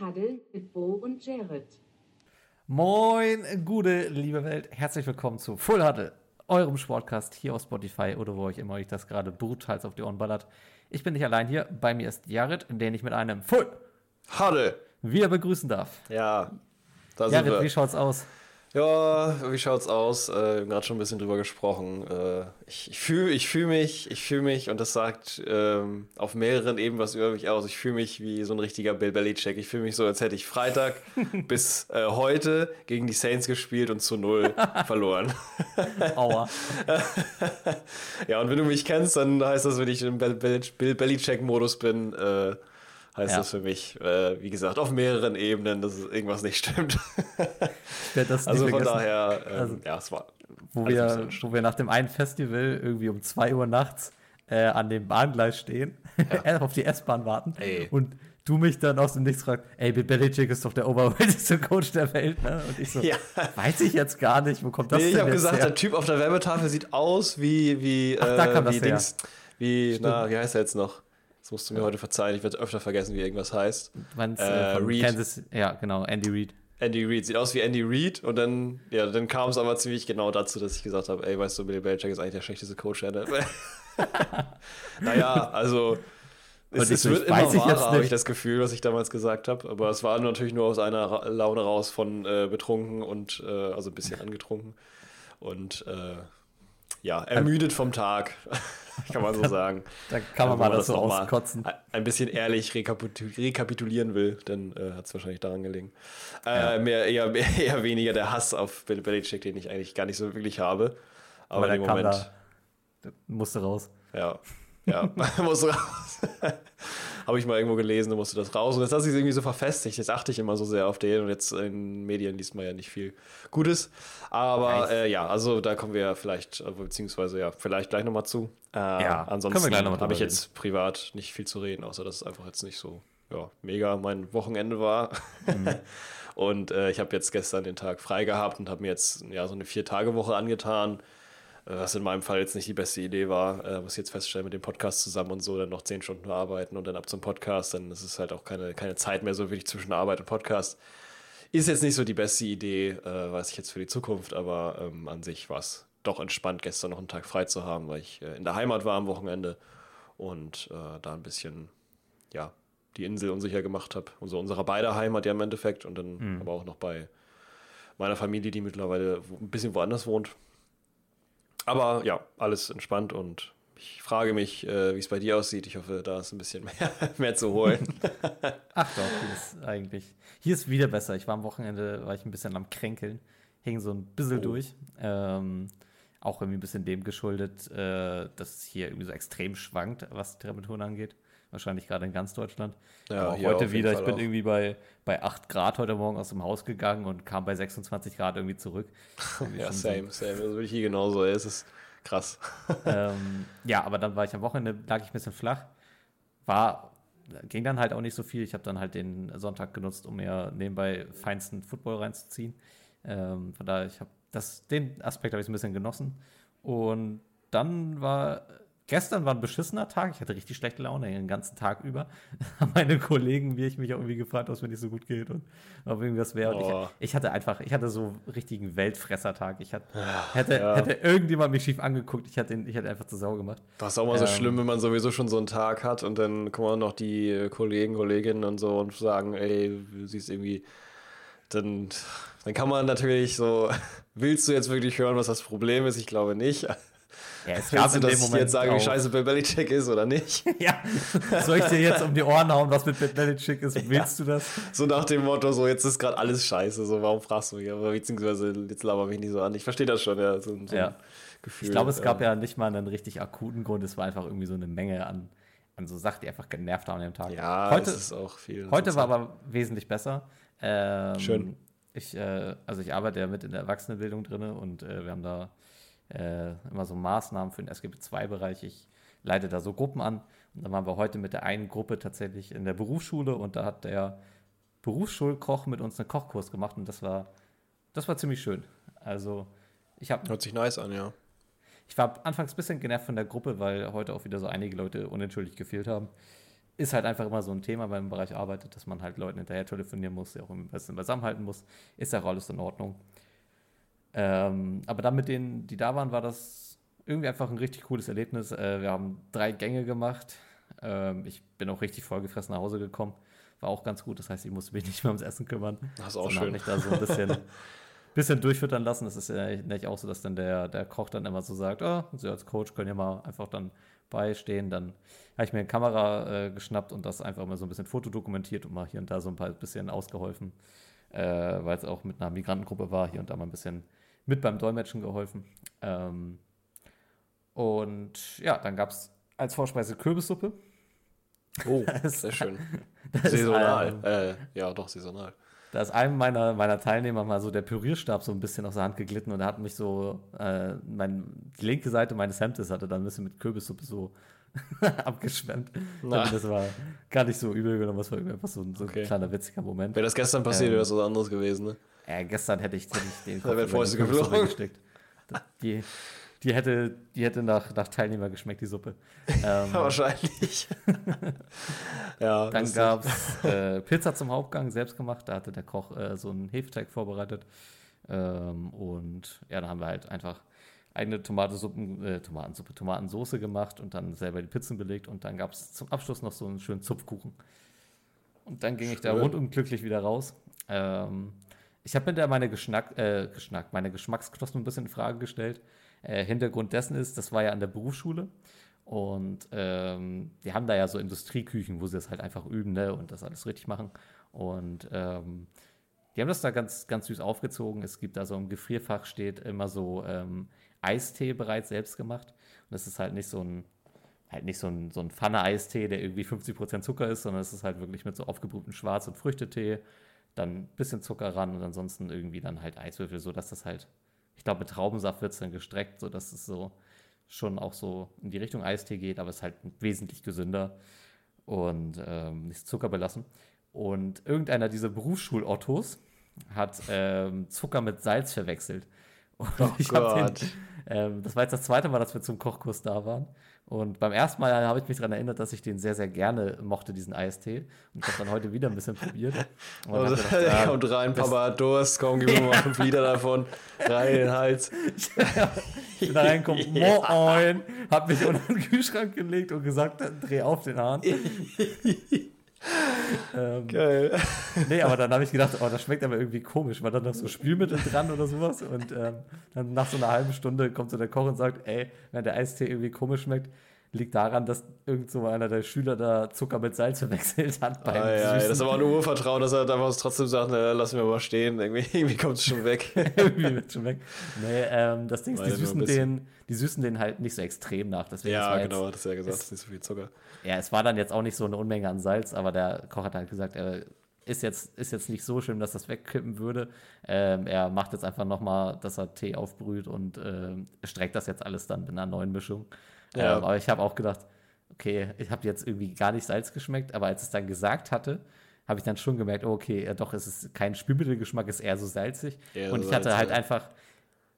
Huddle mit Bo und Jared. Moin, gute liebe Welt. Herzlich willkommen zu Full Huddle, eurem Sportcast hier auf Spotify oder wo euch immer euch das gerade brutal auf die Ohren ballert. Ich bin nicht allein hier. Bei mir ist Jared, den ich mit einem Full Huddle wieder begrüßen darf. Ja, da sind Jared, wir. wie schaut's aus? Ja, wie schaut's aus? Äh, wir haben gerade schon ein bisschen drüber gesprochen. Äh, ich ich fühle ich fühl mich, ich fühle mich, und das sagt ähm, auf mehreren Ebenen was über mich aus. Ich fühle mich wie so ein richtiger Bill Belichick. Ich fühle mich so, als hätte ich Freitag bis äh, heute gegen die Saints gespielt und zu null verloren. Aua. ja, und wenn du mich kennst, dann heißt das, wenn ich im Bill Belichick-Modus bin, äh, heißt ja. das für mich, äh, wie gesagt, auf mehreren Ebenen, dass irgendwas nicht stimmt. also von daher, ähm, also, ja, es war. Wo wir, wo wir nach dem einen Festival irgendwie um 2 Uhr nachts äh, an dem Bahngleis stehen, ja. auf die S-Bahn warten ey. und du mich dann aus dem Nichts fragst, ey, Bill Belichick ist doch der oberwältigste Coach der Welt, ne? Und ich so, ja. weiß ich jetzt gar nicht, wo kommt das nee, Ich habe gesagt, her? der Typ auf der Werbetafel sieht aus wie, wie, Ach, äh, wie Dings, wie, na, wie heißt er jetzt noch? Das musst du mir heute verzeihen, ich werde öfter vergessen, wie irgendwas heißt. Meinst, äh, äh Reed. Kansas, ja, genau, Andy Reid. Andy Reid, sieht aus wie Andy Reid und dann, ja, dann kam es aber ziemlich genau dazu, dass ich gesagt habe, ey, weißt du, Billy Belichick ist eigentlich der schlechteste Coach der Naja, also es, es wird immer wahrer, habe ich das Gefühl, was ich damals gesagt habe. Aber es war natürlich nur aus einer Laune raus von äh, betrunken und äh, also ein bisschen angetrunken. Und äh, ja, ermüdet vom Tag. kann man so sagen. Da kann man ja, mal das so auskotzen. Ein bisschen ehrlich rekapitulieren will, dann äh, hat es wahrscheinlich daran gelegen. Äh, ja. mehr, eher, eher weniger der Hass auf Bill Belichick, den ich eigentlich gar nicht so wirklich habe. Aber, Aber im Moment. Da, musste raus. Ja, ja, musste raus. Habe ich mal irgendwo gelesen, da musste das raus. Und jetzt hat sich irgendwie so verfestigt. Jetzt achte ich immer so sehr auf den und jetzt in Medien liest man ja nicht viel Gutes. Aber äh, ja, also da kommen wir ja vielleicht, äh, beziehungsweise ja, vielleicht gleich nochmal zu. Äh, ja, ansonsten habe ich jetzt privat nicht viel zu reden, außer dass es einfach jetzt nicht so ja, mega mein Wochenende war. Mhm. und äh, ich habe jetzt gestern den Tag frei gehabt und habe mir jetzt ja so eine Vier-Tage-Woche angetan was in meinem Fall jetzt nicht die beste Idee war, äh, muss ich jetzt feststellen, mit dem Podcast zusammen und so, dann noch zehn Stunden arbeiten und dann ab zum Podcast, dann ist es halt auch keine, keine Zeit mehr so wirklich zwischen Arbeit und Podcast. Ist jetzt nicht so die beste Idee, äh, weiß ich jetzt für die Zukunft, aber ähm, an sich war es doch entspannt, gestern noch einen Tag frei zu haben, weil ich äh, in der Heimat war am Wochenende und äh, da ein bisschen, ja, die Insel unsicher gemacht habe. Also unserer beider Heimat ja im Endeffekt und dann mhm. aber auch noch bei meiner Familie, die mittlerweile ein bisschen woanders wohnt. Aber ja, alles entspannt und ich frage mich, äh, wie es bei dir aussieht. Ich hoffe, da ist ein bisschen mehr, mehr zu holen. Ach doch, hier ist eigentlich. Hier ist wieder besser. Ich war am Wochenende, war ich ein bisschen am Kränkeln, hing so ein bisschen oh. durch. Ähm, auch irgendwie ein bisschen dem geschuldet, äh, dass es hier irgendwie so extrem schwankt, was die Temperaturen angeht. Wahrscheinlich gerade in ganz Deutschland. Ja, Aber heute wieder, ich bin auch. irgendwie bei, bei 8 Grad heute Morgen aus dem Haus gegangen und kam bei 26 Grad irgendwie zurück. Irgendwie ja, same, so. same. Das würde ich hier genauso. Es ist krass. ähm, ja, aber dann war ich am Wochenende, lag ich ein bisschen flach. War, ging dann halt auch nicht so viel. Ich habe dann halt den Sonntag genutzt, um mir nebenbei feinsten Football reinzuziehen. Ähm, von daher, ich habe den Aspekt habe ich ein bisschen genossen. Und dann war Gestern war ein beschissener Tag. Ich hatte richtig schlechte Laune den ganzen Tag über. Meine Kollegen, wie ich mich auch irgendwie gefragt, ob es mir nicht so gut geht und ob irgendwas wäre. Oh. Ich, ich, hatte einfach, ich hatte so einen richtigen Weltfressertag. Ich hatte, hätte, ja. hätte irgendjemand mich schief angeguckt. Ich hatte, ich hatte einfach zu Sau gemacht. Das ist auch mal ähm, so schlimm, wenn man sowieso schon so einen Tag hat und dann kommen noch die Kollegen, Kolleginnen und so und sagen, ey, du siehst irgendwie, dann, dann kann man natürlich so, willst du jetzt wirklich hören, was das Problem ist? Ich glaube nicht. Ja, es gab in dem Moment jetzt sagen, wie scheiße Bill Belichick ist oder nicht? ja. Soll ich dir jetzt um die Ohren hauen, was mit Bill Belichick ist? Willst ja. du das? So nach dem Motto, so jetzt ist gerade alles scheiße, so warum fragst du mich? Aber beziehungsweise jetzt laber mich nicht so an. Ich verstehe das schon, ja. So, so ja. Gefühl. Ich glaube, es gab ähm, ja nicht mal einen richtig akuten Grund. Es war einfach irgendwie so eine Menge an, an so Sachen, die einfach genervt haben an dem Tag. Ja, heute, ist auch viel. Heute war aber wesentlich besser. Ähm, Schön. Ich, äh, also ich arbeite ja mit in der Erwachsenenbildung drin und äh, wir haben da äh, immer so Maßnahmen für den SGB II-Bereich. Ich leite da so Gruppen an. Und dann waren wir heute mit der einen Gruppe tatsächlich in der Berufsschule und da hat der Berufsschulkoch mit uns einen Kochkurs gemacht und das war, das war ziemlich schön. Also ich habe. Hört sich nice an, ja. Ich war anfangs ein bisschen genervt von der Gruppe, weil heute auch wieder so einige Leute unentschuldigt gefehlt haben. ist halt einfach immer so ein Thema, wenn man im Bereich arbeitet, dass man halt Leuten hinterher telefonieren muss, die auch ein bisschen beisammenhalten muss. Ist ja auch alles in Ordnung. Ähm, aber dann mit denen, die da waren, war das irgendwie einfach ein richtig cooles Erlebnis. Äh, wir haben drei Gänge gemacht. Ähm, ich bin auch richtig vollgefressen nach Hause gekommen. War auch ganz gut. Das heißt, ich musste mich nicht mehr ums Essen kümmern. Das ist auch schön. mich da so ein bisschen, bisschen durchfüttern lassen. Das ist ja nicht auch so, dass dann der, der Koch dann immer so sagt, oh, Sie als Coach können ja mal einfach dann beistehen. Dann habe ich mir eine Kamera äh, geschnappt und das einfach mal so ein bisschen fotodokumentiert und mal hier und da so ein paar bisschen ausgeholfen, äh, weil es auch mit einer Migrantengruppe war, hier und da mal ein bisschen mit beim Dolmetschen geholfen. Ähm, und ja, dann gab es als Vorspeise Kürbissuppe. Oh, Das- sehr schön. Saisonal. ähm, Äh, ja, doch, saisonal. Da ist einem meiner, meiner Teilnehmer mal so der Pürierstab so ein bisschen aus der Hand geglitten und er hat mich so, äh, mein, die linke Seite meines Hemdes hatte dann ein bisschen mit Kürbissuppe so abgeschwemmt. Das war gar nicht so übel genommen, das war irgendwie einfach so, ein- so Okay. ein kleiner witziger Moment. Wäre das gestern passiert, Ähm, wäre das was anderes gewesen, ne? Äh, gestern hätte ich, hätte ich den Fäuste Kürbissuppe geflogen. gesteckt. Die, die hätte, die hätte nach, nach Teilnehmer geschmeckt, die Suppe. Ähm, wahrscheinlich. ja, Dann gab es äh, Pizza zum Hauptgang, selbst gemacht. Da hatte der Koch äh, so einen Hefeteig vorbereitet. Ähm, und ja, da haben wir halt einfach eigene Tomatensuppen, äh, Tomatensuppe, Tomatensoße gemacht und dann selber die Pizzen belegt. Und dann gab es zum Abschluss noch so einen schönen Zupfkuchen. Und dann ging ich da Schön. rundum glücklich wieder raus. Ähm, ich habe mir da meine Geschnack, äh, Geschnack, meine Geschmacksknospen ein bisschen in Frage gestellt. Äh, Hintergrund dessen ist, das war ja an der Berufsschule. Und ähm, die haben da ja so Industrieküchen, wo sie das halt einfach üben ne, und das alles richtig machen. Und ähm, die haben das da ganz, ganz süß aufgezogen. Es gibt da so im Gefrierfach steht immer so ähm, Eistee bereits selbst gemacht. Und das ist halt nicht so ein, halt nicht so ein, so ein Pfanne-Eistee, der irgendwie 50% Zucker ist, sondern es ist halt wirklich mit so aufgebrühtem Schwarz- und Früchtetee, dann ein bisschen Zucker ran und ansonsten irgendwie dann halt Eiswürfel, sodass das halt, ich glaube, mit Traubensaft wird es dann gestreckt, sodass es so schon auch so in die Richtung Eistee geht, aber es ist halt wesentlich gesünder und ähm, nicht zuckerbelassen. Und irgendeiner dieser Berufsschul-Ottos hat ähm, Zucker mit Salz verwechselt. Und Oh ich hab den, Gott. ähm, das war jetzt das zweite Mal, dass wir zum Kochkurs da waren. Und beim ersten Mal habe ich mich daran erinnert, dass ich den sehr, sehr gerne mochte, diesen Eistee. Und ich habe dann heute wieder ein bisschen probiert. Und Und gedacht, ja, kommt rein, Papa hat Durst, komm, gib mir mal fünf Liter davon. Rein in den Hals. Ich bin da reingekommen, moin, hab mich unter den Kühlschrank gelegt und gesagt, dreh auf den Hahn. ähm, Geil. nee, aber dann habe ich gedacht, oh, das schmeckt aber irgendwie komisch, war dann noch so Spülmittel dran oder sowas. Und ähm, dann nach so einer halben Stunde kommt so der Koch und sagt, ey, wenn der Eistee irgendwie komisch schmeckt, liegt daran, dass irgend so einer der Schüler da Zucker mit Salz verwechselt hat beim Ah, ja, das ist aber ein Urvertrauen, dass er einfach trotzdem sagt, na, lassen wir mal stehen. Irgendwie, irgendwie kommt es schon weg. irgendwie wird schon weg. Nee, ähm, das Ding ist, die nur süßen, den, die süßen den halt nicht so extrem nach. Deswegen es ja, genau, Jetzt, hat er ja gesagt, es ist nicht so viel Zucker. ja, es war dann jetzt auch nicht so eine Unmenge an Salz, aber der Koch hat halt gesagt, er ist jetzt, ist jetzt nicht so schlimm, dass das wegkippen würde. Ähm, er macht jetzt einfach nochmal, dass er Tee aufbrüht und ähm, streckt das jetzt alles dann mit einer neuen Mischung. Ja. Ähm, aber ich habe auch gedacht, okay, ich habe jetzt irgendwie gar nicht Salz geschmeckt, aber als es dann gesagt hatte, habe ich dann schon gemerkt, oh, okay, ja, doch, es ist kein Spülmittelgeschmack, es ist eher so salzig. Eher und ich hatte salzig, halt einfach,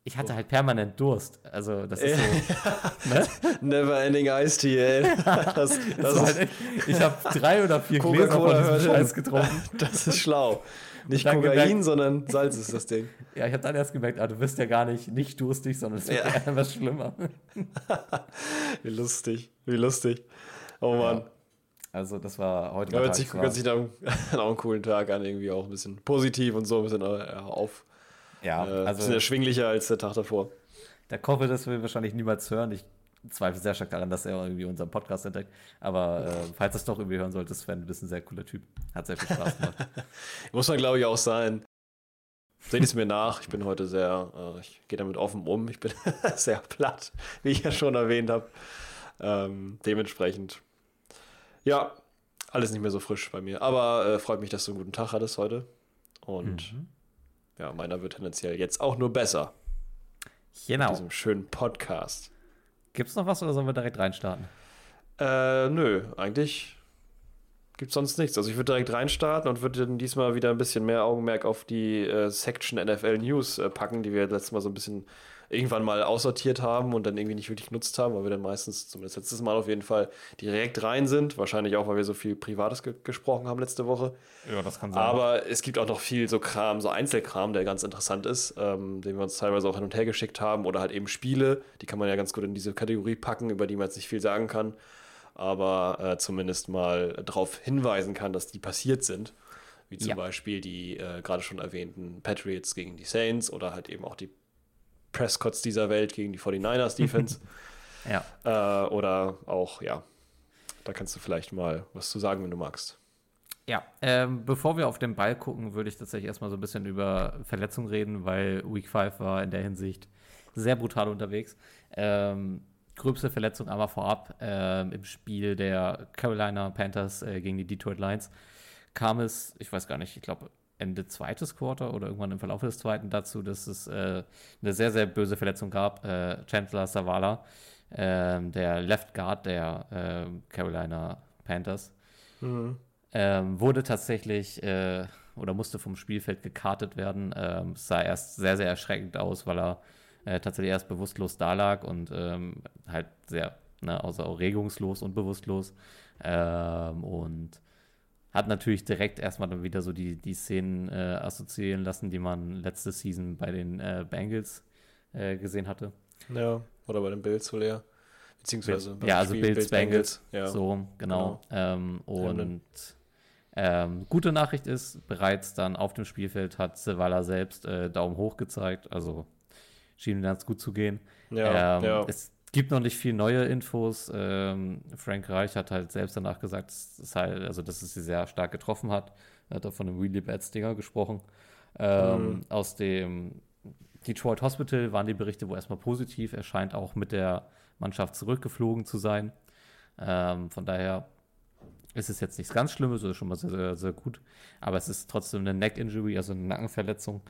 ich hatte halt permanent Durst. Also das ist so, ne? Never ending Iced Tea, ey. Das, Das halt ich habe drei oder vier Gläser von diesem Scheiß getrunken. das ist schlau. Nicht Kokain, gemerkt- sondern Salz ist das Ding. Ja, ich habe dann erst gemerkt, ah, du wirst ja gar nicht nicht durstig, sondern es wird Ja. eher etwas schlimmer. Wie lustig, wie lustig. Oh Mann. Also das war heute Ja, hört sich, hört sich dann auch einen coolen Tag an, irgendwie auch ein bisschen positiv und so, ein bisschen äh, auf. Ja, äh, ein bisschen also erschwinglicher als der Tag davor. der wird das will wahrscheinlich niemals hören. Ich zweifle sehr stark daran, dass er irgendwie unseren Podcast entdeckt. Aber äh, falls es doch irgendwie hören solltest, Sven, du bist ein sehr cooler Typ. Hat sehr viel Spaß gemacht. Muss man, glaube ich, auch sein. Seht es mir nach. Ich bin heute sehr, äh, ich gehe damit offen um. Ich bin sehr platt, wie ich ja schon erwähnt habe. Ähm, dementsprechend, ja, alles nicht mehr so frisch bei mir. Aber äh, freut mich, dass du einen guten Tag hattest heute. Und Mhm. ja, meiner wird tendenziell jetzt auch nur besser. Mit Genau. diesem schönen Podcast. Gibt's noch was oder sollen wir direkt reinstarten? Äh, nö, eigentlich gibt sonst nichts. Also ich würde direkt reinstarten und würde dann diesmal wieder ein bisschen mehr Augenmerk auf die äh, Section NFL News äh, packen, die wir letztes Mal so ein bisschen irgendwann mal aussortiert haben und dann irgendwie nicht wirklich genutzt haben, weil wir dann meistens, zumindest letztes Mal auf jeden Fall, direkt rein sind. Wahrscheinlich auch, weil wir so viel Privates ge gesprochen haben letzte Woche. Ja, das kann sein. Aber es gibt auch noch viel so Kram, so Einzelkram, der ganz interessant ist, ähm, den wir uns teilweise auch hin und her geschickt haben oder halt eben Spiele, die kann man ja ganz gut in diese Kategorie packen, über die man jetzt nicht viel sagen kann, aber äh, zumindest mal darauf hinweisen kann, dass die passiert sind. Wie zum Ja. Beispiel die äh, gerade schon erwähnten Patriots gegen die Saints oder halt eben auch die Prescotts dieser Welt gegen die 49ers Defense. ja. äh, oder auch, ja, da kannst du vielleicht mal was zu sagen, wenn du magst. Ja, ähm, bevor wir auf den Ball gucken, würde ich tatsächlich erstmal so ein bisschen über Verletzungen reden, weil Week 5 war in der Hinsicht sehr brutal unterwegs. Ähm, gröbste Verletzung aber vorab ähm, im Spiel der Carolina Panthers äh, gegen die Detroit Lions kam es, ich weiß gar nicht, ich glaube Ende zweites Quarter oder irgendwann im Verlauf des zweiten dazu, dass es äh, eine sehr, sehr böse Verletzung gab. Äh, Chandler Savala, ähm, der Left Guard der ähm, Carolina Panthers, ähm, wurde tatsächlich äh, oder musste vom Spielfeld gekartet werden. Ähm, es sah erst sehr, sehr erschreckend aus, weil er äh, tatsächlich erst bewusstlos dalag und ähm, halt sehr, ne, außer regungslos und bewusstlos. Ähm, und hat natürlich direkt erstmal dann wieder so die, die Szenen äh, assoziieren lassen, die man letzte Season bei den äh, Bengals äh, gesehen hatte. Ja, oder bei den Bills wohl eher. Beziehungsweise beim ja, also Spiel Bills, Bengals, Ja. so, genau. Ähm, Hamlin. und ähm, gute Nachricht ist, bereits dann auf dem Spielfeld hat Zavala selbst äh, Daumen hoch gezeigt, also schien ganz gut zu gehen. Ja, ähm, ja. Es gibt noch nicht viel neue Infos. Ähm, Frank Reich hat halt selbst danach gesagt, dass es, halt, also, dass es sie sehr stark getroffen hat. Er hat da von einem Wheelie Bad Stinger gesprochen. Ähm, Mhm. Aus dem Detroit Hospital waren die Berichte wohl erstmal positiv. Er scheint auch mit der Mannschaft zurückgeflogen zu sein. Ähm, von daher ist es jetzt nichts ganz Schlimmes, das ist schon mal sehr, sehr, sehr gut. Aber es ist trotzdem eine Neck-Injury, also eine Nackenverletzung.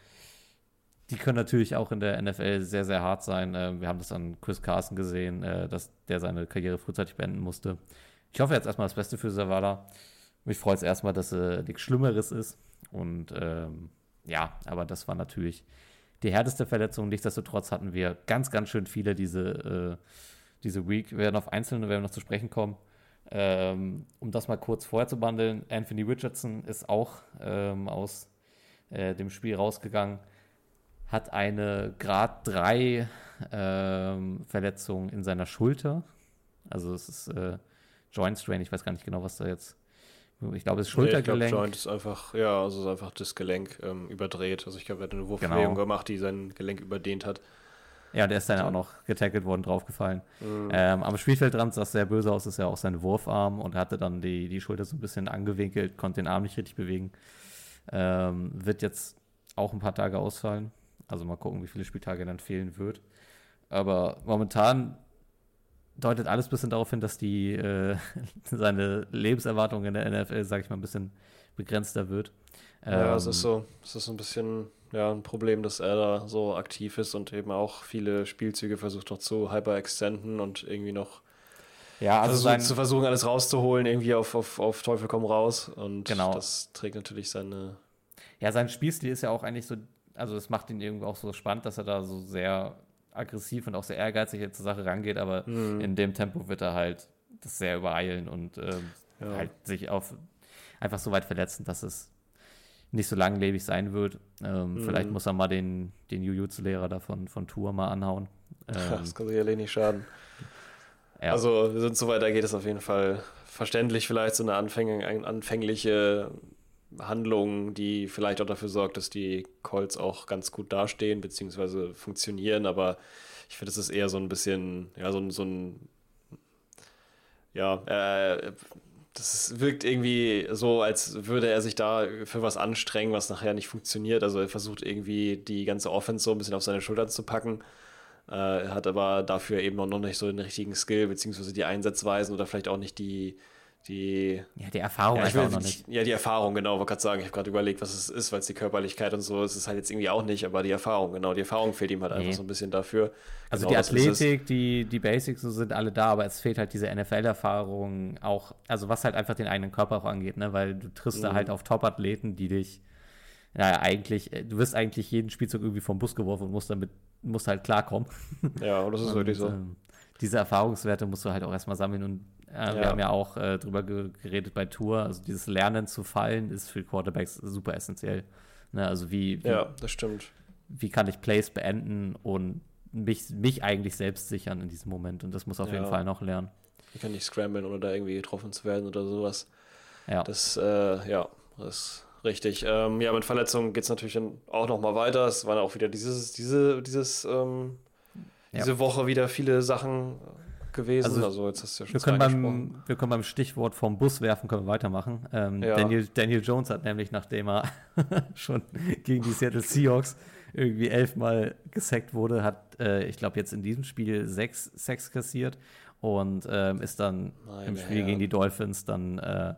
Die können natürlich auch in der NFL sehr, sehr hart sein. Äh, wir haben das an Chris Carson gesehen, äh, dass der seine Karriere frühzeitig beenden musste. Ich hoffe jetzt erstmal das Beste für Zavala. Mich freut es erstmal, dass äh, nichts Schlimmeres ist. Und ähm, ja, aber das war natürlich die härteste Verletzung. Nichtsdestotrotz hatten wir ganz, ganz schön viele diese, äh, diese Week. Wir werden auf einzelne werden noch zu sprechen kommen. Ähm, um das mal kurz vorher zu behandeln, Anthony Richardson ist auch ähm, aus äh, dem Spiel rausgegangen, hat eine Grad 3 ähm, Verletzung in seiner Schulter. Also es ist äh, Joint Strain, ich weiß gar nicht genau, was da jetzt. Ich glaube, es ist Nee, ich Schultergelenk. glaube, Joint ist einfach, ja, also ist einfach das Gelenk ähm, überdreht. Also ich glaube, er hat eine Wurfbewegung Genau. gemacht, die sein Gelenk überdehnt hat. Ja, der ist dann auch noch getackelt worden, draufgefallen. Mhm. Ähm, am Spielfeldrand sah es sehr böse aus, ist ja auch sein Wurfarm und er hatte dann die, die Schulter so ein bisschen angewinkelt, konnte den Arm nicht richtig bewegen. Ähm, wird jetzt auch ein paar Tage ausfallen. Also mal gucken, wie viele Spieltage dann fehlen wird. Aber momentan deutet alles ein bisschen darauf hin, dass die äh, seine Lebenserwartung in der NFL, sage ich mal, ein bisschen begrenzter wird. Ja, es Ähm, ist so, es ist ein bisschen ja, ein Problem, dass er da so aktiv ist und eben auch viele Spielzüge versucht noch zu hyperextenden und irgendwie noch ja, also versucht, zu versuchen, alles rauszuholen, irgendwie auf, auf, auf Teufel komm raus. Und Genau. das trägt natürlich seine. Ja, sein Spielstil ist ja auch eigentlich so, also es macht ihn irgendwie auch so spannend, dass er da so sehr aggressiv und auch sehr ehrgeizig jetzt zur Sache rangeht, aber Mhm. in dem Tempo wird er halt das sehr übereilen und ähm, Ja. halt sich auf einfach so weit verletzen, dass es nicht so langlebig sein wird. Ähm, Mhm. Vielleicht muss er mal den, den Jujutsu-Lehrer da von, von Tour mal anhauen. Ähm, Das kann sicherlich nicht schaden. ja. Also, wir sind so weit, da geht es auf jeden Fall verständlich, vielleicht so eine anfäng ein- anfängliche Handlung, die vielleicht auch dafür sorgt, dass die Colts auch ganz gut dastehen, beziehungsweise funktionieren, aber ich finde, es ist eher so ein bisschen, ja, so, ein- so ein, ja, äh, das wirkt irgendwie so, als würde er sich da für was anstrengen, was nachher nicht funktioniert. Also er versucht irgendwie die ganze Offense so ein bisschen auf seine Schultern zu packen. Äh, hat aber dafür eben auch noch nicht so den richtigen Skill, beziehungsweise die Einsatzweisen oder vielleicht auch nicht die, die. Ja, die Erfahrung Ja, will, noch nicht. ja, die Erfahrung, genau, wollte gerade sagen. Ich habe gerade überlegt, was es ist, weil es die Körperlichkeit und so ist es halt jetzt irgendwie auch nicht, aber die Erfahrung, genau, die Erfahrung fehlt ihm halt Nee. einfach so ein bisschen dafür. Also genau, die ist. Athletik, die, die Basics so sind alle da, aber es fehlt halt diese NFL-Erfahrung auch, also was halt einfach den eigenen Körper auch angeht, ne? Weil du triffst Mhm. da halt auf Top-Athleten, die dich, ja, eigentlich, äh, du wirst eigentlich jeden Spielzug irgendwie vom Bus geworfen und musst damit, musst halt klarkommen. Ja, und das ist wirklich so. Und, ähm, diese Erfahrungswerte musst du halt auch erstmal sammeln und äh, wir Ja. haben ja auch äh, drüber ge geredet bei Tour, also dieses Lernen zu fallen ist für Quarterbacks super essentiell. Ne? Also wie, wie, Ja, das stimmt. wie kann ich Plays beenden und mich, mich eigentlich selbst sichern in diesem Moment und das muss auf jeden Ja. Fall noch lernen. Ich kann nicht scramblen, ohne da irgendwie getroffen zu werden oder sowas. Ja, Das, äh, ja, das ist richtig. Ähm, ja, mit Verletzungen geht es natürlich dann auch nochmal weiter. Es waren auch wieder dieses, diese, dieses, ähm, Ja. diese Woche wieder viele Sachen gewesen. Also, Also, jetzt hast du ja schon wir können, beim, wir können beim Stichwort vom Bus werfen, können wir weitermachen. Ähm, Ja. Daniel, Daniel Jones hat nämlich, nachdem er schon gegen die Seattle Seahawks irgendwie elfmal gesackt wurde, hat, äh, ich glaube, jetzt in diesem Spiel sechs Sacks kassiert und ähm, ist dann Meine im Spiel Herren. gegen die Dolphins dann äh,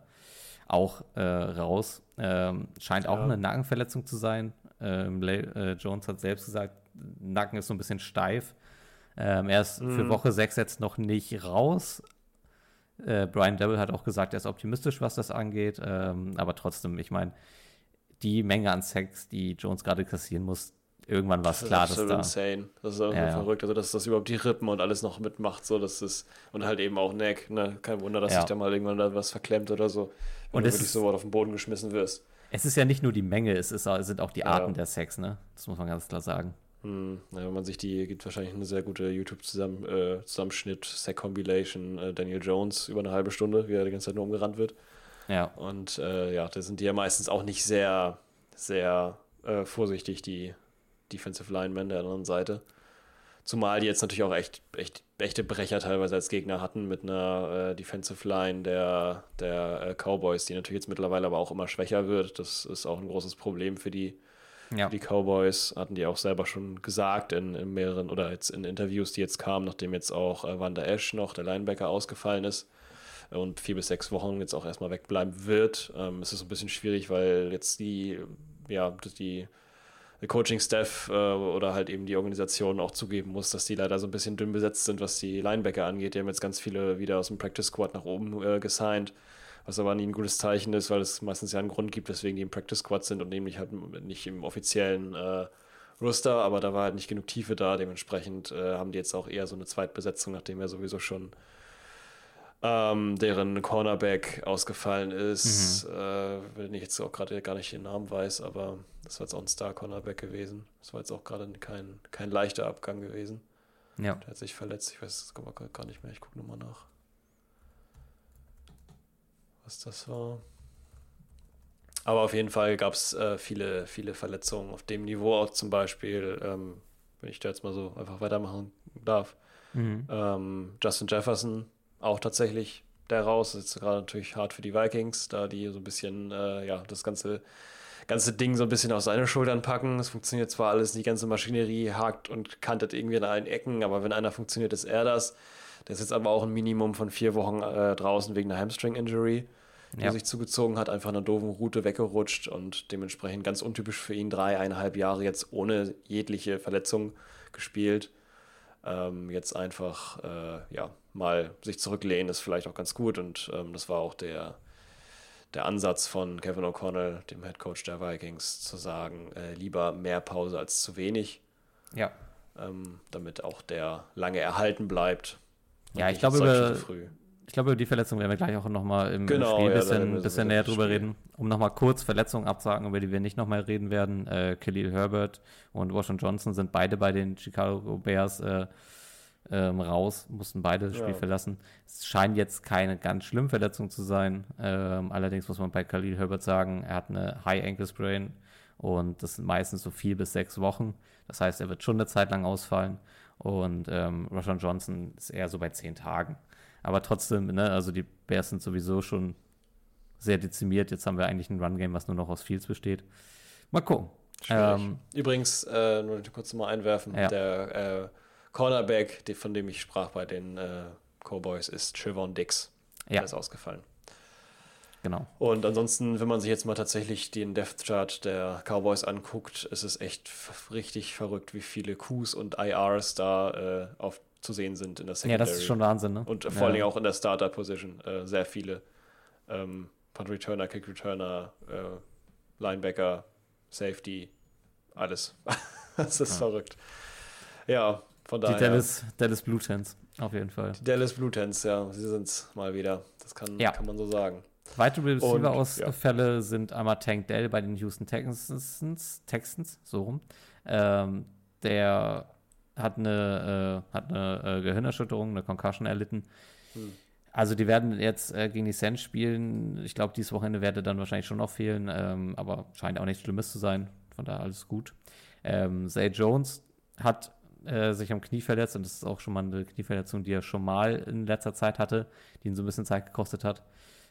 auch äh, raus. Ähm, scheint auch Ja. eine Nackenverletzung zu sein. Ähm, äh, Jones hat selbst gesagt, Nacken ist so ein bisschen steif. Ähm, er ist für Mhm. Woche 6 jetzt noch nicht raus. Äh, Brian Devil hat auch gesagt, er ist optimistisch, was das angeht. Ähm, aber trotzdem, ich meine, die Menge an Sex, die Jones gerade kassieren muss, irgendwann war es Das ist klar, dass da. insane. Das ist einfach Ja, ja. verrückt. Also, dass das überhaupt die Rippen und alles noch mitmacht, so, das ist, und halt eben auch Neck, ne? Kein Wunder, dass Ja. sich da mal irgendwann da was verklemmt oder so. Wenn Und du es wirklich ist- so auf den Boden geschmissen wirst. Es ist ja nicht nur die Menge, es ist, es sind auch die Ja. Arten der Sex, ne? Das muss man ganz klar sagen. Hm, ja, wenn man sich die, gibt wahrscheinlich eine sehr gute YouTube-Zusammenschnitt, Sack Compilation, äh, Daniel Jones über eine halbe Stunde, wie er die ganze Zeit nur umgerannt wird. Ja. Und äh, ja, da sind die ja meistens auch nicht sehr, sehr äh, vorsichtig, die Defensive Linemen der anderen Seite. Zumal die jetzt natürlich auch echt, echt echte Brecher teilweise als Gegner hatten mit einer äh, Defensive Line der, der äh, Cowboys, die natürlich jetzt mittlerweile aber auch immer schwächer wird. Das ist auch ein großes Problem für die, Ja. die Cowboys hatten die auch selber schon gesagt in, in mehreren oder jetzt in Interviews, die jetzt kamen, nachdem jetzt auch äh, Wanda Ash noch, der Linebacker, ausgefallen ist und vier bis sechs Wochen jetzt auch erstmal wegbleiben wird. Ähm, es ist ein bisschen schwierig, weil jetzt die, ja, die der Coaching-Staff äh, oder halt eben die Organisation auch zugeben muss, dass die leider so ein bisschen dünn besetzt sind, was die Linebacker angeht. Die haben jetzt ganz viele wieder aus dem Practice Squad nach oben äh, gesigned, was aber nie ein gutes Zeichen ist, weil es meistens ja einen Grund gibt, weswegen die im Practice Squad sind und nämlich halt nicht im offiziellen äh, Roster, aber da war halt nicht genug Tiefe da. Dementsprechend äh, haben die jetzt auch eher so eine Zweitbesetzung, nachdem er sowieso schon ähm, deren Cornerback ausgefallen ist. Äh, wenn ich jetzt auch gerade gar nicht den Namen weiß, aber das war jetzt auch ein Star-Cornerback gewesen. Das war jetzt auch gerade kein, kein leichter Abgang gewesen. Ja. Der hat sich verletzt. Ich weiß es gar nicht mehr. Ich gucke nochmal nach. Was das war. Aber auf jeden Fall gab es äh, viele, viele Verletzungen auf dem Niveau auch zum Beispiel, ähm, wenn ich da jetzt mal so einfach weitermachen darf. Mhm. Ähm, Justin Jefferson auch tatsächlich der raus. Das ist gerade natürlich hart für die Vikings, da die so ein bisschen, äh, ja, das ganze, ganze Ding so ein bisschen auf seine Schultern packen. Es funktioniert zwar alles, die ganze Maschinerie hakt und kantet irgendwie an allen Ecken, aber wenn einer funktioniert, ist er das. Der ist jetzt aber auch ein Minimum von vier Wochen äh, draußen wegen einer Hamstring-Injury, die Ja. er sich zugezogen hat, einfach einer doofen Route weggerutscht und dementsprechend ganz untypisch für ihn dreieinhalb Jahre jetzt ohne jegliche Verletzung gespielt. Ähm, jetzt einfach äh, ja, mal sich zurücklehnen ist vielleicht auch ganz gut und ähm, das war auch der, der Ansatz von Kevin O'Connell, dem Head Coach der Vikings, zu sagen, äh, lieber mehr Pause als zu wenig, Ja. ähm, damit auch der lange erhalten bleibt. Ja, ich glaube, über-. Ich glaube, über die Verletzung werden wir gleich auch nochmal im Genau, Spiel ein ja, bisschen, bisschen näher drüber Spiel. reden. Um nochmal kurz Verletzungen abzuhaken, über die wir nicht nochmal reden werden. Äh, Khalil Herbert und Washington Johnson sind beide bei den Chicago Bears äh, ähm, raus, mussten beide das Spiel Ja. verlassen. Es scheint jetzt keine ganz schlimme Verletzung zu sein. Ähm, allerdings muss man bei Khalil Herbert sagen, er hat eine High Ankle Sprain und das sind meistens so vier bis sechs Wochen. Das heißt, er wird schon eine Zeit lang ausfallen. Und ähm, Roshan Johnson ist eher so bei zehn Tagen. Aber trotzdem, ne, also die Bears sind sowieso schon sehr dezimiert. Jetzt haben wir eigentlich ein Run-Game, was nur noch aus Fields besteht. Mal gucken. Ähm, Übrigens, äh, nur kurz mal einwerfen, Ja. der äh, Cornerback, von dem ich sprach bei den äh, Cowboys, ist Trevon Dix. Ja. Der ist ausgefallen. Genau. Und ansonsten, wenn man sich jetzt mal tatsächlich den Death Chart der Cowboys anguckt, ist es echt richtig verrückt, wie viele Qs und IRs da äh, auf, zu sehen sind in der Secondary. Ja, das ist schon Wahnsinn, ne? Und vor ja. allen Dingen auch in der Starter-Position äh, sehr viele. Ähm, Punt Returner, Kick Returner, äh, Linebacker, Safety, alles. das ist ja. verrückt. Ja, von daher. Die Dallas, Dallas Blue Tens, auf jeden Fall. Die Dallas Blue Tens, ja, sie sind es mal wieder. Das kann, ja. kann man so sagen. Weitere Receiver-Ausfälle ja. sind einmal Tank Dell bei den Houston Texans, Texans so rum. Ähm, der hat eine, äh, hat eine äh, Gehirnerschütterung, eine Concussion erlitten. Hm. Also die werden jetzt äh, gegen die Saints spielen. Ich glaube, dieses Wochenende werde dann wahrscheinlich schon noch fehlen, ähm, aber scheint auch nichts Schlimmes zu sein. Von daher alles gut. Ähm, Zay Jones hat äh, sich am Knie verletzt und das ist auch schon mal eine Knieverletzung, die er schon mal in letzter Zeit hatte, die ihn so ein bisschen Zeit gekostet hat.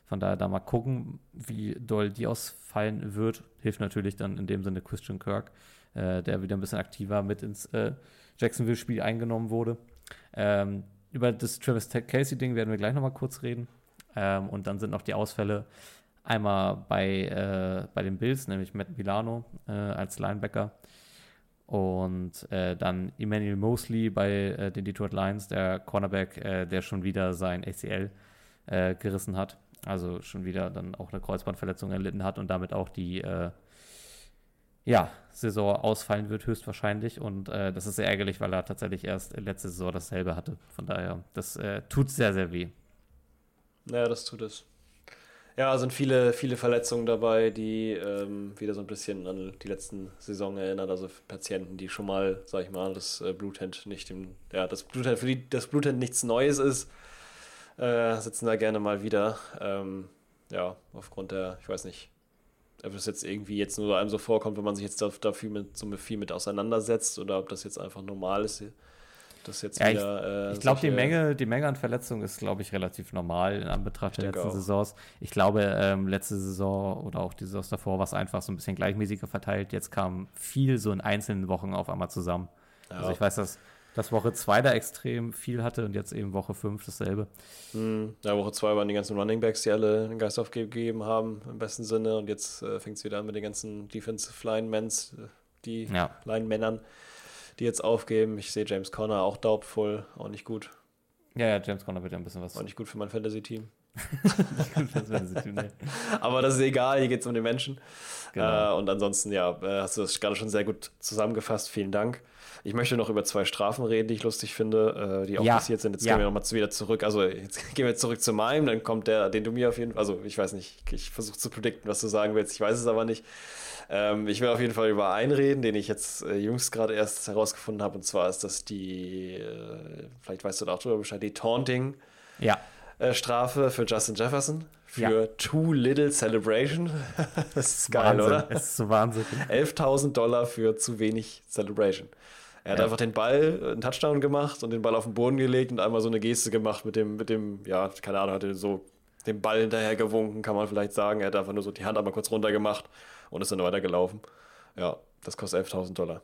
Von daher da mal gucken, wie doll die ausfallen wird. Hilft natürlich dann in dem Sinne Christian Kirk, äh, der wieder ein bisschen aktiver mit ins äh, Jacksonville-Spiel eingenommen wurde. Ähm, über das Travis Casey-Ding werden wir gleich nochmal kurz reden. Ähm, und dann sind noch die Ausfälle einmal bei, äh, bei den Bills, nämlich Matt Milano äh, als Linebacker. Und äh, dann Emmanuel Mosley bei äh, den Detroit Lions, der Cornerback, äh, der schon wieder sein ACL äh, gerissen hat. Also schon wieder dann auch eine Kreuzbandverletzung erlitten hat und damit auch die äh, ja, Saison ausfallen wird, höchstwahrscheinlich. Und äh, das ist sehr ärgerlich, weil er tatsächlich erst letzte Saison dasselbe hatte. Von daher, das tut sehr, sehr weh. Ja, das tut es. Ja, sind viele, viele Verletzungen dabei, die ähm, wieder so ein bisschen an die letzten Saison erinnern. Also Patienten, die schon mal, sag ich mal, das äh, Bluthand nicht im, ja, das Bluthand, für die das Bluthand nichts Neues ist, äh, sitzen da gerne mal wieder. Ähm, ja, aufgrund der, ich weiß nicht, ob es jetzt irgendwie jetzt nur einem so vorkommt, wenn man sich jetzt dafür mit, so viel mit auseinandersetzt oder ob das jetzt einfach normal ist das jetzt ja, wieder. Äh, ich glaube, die Menge, die Menge an Verletzungen ist, glaube ich, relativ normal in Anbetracht der letzten auch. Saisons. Ich glaube, ähm, letzte Saison oder auch die Saison davor war es einfach so ein bisschen gleichmäßiger verteilt. Jetzt kam viel so in einzelnen Wochen auf einmal zusammen. Ja. Also ich weiß, dass dass Woche 2 da extrem viel hatte und jetzt eben Woche 5 dasselbe. Hm. Ja, Woche 2 waren die ganzen Running Backs, die alle den Geist aufgegeben haben, im besten Sinne. Und jetzt äh, fängt es wieder an mit den ganzen Defensive Linemans, äh, die ja. Line-Männern die jetzt aufgeben. Ich sehe James Conner auch daubvoll, auch nicht gut. Ja, ja, James Conner wird ja ein bisschen was. Auch nicht gut für mein Fantasy-Team. Aber das ist egal, hier geht es um den Menschen. Genau. Äh, und ansonsten, ja, äh, hast du das gerade schon sehr gut zusammengefasst. Vielen Dank. Ich möchte noch über zwei Strafen reden, die ich lustig finde, äh, die auch ja. passiert sind. Jetzt ja. gehen wir nochmal wieder zurück. Also, jetzt gehen wir zurück zu meinem, dann kommt der, den du mir auf jeden Fall, also ich weiß nicht, ich versuche zu predikten, was du sagen willst, ich weiß es aber nicht. Ähm, ich will auf jeden Fall über einen reden, den ich jetzt äh, jüngst gerade erst herausgefunden habe. Und zwar ist das die, äh, vielleicht weißt du da auch drüber Bescheid, die Taunting. Ja. Äh, Strafe für Justin Jefferson für ja. Too Little Celebration. das ist geil, Wahnsinn. oder? Das ist so Wahnsinn. 11.000 Dollar für zu wenig Celebration. Er hat ja. einfach den Ball, einen Touchdown gemacht und den Ball auf den Boden gelegt und einmal so eine Geste gemacht mit dem, mit dem, ja, keine Ahnung, hat er so den Ball hinterher gewunken, kann man vielleicht sagen. Er hat einfach nur so die Hand einmal kurz runter gemacht und ist dann weitergelaufen. Ja, das kostet 11.000 Dollar.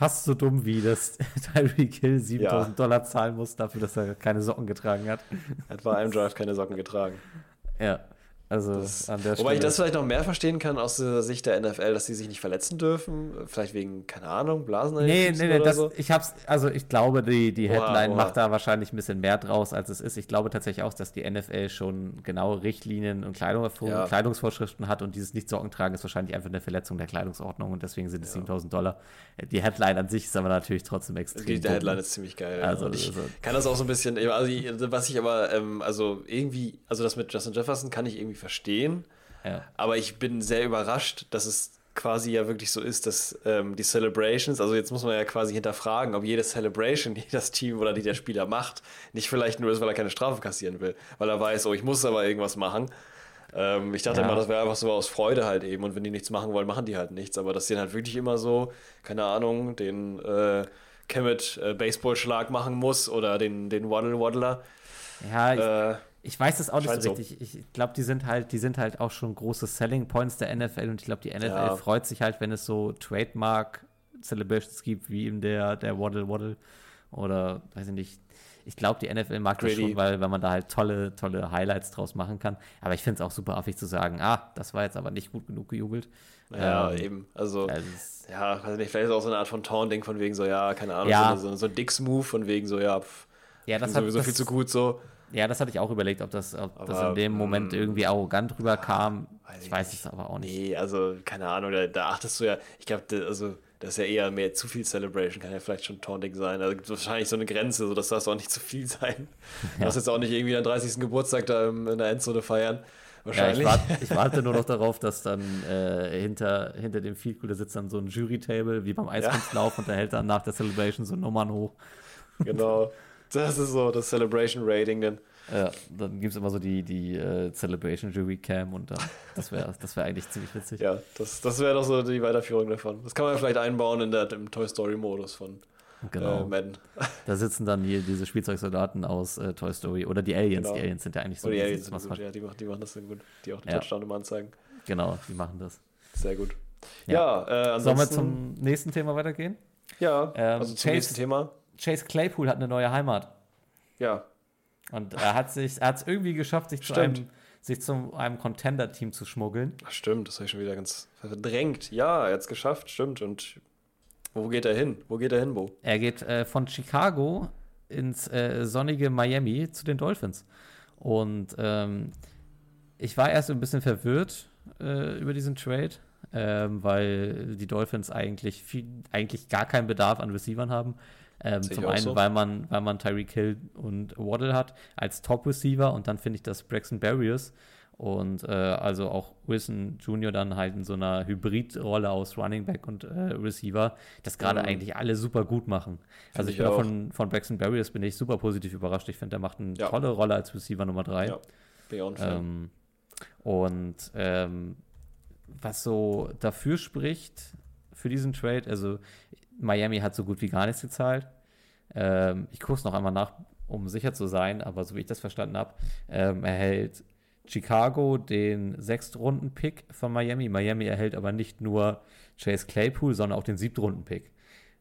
Fast so dumm wie, dass Tyreek Hill 7.000 ja. Dollar zahlen muss dafür, dass er keine Socken getragen hat. Er hat bei einem Drive keine Socken getragen. Ja. Also das, an der Wobei ich das vielleicht noch mehr verstehen kann aus der Sicht der NFL, dass sie sich nicht verletzen dürfen. Vielleicht wegen, keine Ahnung, Blasen. Nee, nee, nee, das, so. ich hab's, also ich glaube, die, die Headline oha, oha. macht da wahrscheinlich ein bisschen mehr draus, als es ist. Ich glaube tatsächlich auch, dass die NFL schon genaue Richtlinien und Kleidung, ja. Kleidungsvorschriften hat und dieses Nicht-Socken tragen ist wahrscheinlich einfach eine Verletzung der Kleidungsordnung und deswegen sind es ja. 7000 Dollar. Die Headline an sich ist aber natürlich trotzdem extrem. Die, die Headline ist ziemlich geil. Also, ja. ich also, kann das auch so ein bisschen, also was ich aber, ähm, also irgendwie, also das mit Justin Jefferson kann ich irgendwie verstehen. Ja. Aber ich bin sehr überrascht, dass es quasi ja wirklich so ist, dass ähm, die Celebrations, also jetzt muss man ja quasi hinterfragen, ob jede Celebration, die das Team oder die der Spieler macht, nicht vielleicht nur ist, weil er keine Strafe kassieren will, weil er weiß, oh, ich muss aber irgendwas machen. Ähm, ich dachte ja. immer, das wäre einfach so aus Freude halt eben und wenn die nichts machen wollen, machen die halt nichts, aber dass die dann halt wirklich immer so, keine Ahnung, den äh, Kemet äh, Baseballschlag machen muss oder den, den Waddle Waddler. Ja, ich, äh, ich weiß das auch nicht so richtig. Ich glaube, die sind halt, die sind halt auch schon große Selling Points der NFL und ich glaube, die NFL ja. freut sich halt, wenn es so Trademark Celebrations gibt, wie eben der, der Waddle Waddle oder weiß ich nicht. ich glaube, die NFL mag das Gritty. schon, weil, weil man da halt tolle, tolle Highlights draus machen kann. Aber ich finde es auch super affig zu sagen, ah, das war jetzt aber nicht gut genug gejubelt. Ja, Ähm, eben. Also, Also ja, weiß nicht, vielleicht ist auch so eine Art von Taunting von wegen so, ja, keine Ahnung, Ja. so, so, so ein Dicks-Move von wegen so, ja, pff, ja, das das ist hat sowieso das, viel zu gut so. Ja, das hatte ich auch überlegt, ob das, ob das Aber, in dem Moment mm, irgendwie arrogant rüberkam. weiß Ich weiß es aber auch nicht. Nee, also, keine Ahnung, da, da achtest du ja, ich glaube, also, das ist ja eher mehr zu viel Celebration, kann ja vielleicht schon Taunting sein. Also gibt es wahrscheinlich so eine Grenze, so das darf auch nicht zu viel sein. Du Ja. darfst jetzt auch nicht irgendwie deinen 30. Geburtstag da in der Endzone feiern. Ja, ich, Wahrscheinlich. warte, ich warte nur noch darauf, dass dann äh, hinter, hinter dem Field Goal da sitzt dann so ein Jury-Table, wie beim Eiskunstlauf, und da hält dann nach der Celebration so Nummern hoch. genau. Das ist so das Celebration Rating dann. Ja, dann gibt es immer so die, die äh, Celebration Jury Cam und dann, das wäre das wär eigentlich ziemlich witzig. Ja, das, das wäre doch so die Weiterführung davon. Das kann man ja vielleicht einbauen in der, im Toy Story Modus von Genau. äh, Madden. Da sitzen dann hier diese Spielzeugsoldaten aus äh, Toy Story oder die Aliens. Genau. Die Aliens sind ja eigentlich so Oder die Aliens sind gut, ja, die, machen, die machen das dann gut. Die auch den Ja. Touchdown immer anzeigen. Genau, die machen das. Sehr gut. Ja. Ja, äh, ansonsten, Sollen wir zum nächsten Thema weitergehen? ja, Ähm, also zum Chase- nächsten Thema. Chase Claypool hat eine neue Heimat. Ja, Und er hat sich, er hat es irgendwie geschafft, sich zu Stimmt. einem, sich zu einem Contender-Team zu schmuggeln. Ach, stimmt, das habe ich schon wieder ganz verdrängt. Ja, er hat es geschafft, stimmt. Und wo geht er hin? Wo geht er hin, Bo? Er geht äh, von Chicago ins äh, sonnige Miami zu den Dolphins. Und ähm, ich war erst ein bisschen verwirrt äh, über diesen Trade, ähm, weil die Dolphins eigentlich, viel, eigentlich gar keinen Bedarf an Receivern haben. Ähm, zum einen, so. weil man, weil man Tyreek Hill und Waddle hat als Top-Receiver und dann finde ich, dass Braxton Barriers und äh, also auch Wilson Jr. dann halt in so einer Hybridrolle aus Running Back und äh, Receiver, das gerade Mhm. eigentlich alle super gut und Also ich, bin auch von, von Braxton Barriers bin ich super positiv überrascht. Ich finde, der macht eine Ja. tolle Rolle als Receiver Nummer 3. Ja, bin ich auch ein Fan. Ähm, und ähm, was so dafür spricht für diesen Trade, also Miami hat so gut wie gar nichts gezahlt. Ähm, ich gucke es noch einmal nach, um sicher zu sein, aber so wie ich das verstanden habe, ähm, erhält Chicago den Sechstrunden-Pick von Miami. Miami erhält aber nicht nur Chase Claypool, sondern auch den Siebtrunden-Pick.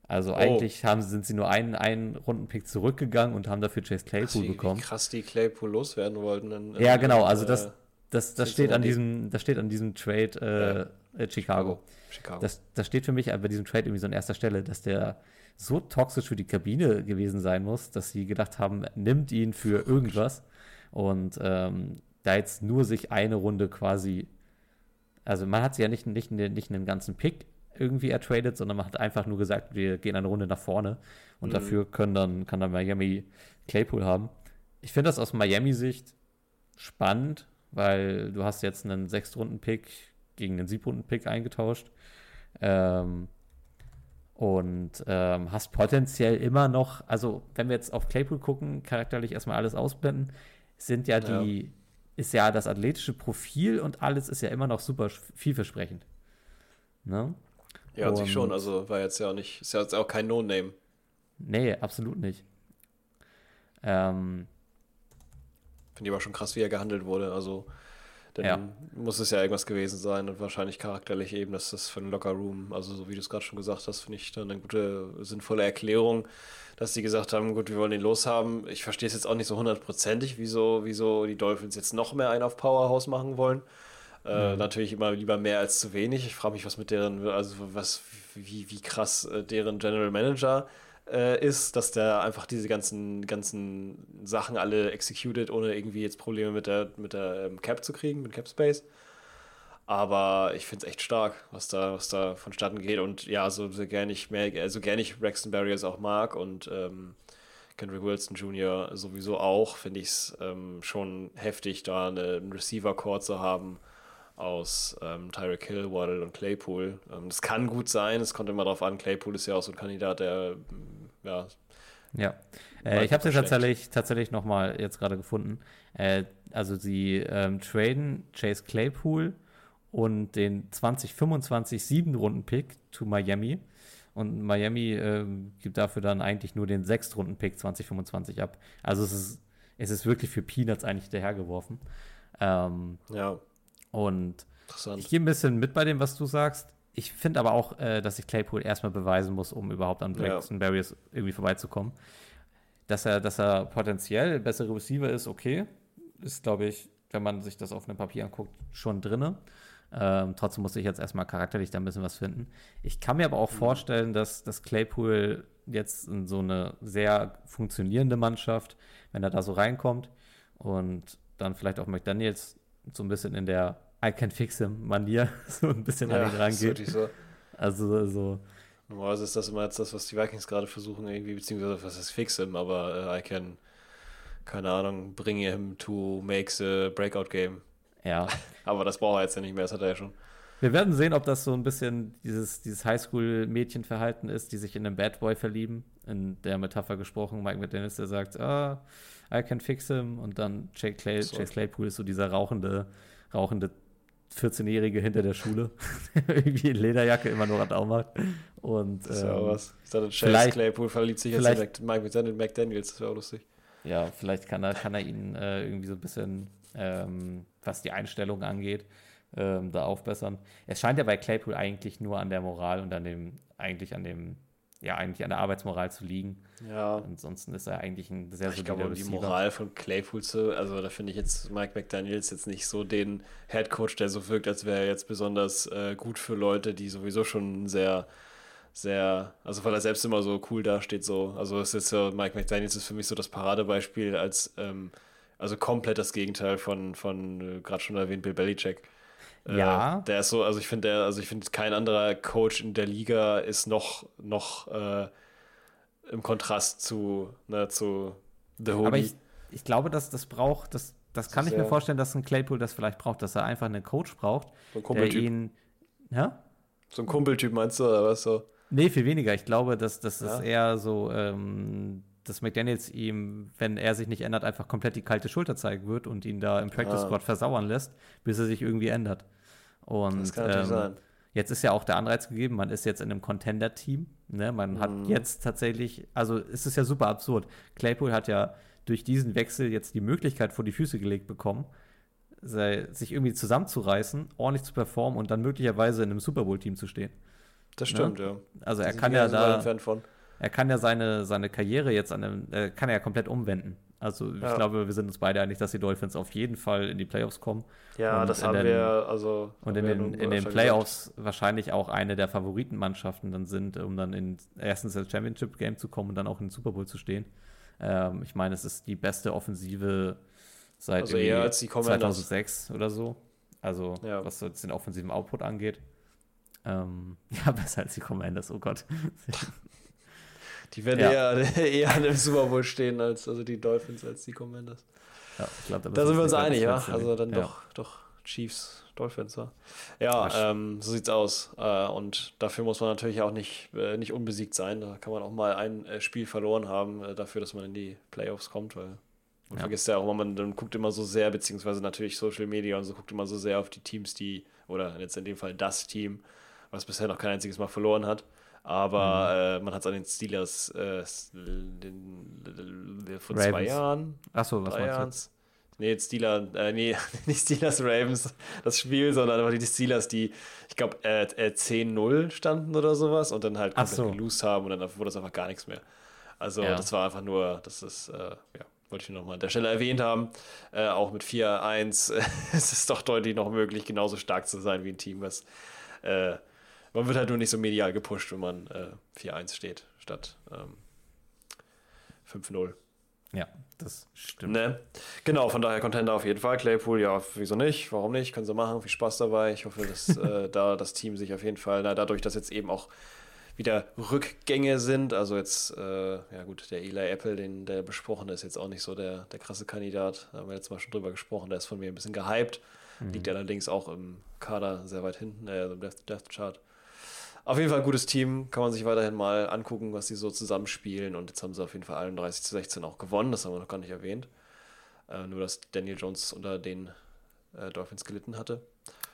Also eigentlich haben, sind sie nur einen, einen Runden-Pick zurückgegangen und haben dafür Chase Ach, Claypool wie, wie bekommen. krass die Claypool loswerden wollten. In, in, Ja, genau, also äh, das, das, das, steht an diesem, das steht an diesem Trade äh, äh, Chicago. Chicago. Das, das steht für mich bei diesem Trade irgendwie so an erster Stelle, dass der so toxisch für die Kabine gewesen sein muss, dass sie gedacht haben, nimmt ihn für irgendwas und ähm, da jetzt nur sich eine Runde quasi, also man hat sie ja nicht, nicht, nicht einen ganzen Pick irgendwie ertradet, sondern man hat einfach nur gesagt, wir gehen eine Runde nach vorne und Mhm. dafür können dann, kann dann Miami Claypool haben. Ich finde das aus Miami-Sicht spannend, weil du hast jetzt einen Sechstrunden-Pick gegen einen Siebrunden-Pick eingetauscht. Ähm, und ähm, hast potenziell immer noch, also wenn wir jetzt auf Claypool gucken, charakterlich erstmal alles ausblenden, sind ja die, ist ja das athletische Profil und alles ist ja immer noch super vielversprechend. Ne? ja, an sich schon. und- Also war jetzt ja auch nicht, ist ja jetzt auch kein No-Name. Nee, absolut nicht. Ähm, Finde ich aber schon krass, wie er gehandelt wurde. Also, dann Ja. muss es ja irgendwas gewesen sein und wahrscheinlich charakterlich eben, dass das für einen Locker-Room, also so wie du es gerade schon gesagt hast, finde ich dann eine gute, sinnvolle Erklärung, dass die gesagt haben, gut, wir wollen den loshaben. Ich verstehe es jetzt auch nicht so hundertprozentig, wieso, wieso die Dolphins jetzt noch mehr einen auf Powerhouse machen wollen. Äh, natürlich immer lieber mehr als zu wenig. Ich frage mich, was mit deren, also was, wie, wie krass äh, deren General Manager äh, ist, dass der einfach diese ganzen, ganzen Sachen alle executed, ohne irgendwie jetzt Probleme mit der, mit der ähm, Cap zu kriegen, mit Cap Space. Aber ich finde es echt stark, was da, was da vonstatten geht. Und ja, so, so gerne ich mehr, also gerne ich Braxton Barriers auch mag und ähm, Kendrick Wilson Jr. sowieso auch, finde ich es ähm, schon heftig, da eine, einen Receiver-Core zu haben aus ähm, Tyreek Hill, Waddle und Claypool. Ähm, das kann gut sein, es kommt immer darauf an. Claypool ist ja auch so ein Kandidat, der ähm, ja, Ja, äh, ich habe es ja tatsächlich, tatsächlich nochmal jetzt gerade gefunden. Äh, also sie ähm, traden Chase Claypool und den 2025 7-Runden-Pick to Miami. Und Miami ähm, gibt dafür dann eigentlich nur den 6-Runden-Pick 2025 ab. Also es ist, es ist wirklich für Peanuts eigentlich hinterhergeworfen. Ähm, ja, und ich gehe ein bisschen mit bei dem, was du sagst. Ich finde aber auch, äh, dass sich Claypool erstmal beweisen muss, um überhaupt an Ja. Braxton Barriers irgendwie vorbeizukommen. dass er, dass er potenziell bessere Receiver ist, okay. Ist, glaube ich, wenn man sich das auf einem Papier anguckt, schon drinne. Ähm, trotzdem muss ich jetzt erstmal charakterlich da ein bisschen was finden. Ich kann mir aber auch mhm. vorstellen, dass, dass Claypool jetzt in so eine sehr funktionierende Mannschaft, wenn er da so reinkommt und dann vielleicht auch McDaniels so ein bisschen in der I can fix him Manier so ein bisschen ja, an ihn rangeht. So. Also so. Normalerweise ist das immer jetzt das, was die Vikings gerade versuchen, irgendwie, beziehungsweise was heißt fix him, aber uh, I can, keine Ahnung, bring him to make the breakout game. Ja. aber das braucht er jetzt ja nicht mehr, das hat er ja schon. Wir werden sehen, ob das so ein bisschen dieses, dieses Highschool-Mädchenverhalten ist, die sich in einen Bad Boy verlieben. In der Metapher gesprochen, Mike McDaniels, der sagt, ah, I can fix him. Und dann Jake Clay, so. Chase Claypool ist so dieser rauchende, rauchende 14-Jährige hinter der Schule, irgendwie in Lederjacke immer nur Radau macht. Und, das ist ja ähm, was. Ich dachte, Chase Claypool verliebt sich jetzt in Mike McDaniels, das wäre auch lustig. Ja, vielleicht kann er, kann er ihn äh, irgendwie so ein bisschen, ähm, was die Einstellung angeht, ähm, da aufbessern. Es scheint ja bei Claypool eigentlich nur an der Moral und an dem, eigentlich an dem, ja, eigentlich an der Arbeitsmoral zu liegen. Ja. Ansonsten ist er eigentlich ein sehr solider Ich glaube, die Moral von Claypool zu, also da finde ich jetzt Mike McDaniels jetzt nicht so den Head Coach, der so wirkt, als wäre er jetzt besonders äh, gut für Leute, die sowieso schon sehr sehr, also weil er selbst immer so cool dasteht, so. Also es ist so, Mike McDaniels ist für mich so das Paradebeispiel als, ähm, also komplett das Gegenteil von, von äh, gerade schon erwähnt, Bill Belichick. Äh, ja. Äh, der ist so, also ich finde, der, also ich finde, kein anderer Coach in der Liga ist noch, noch äh, im Kontrast zu, ne, zu The Hoodie. Aber ich, ich glaube, dass das braucht, das, das kann das ich mir vorstellen, dass ein Claypool das vielleicht braucht, dass er einfach einen Coach braucht, so ein der ihn, ja? So ein Kumpeltyp meinst du, oder was so? Nee, viel weniger. Ich glaube, dass das ja. ist eher so, ähm, dass McDaniels ihm, wenn er sich nicht ändert, einfach komplett die kalte Schulter zeigen wird und ihn da im Practice. Squad versauern lässt, bis er sich irgendwie ändert. Und das kann natürlich ähm, sein. Jetzt ist ja auch der Anreiz gegeben, man ist jetzt in einem Contender-Team. Ne? Man mhm. hat jetzt tatsächlich, also ist es ja super absurd. Claypool hat ja durch diesen Wechsel jetzt die Möglichkeit vor die Füße gelegt bekommen, sei, sich irgendwie zusammenzureißen, ordentlich zu performen und dann möglicherweise in einem Super Bowl-Team zu stehen. Das ne? stimmt, ne? ja. Also er kann ja da, er kann ja seine, seine Karriere jetzt an einem, äh, kann er ja komplett umwenden. Also ich ja. glaube, wir sind uns beide einig, dass die Dolphins auf jeden Fall in die Playoffs kommen. Ja, und das haben den, wir, also. Und in den, in den Playoffs gesagt. wahrscheinlich auch eine der Favoritenmannschaften dann sind, um dann in erstens das Championship Game zu kommen und dann auch in den Super Bowl zu stehen. Ähm, ich meine, es ist die beste Offensive seit also eher als die 2006 oder so. Also ja. was jetzt den offensiven Output angeht. Ähm, ja, besser als die Commanders, oh Gott. Die werden ja. eher, eher an dem Super Bowl stehen, als also die Dolphins als die Commanders. Ja, ich glaub, da sind wir uns einig, ja. Also dann ja. doch, doch Chiefs, Dolphins, ja. Ja, ähm, so sieht's aus. Äh, und dafür muss man natürlich auch nicht, äh, nicht unbesiegt sein. Da kann man auch mal ein äh, Spiel verloren haben, äh, dafür, dass man in die Playoffs kommt, weil man ja. vergisst ja auch, man dann guckt immer so sehr, beziehungsweise natürlich Social Media und so guckt immer so sehr auf die Teams, die, oder jetzt in dem Fall das Team, was bisher noch kein einziges Mal verloren hat. Aber mhm. äh, man hat es an den Steelers äh, den, den, von Ravens. zwei Jahren. Achso, was meinst Jahren. Nee, Steelers, äh, nee, nicht Steelers Ravens, das Spiel, sondern einfach die Steelers, die, ich glaube, äh, äh, 10-0 standen oder sowas und dann halt komplett so. gelost haben und dann wurde das einfach gar nichts mehr. Also, ja. das war einfach nur, das ist, äh, ja, wollte ich nochmal an der Stelle erwähnt haben. Äh, auch mit 4-1 es ist doch deutlich noch möglich, genauso stark zu sein wie ein Team, was äh, man wird halt nur nicht so medial gepusht, wenn man äh, 4-1 steht, statt ähm, 5-0. Ja, das stimmt. Ne? Genau, von daher Contender auf jeden Fall. Claypool, ja, wieso nicht? Warum nicht? Können sie machen. Viel Spaß dabei. Ich hoffe, dass äh, da das Team sich auf jeden Fall, na, dadurch, dass jetzt eben auch wieder Rückgänge sind, also jetzt, äh, ja gut, der Eli Apple, den der besprochen ist, jetzt auch nicht so der, der krasse Kandidat. Da haben wir jetzt mal schon drüber gesprochen, der ist von mir ein bisschen gehypt. Mhm. Liegt allerdings auch im Kader sehr weit hinten, äh, im Death, Death Chart. Auf jeden Fall ein gutes Team, kann man sich weiterhin mal angucken, was sie so zusammenspielen. Und jetzt haben sie auf jeden Fall 31 zu 16 auch gewonnen, das haben wir noch gar nicht erwähnt. Äh, nur, dass Daniel Jones unter den äh, Dolphins gelitten hatte.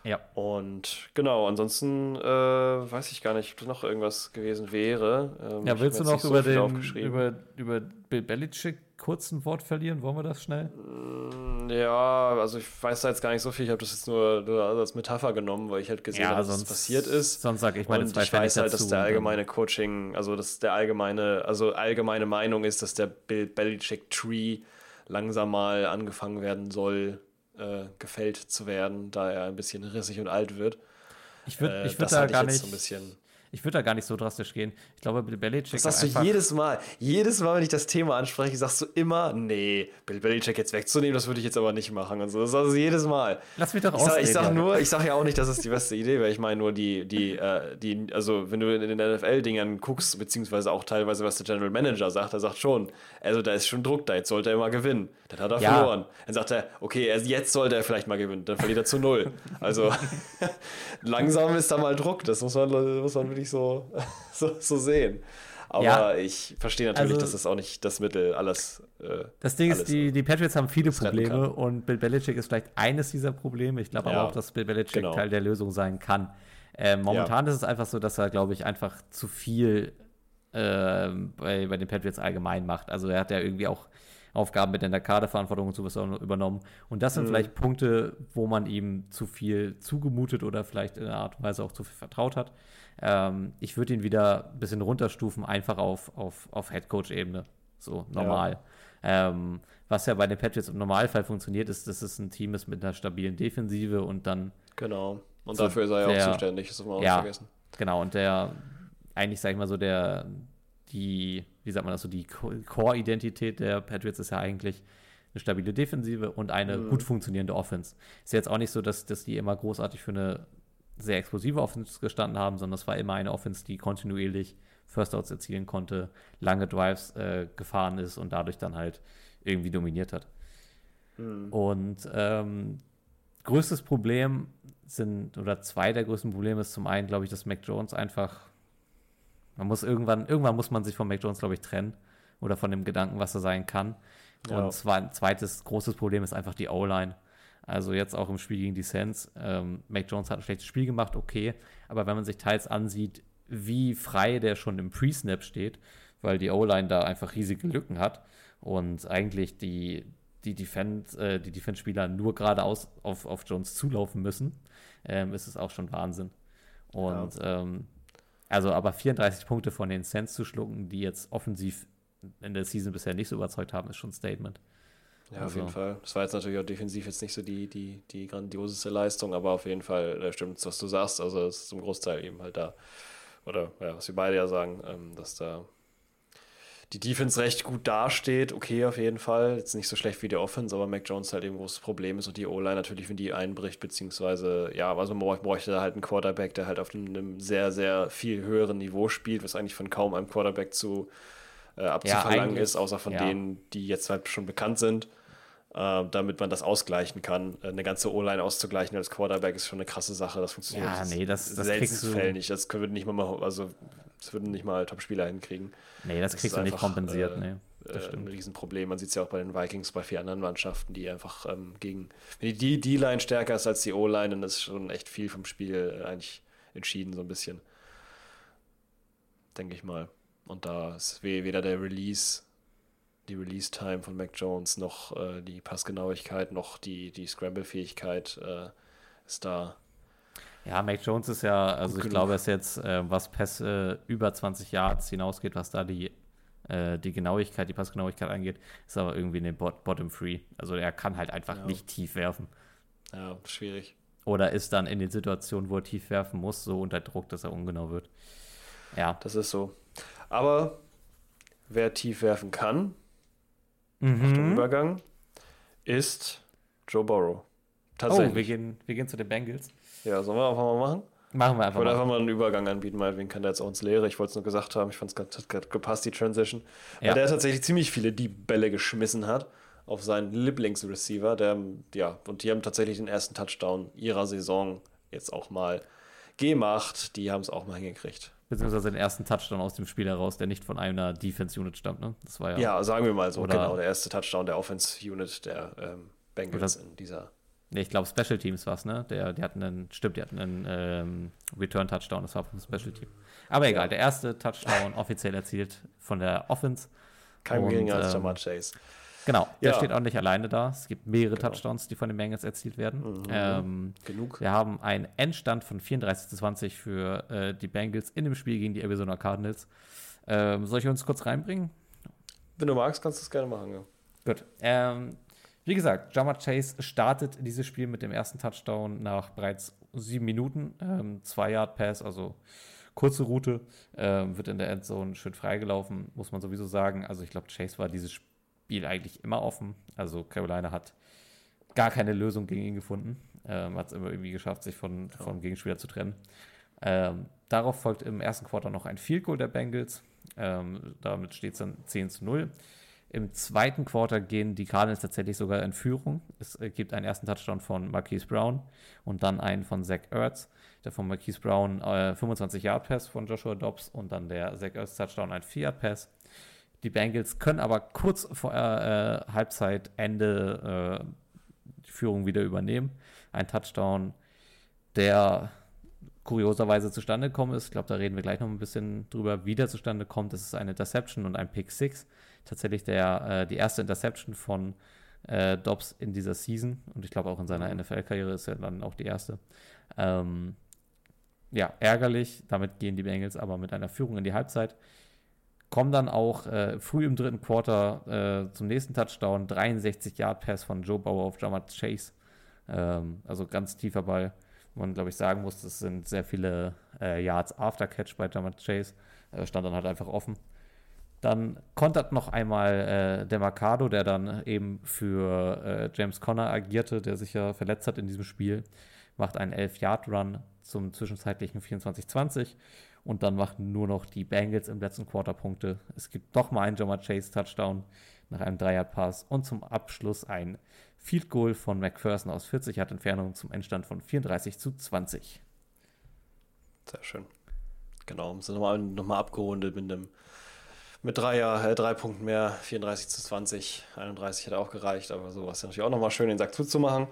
Ja. Und genau, ansonsten äh, weiß ich gar nicht, ob das noch irgendwas gewesen wäre. Ähm, ja, willst du noch über, so den, über, über Bill Belichick kurz ein Wort verlieren? Wollen wir das schnell? Mm, Ja, also ich weiß da jetzt gar nicht so viel. Ich habe das jetzt nur, nur als Metapher genommen, weil ich halt gesehen Ja, habe, dass sonst- es passiert ist. sonst sag ich meine Und zwei ich weiß halt, dass dazu der und dann- allgemeine Coaching, also dass der allgemeine, also allgemeine Meinung ist, dass der Bill Belichick Tree langsam mal angefangen werden soll, äh, gefällt zu werden, da er ein bisschen rissig und alt wird. Ich würde Äh, ich würd da gar nicht. so. Ich würde da gar nicht so drastisch gehen. Ich glaube, Bill Belichick Das sagst du jedes Mal. Jedes Mal, wenn ich das Thema anspreche, sagst du immer, nee, Bill Belichick jetzt wegzunehmen, das würde ich jetzt aber nicht machen. Und so. Das sagst du jedes Mal. Lass mich doch Ich sag, ich sag ausreden. nur, ich sag ja auch nicht, dass es die beste Idee wäre. Ich meine nur die, die, äh, die, also wenn du in den NFL-Dingern guckst, beziehungsweise auch teilweise, was der General Manager sagt, er sagt schon, also da ist schon Druck da, jetzt sollte er mal gewinnen. Dann hat er Ja. verloren. Dann sagt er, okay, jetzt sollte er vielleicht mal gewinnen, dann verliert er zu null. Also langsam ist da mal Druck, das muss man, muss man wirklich so, so, so sehen. Aber Ja. ich verstehe natürlich, Also- dass das auch nicht das Mittel alles. Äh, Das Ding ist, alles- die, die Patriots haben viele Probleme und Bill Belichick ist vielleicht eines dieser Probleme. Ich glaube Ja, aber auch, dass Bill Belichick genau. Teil der Lösung sein kann. Ähm, momentan ist es einfach so, dass er, glaube ich, einfach zu viel ähm, bei, bei den Patriots allgemein macht. Also er hat ja irgendwie auch Aufgaben mit in der Kaderverantwortung und sowas auch übernommen. Und das sind Mhm. vielleicht Punkte, wo man ihm zu viel zugemutet oder vielleicht in einer Art und Weise auch zu viel vertraut hat. Ähm, ich würde ihn wieder ein bisschen runterstufen, einfach auf, auf, auf Headcoach-Ebene. So normal. Ähm, was ja bei den Patriots im Normalfall funktioniert, ist, dass es ein Team ist mit einer stabilen Defensive und dann Genau. Und So dafür ist er ja auch zuständig, das darf man auch ja, vergessen. Genau, und der, eigentlich sag ich mal so, der, die, wie sagt man das so, die Co- Core-Identität der Patriots ist ja eigentlich eine stabile Defensive und eine Mhm. gut funktionierende Offense. Ist jetzt auch nicht so, dass, dass die immer großartig für eine sehr explosive Offense gestanden haben, sondern es war immer eine Offense, die kontinuierlich First Outs erzielen konnte, lange Drives äh, gefahren ist und dadurch dann halt irgendwie dominiert hat. Mhm. Und ähm, größtes Problem sind, oder zwei der größten Probleme ist zum einen, glaube ich, dass Mac Jones einfach, man muss irgendwann, irgendwann muss man sich von Mac Jones, glaube ich, trennen oder von dem Gedanken, was er sein kann. Ja. Und zwar ein zweites großes Problem ist einfach die O-Line. Also jetzt auch im Spiel gegen die Saints. Ähm, Mac Jones hat ein schlechtes Spiel gemacht, okay. Aber wenn man sich teils ansieht, wie frei der schon im Pre-Snap steht, weil die O-Line da einfach riesige Lücken hat und eigentlich die, die Defense, äh, die Defense-Spieler nur geradeaus auf, auf Jones zulaufen müssen, ähm, ist es auch schon Wahnsinn. Und ähm, also aber 34 Punkte von den Saints zu schlucken, die jetzt offensiv in der Season bisher nicht so überzeugt haben, ist schon ein Statement. Ja, auf Also- jeden Fall. Das war jetzt natürlich auch defensiv jetzt nicht so die, die, die grandioseste Leistung, aber auf jeden Fall da stimmt was du sagst. Also es ist zum Großteil eben halt da, oder ja, was wir beide ja sagen, ähm, dass da die Defense recht gut dasteht. Okay, auf jeden Fall. Jetzt nicht so schlecht wie die Offense, aber Mac Jones halt eben ein großes Problem ist und die O-Line natürlich, wenn die einbricht, beziehungsweise, ja, also man bräuch- bräuchte da halt einen Quarterback, der halt auf einem sehr, sehr viel höheren Niveau spielt, was eigentlich von kaum einem Quarterback zu äh, abzuverlangen eigentlich, ist, außer von ja. denen, die jetzt halt schon bekannt sind äh, damit man das ausgleichen kann. Äh, Eine ganze O-Line auszugleichen als Quarterback ist schon eine krasse Sache. Das funktioniert Ja, in nee, das- das seltensten du- Fällen nicht. Das würden nicht mal, also das würden nicht mal Top-Spieler hinkriegen. Nee, das, Das kriegst du nicht einfach, kompensiert, äh, nee. Das äh, ein stimmt. Riesenproblem. Man sieht es ja auch bei den Vikings, bei vielen anderen Mannschaften, die einfach ähm, gegen, wenn die D-Line stärker ist als die O-Line, dann ist schon echt viel vom Spiel eigentlich entschieden, so ein bisschen. Denke ich mal. Und da ist we- weder der Release, die Release-Time von Mac Jones, noch äh, die Passgenauigkeit, noch die, die Scramble-Fähigkeit äh, ist da. Ja, Mac Jones ist ja, also Gut ich genug. glaube, es ist jetzt, äh, was Pässe über 20 Yards hinausgeht, was da die, äh, die Genauigkeit, die Passgenauigkeit angeht, ist aber irgendwie eine Bot Bottom Free. Also er kann halt einfach Ja. nicht tief werfen. Ja, schwierig. Oder ist dann in den Situationen, wo er tief werfen muss, so unter Druck, dass er ungenau wird. Ja. Das ist so. Aber wer tief werfen kann, Mhm. Achtung, Übergang, ist Joe Burrow. Oh, Tatsächlich. wir gehen, wir gehen zu den Bengals. Ja, sollen wir einfach mal machen? Machen wir Ich einfach wollte mal. einfach mal einen Übergang anbieten, meinetwegen kann der jetzt auch ins Leere. Ich wollte es nur gesagt haben, ich fand es hat grad gepasst, die Transition. Weil Ja. der tatsächlich ziemlich viele Deep Bälle geschmissen hat auf seinen Lieblingsreceiver. Der, ja, und die haben tatsächlich den ersten Touchdown ihrer Saison jetzt auch mal gemacht. Die haben es auch mal hingekriegt. Beziehungsweise den ersten Touchdown aus dem Spiel heraus, der nicht von einer Defense-Unit stammt, ne? Das war ja. Ja, sagen wir mal so, Oder- genau. Der erste Touchdown der Offense-Unit der ähm, Bengals in dieser. Nee, ich glaube, Special Teams war es, ne? Der, die hatten einen, stimmt, die hatten einen ähm, Return-Touchdown, das war vom Special Team. Aber egal, der erste Touchdown offiziell erzielt von der Offense. Kein Und, geringer als ähm, Jamar Chase. Genau, der Ja. steht auch nicht alleine da. Es gibt mehrere Touchdowns, die von den Bengals erzielt werden. Ähm, Genug. wir haben einen Endstand von 34 zu 20 für äh, die Bengals in dem Spiel gegen die Arizona Cardinals. Ähm, soll ich uns kurz reinbringen? Wenn du magst, kannst du es gerne machen. Ja. Gut. Ähm, wie gesagt, Jamar Chase startet dieses Spiel mit dem ersten Touchdown nach bereits sieben Minuten. Ähm, zwei Yard Pass, also kurze Route, ähm, wird in der Endzone schön freigelaufen, muss man sowieso sagen. Also ich glaube, Chase war dieses Spiel eigentlich immer offen. Also Carolina hat gar keine Lösung gegen ihn gefunden. Ähm, hat es immer irgendwie geschafft, sich von, vom Gegenspieler zu trennen. Ähm, darauf folgt im ersten Quarter noch ein Field Goal der Bengals. Ähm, damit steht es dann 10 zu 0. Im zweiten Quarter gehen die Cardinals tatsächlich sogar in Führung. Es äh, gibt einen ersten Touchdown von Marquise Brown und dann einen von Zach Ertz. Der von Marquise Brown äh, 25-Yard-Pass von Joshua Dobbs und dann der Zach Ertz Touchdown ein 4-Yard-Pass. Die Bengals können aber kurz vor äh, äh, Halbzeitende äh, die Führung wieder übernehmen. Ein Touchdown, der kurioserweise zustande gekommen ist. Ich glaube, da reden wir gleich noch ein bisschen drüber, wie der zustande kommt. Das ist eine Interception und ein Pick Six. Tatsächlich der, äh, die erste Interception von äh, Dobbs in dieser Season. Und ich glaube auch in seiner NFL-Karriere ist er dann auch die erste. Ähm, ja, ärgerlich. Damit gehen die Bengals aber mit einer Führung in die Halbzeit. Kommen dann auch äh, früh im dritten Quarter äh, zum nächsten Touchdown. 63 Yard Pass von Joe Bauer auf Jamar Chase. Ähm, also ganz tiefer Ball. wo Man, glaube ich, sagen muss, das sind sehr viele äh, Yards after Catch bei Jamar Chase. Äh, stand dann halt einfach offen. Dann kontert noch einmal äh, der Mercado, der dann eben für äh, James Conner agierte, der sich ja verletzt hat in diesem Spiel, macht einen 11-Yard-Run zum zwischenzeitlichen 24-20 und dann machten nur noch die Bengals im letzten Quarter Punkte. Es gibt doch mal einen Jamar Chase Touchdown nach einem 3-Yard-Pass und zum Abschluss ein Field Goal von McPherson aus 40 Yard Entfernung zum Endstand von 34 zu 20. Sehr schön. Genau, sind nochmal noch mal abgerundet mit einem mit drei, äh, drei Punkten mehr, 34 zu 20, 31 hätte auch gereicht, aber so war es natürlich auch nochmal schön, den Sack zuzumachen.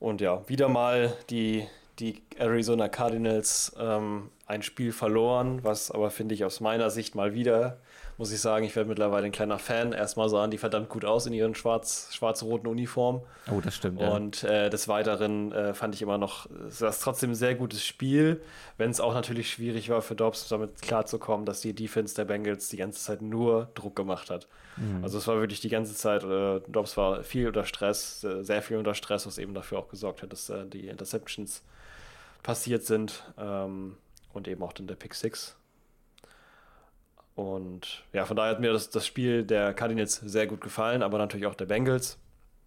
Und ja, wieder mal die, die Arizona Cardinals ähm, ein Spiel verloren, was aber finde ich aus meiner Sicht mal wieder, muss ich sagen, ich werde mittlerweile ein kleiner Fan. Erstmal sahen die verdammt gut aus in ihren schwarz- schwarz-roten Uniformen. Oh, das stimmt. ja. Und äh, des Weiteren äh, fand ich immer noch, es war trotzdem ein sehr gutes Spiel, wenn es auch natürlich schwierig war für Dobbs, damit klarzukommen, dass die Defense der Bengals die ganze Zeit nur Druck gemacht hat. Also es war wirklich die ganze Zeit, äh, Dobbs war viel unter Stress, äh, sehr viel unter Stress, was eben dafür auch gesorgt hat, dass äh, die Interceptions passiert sind ähm, und eben auch dann der Pick Six. Und ja, von daher hat mir das, das Spiel der Cardinals sehr gut gefallen, aber natürlich auch der Bengals.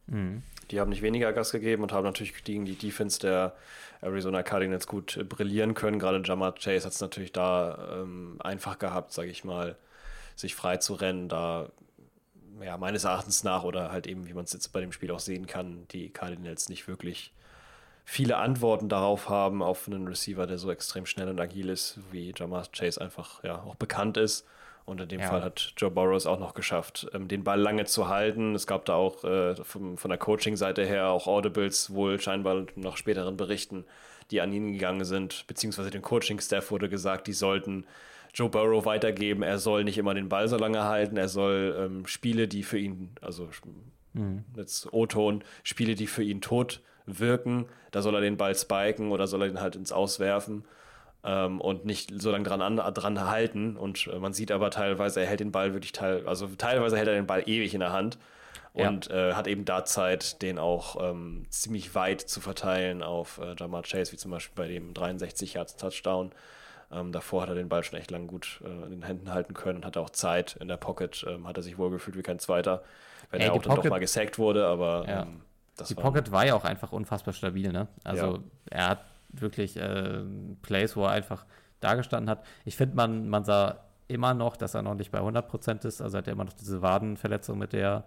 Mhm. Die haben nicht weniger Gas gegeben und haben natürlich gegen die Defense der Arizona Cardinals gut äh, brillieren können. Gerade Jamar Chase hat es natürlich da ähm, einfach gehabt, sage ich mal, sich frei zu rennen. Da, ja, meines Erachtens nach oder halt eben, wie man es jetzt bei dem Spiel auch sehen kann, die Cardinals nicht wirklich viele Antworten darauf haben, auf einen Receiver, der so extrem schnell und agil ist, wie Jamar Chase einfach ja auch bekannt ist. Und in dem Ja. Fall hat Joe Burrow es auch noch geschafft, ähm, den Ball lange zu halten. Es gab da auch äh, vom, von der Coaching-Seite her auch Audibles, wohl scheinbar nach späteren Berichten, die an ihn gegangen sind, beziehungsweise dem Coaching-Staff wurde gesagt, die sollten Joe Burrow weitergeben. Er soll nicht immer den Ball so lange halten. Er soll ähm, Spiele, die für ihn, also jetzt O-Ton, Spiele, die für ihn tot wirken, da soll er den Ball spiken oder soll er den halt ins Auswerfen ähm, und nicht so lange dran, an, dran halten. Und äh, man sieht aber teilweise, er hält den Ball wirklich teil, also teilweise hält er den Ball ewig in der Hand Ja. und äh, hat eben da Zeit, den auch ähm, ziemlich weit zu verteilen auf äh, Jamar Chase, wie zum Beispiel bei dem 63 Yards Touchdown. Ähm, davor hat er den Ball schon echt lang gut äh, in den Händen halten können, hatte auch Zeit in der Pocket, ähm, hat er sich wohl gefühlt wie kein zweiter, wenn Ey, er auch dann doch mal gesackt wurde, aber Ja. ähm, das Die Pocket war ja auch einfach unfassbar stabil, ne? Also Ja. er hat wirklich äh, Plays, wo er einfach dagestanden hat. Ich finde, man, man sah immer noch, dass er noch nicht bei 100% ist. Also hat er immer noch diese Wadenverletzung, mit der er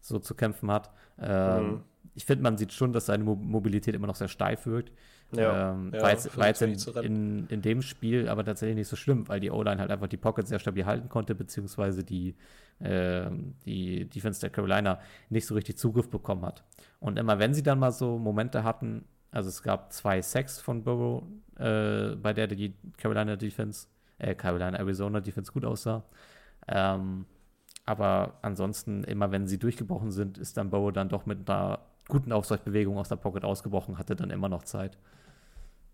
so zu kämpfen hat. Ähm, Mhm. Ich finde, man sieht schon, dass seine Mo Mobilität immer noch sehr steif wirkt. Ja, ähm, ja, war jetzt, war jetzt in, in, in dem Spiel aber tatsächlich nicht so schlimm, weil die O-Line halt einfach die Pocket sehr stabil halten konnte, beziehungsweise die, ähm, die Defense der Carolina nicht so richtig Zugriff bekommen hat. Und immer wenn sie dann mal so Momente hatten, also es gab zwei Sacks von Burrow, äh, bei der die Carolina Defense, äh, Carolina Arizona Defense gut aussah. Ähm, aber ansonsten, immer wenn sie durchgebrochen sind, ist dann Burrow dann doch mit einer guten Ausweichbewegung aus der Pocket ausgebrochen, hatte dann immer noch Zeit.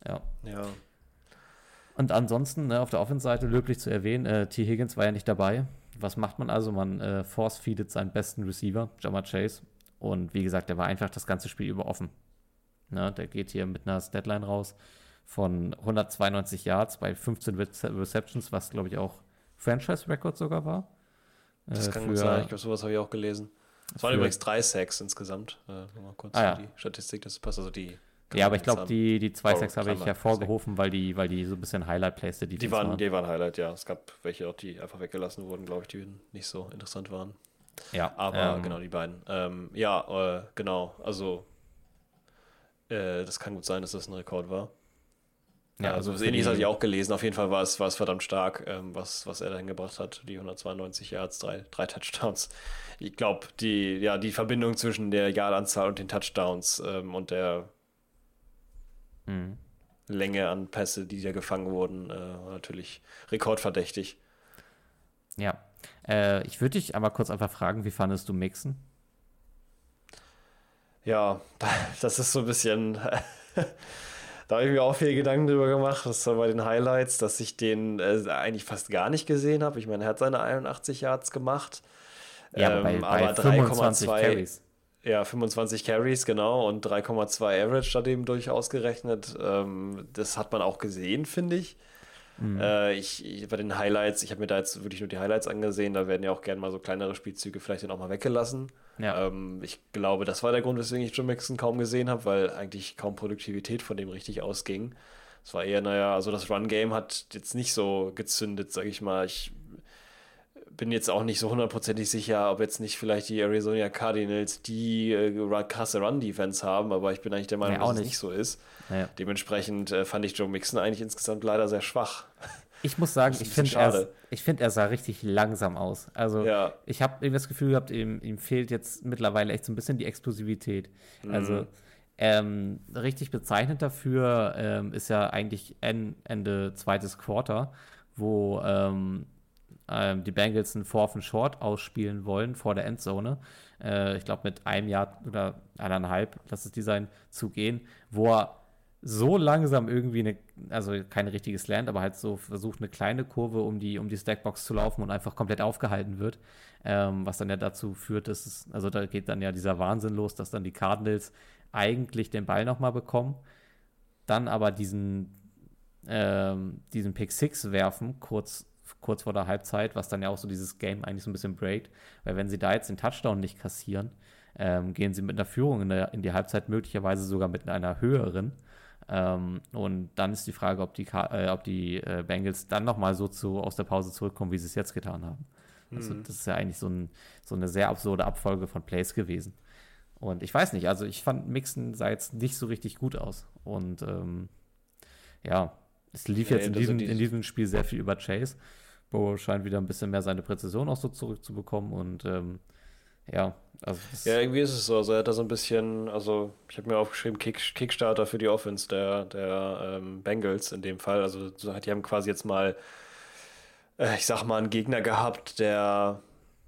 Ja. Ja. Und ansonsten ne, auf der Offense-Seite löblich zu erwähnen, äh, T. Higgins war ja nicht dabei. Was macht man also? Man äh, force-feedet seinen besten Receiver, Jamar Chase. Und wie gesagt, der war einfach das ganze Spiel über offen. Ne, der geht hier mit einer Statline raus von 192 Yards bei 15 Receptions, was glaube ich auch Franchise-Record sogar war. Das Äh, kann für- gut sein. Ich glaube, sowas habe ich auch gelesen. Es waren übrigens drei Sacks insgesamt. Äh, Nochmal kurz Ah, ja. die Statistik, das passt. Also die. Ja, aber ich glaube, die, die zwei Oh, Sacks habe ich Klammer, hervorgerufen, weil die, weil die so ein bisschen Highlight-Plays der Die Defense waren, die waren Highlight, ja. Es gab welche auch, die einfach weggelassen wurden, glaube ich, die nicht so interessant waren. Ja, Aber ähm, genau, die beiden. Ähm, ja, äh, genau. Also, äh, das kann gut sein, dass das ein Rekord war. Ja, also, also Ähnliches die- hatte ich auch gelesen. Auf jeden Fall war es, war es verdammt stark, ähm, was, was er da hingebracht hat. Die 192 Yards, drei, drei Touchdowns. Ich glaube, die, ja, die Verbindung zwischen der Yardanzahl und den Touchdowns ähm, und der Mhm. Länge an Pässe, die da gefangen wurden, äh, natürlich rekordverdächtig. Ja. Äh, ich würde dich aber kurz einfach fragen, wie fandest du Mixen? Ja, das ist so ein bisschen. da habe ich mir auch viel Gedanken drüber gemacht. Das war bei den Highlights, dass ich den äh, eigentlich fast gar nicht gesehen habe. Ich meine, er hat seine 81 Yards gemacht. Ja, aber bei, Ähm, bei aber 25 3,2 Carries. Ja, 25 Carries, genau, und 3,2 Average da eben durchaus gerechnet. Ähm, das hat man auch gesehen, finde ich. Mhm. Äh, ich, ich. Bei den Highlights, ich habe mir da jetzt wirklich nur die Highlights angesehen, da werden ja auch gerne mal so kleinere Spielzüge vielleicht dann auch mal weggelassen. Ja. Ähm, ich glaube, das war der Grund, weswegen ich Joe Mixon kaum gesehen habe, weil eigentlich kaum Produktivität von dem richtig ausging. Es war eher, naja, also das Run-Game hat jetzt nicht so gezündet, sage ich mal. Ich bin jetzt auch nicht so hundertprozentig sicher, ob jetzt nicht vielleicht die Arizona Cardinals die äh, krasse Run-Defense haben, aber ich bin eigentlich der Meinung, auch dass es nicht. nicht so ist. Naja. Dementsprechend äh, fand ich Joe Mixon eigentlich insgesamt leider sehr schwach. Ich muss sagen, ich finde, er, ich find, er sah richtig langsam aus. Also, Ja. ich habe irgendwie das Gefühl gehabt, ihm, ihm fehlt jetzt mittlerweile echt so ein bisschen die Explosivität. Mhm. Also, ähm, richtig bezeichnend dafür ähm, ist ja eigentlich en, Ende zweites Quarter, wo ähm, die Bengals einen Fourth and Short ausspielen wollen vor der Endzone. Äh, ich glaube, mit einem Jahr oder eineinhalb, lass es die sein, zu gehen, wo er so langsam irgendwie eine, also kein richtiges Land, aber halt so versucht, eine kleine Kurve um die, um die Stackbox zu laufen und einfach komplett aufgehalten wird. Ähm, was dann ja dazu führt, dass es, also da geht dann ja dieser Wahnsinn los, dass dann die Cardinals eigentlich den Ball nochmal bekommen, dann aber diesen, ähm, diesen Pick Six werfen, kurz, kurz vor der Halbzeit, was dann ja auch so dieses Game eigentlich so ein bisschen breakt, weil wenn sie da jetzt den Touchdown nicht kassieren, ähm, gehen sie mit einer Führung in, der, in die Halbzeit möglicherweise sogar mit einer höheren. Ähm, und dann ist die Frage, ob die, äh, ob die äh, Bengals dann nochmal so zu, aus der Pause zurückkommen, wie sie es jetzt getan haben. Also, das ist ja eigentlich so, ein, so eine sehr absurde Abfolge von Plays gewesen. Und ich weiß nicht, also ich fand Mixon sah jetzt nicht so richtig gut aus. Und ähm, ja, es lief Nee, jetzt in diesem, die- in diesem Spiel sehr viel über Chase. Burrow scheint wieder ein bisschen mehr seine Präzision auch so zurückzubekommen. Und ähm, ja, also Ja, irgendwie ist es so. Also er hat da so ein bisschen, also ich habe mir aufgeschrieben, Kick, Kickstarter für die Offense der, der ähm, Bengals in dem Fall. Also die haben quasi jetzt mal, äh, ich sag mal, einen Gegner gehabt, der.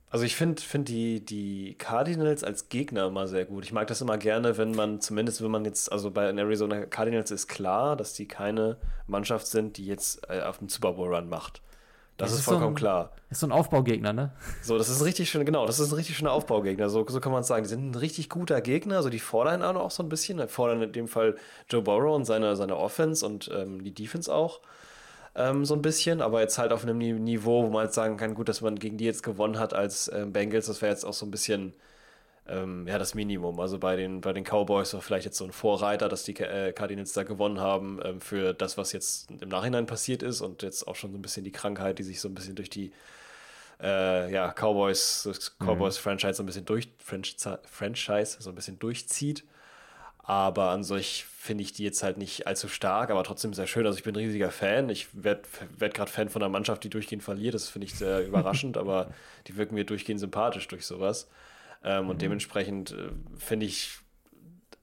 Also ich finde find die, die Cardinals als Gegner immer sehr gut. Ich mag das immer gerne, wenn man, zumindest wenn man jetzt, also bei den Arizona Cardinals ist klar, dass die keine Mannschaft sind, die jetzt äh, auf den Super Bowl Run macht. Das, Das ist ist so vollkommen ein- klar. ist so ein Aufbaugegner, ne? So, das ist ein richtig schön, genau, das ist ein richtig schöner Aufbaugegner, so, so kann man es sagen. Die sind ein richtig guter Gegner, also die fordern auch so ein bisschen, die fordern in dem Fall Joe Burrow und seine, seine Offense und ähm, die Defense auch ähm, so ein bisschen, aber jetzt halt auf einem Ni- Niveau, wo man jetzt sagen kann, gut, dass man gegen die jetzt gewonnen hat als ähm, Bengals, das wäre jetzt auch so ein bisschen ähm, ja, das Minimum. Also bei den, bei den Cowboys war vielleicht jetzt so ein Vorreiter, dass die äh, Cardinals da gewonnen haben ähm, für das, was jetzt im Nachhinein passiert ist und jetzt auch schon so ein bisschen die Krankheit, die sich so ein bisschen durch die äh, ja, Cowboys, das Cowboys-Franchise so ein bisschen durch, Franchise, Franchise so ein bisschen durchzieht. Aber an solch finde ich die jetzt halt nicht allzu stark, aber trotzdem sehr schön. Also ich bin ein riesiger Fan. Ich werde werd gerade Fan von einer Mannschaft, die durchgehend verliert. Das finde ich sehr überraschend, aber die wirken mir durchgehend sympathisch durch sowas. Ähm, Und dementsprechend äh, finde ich,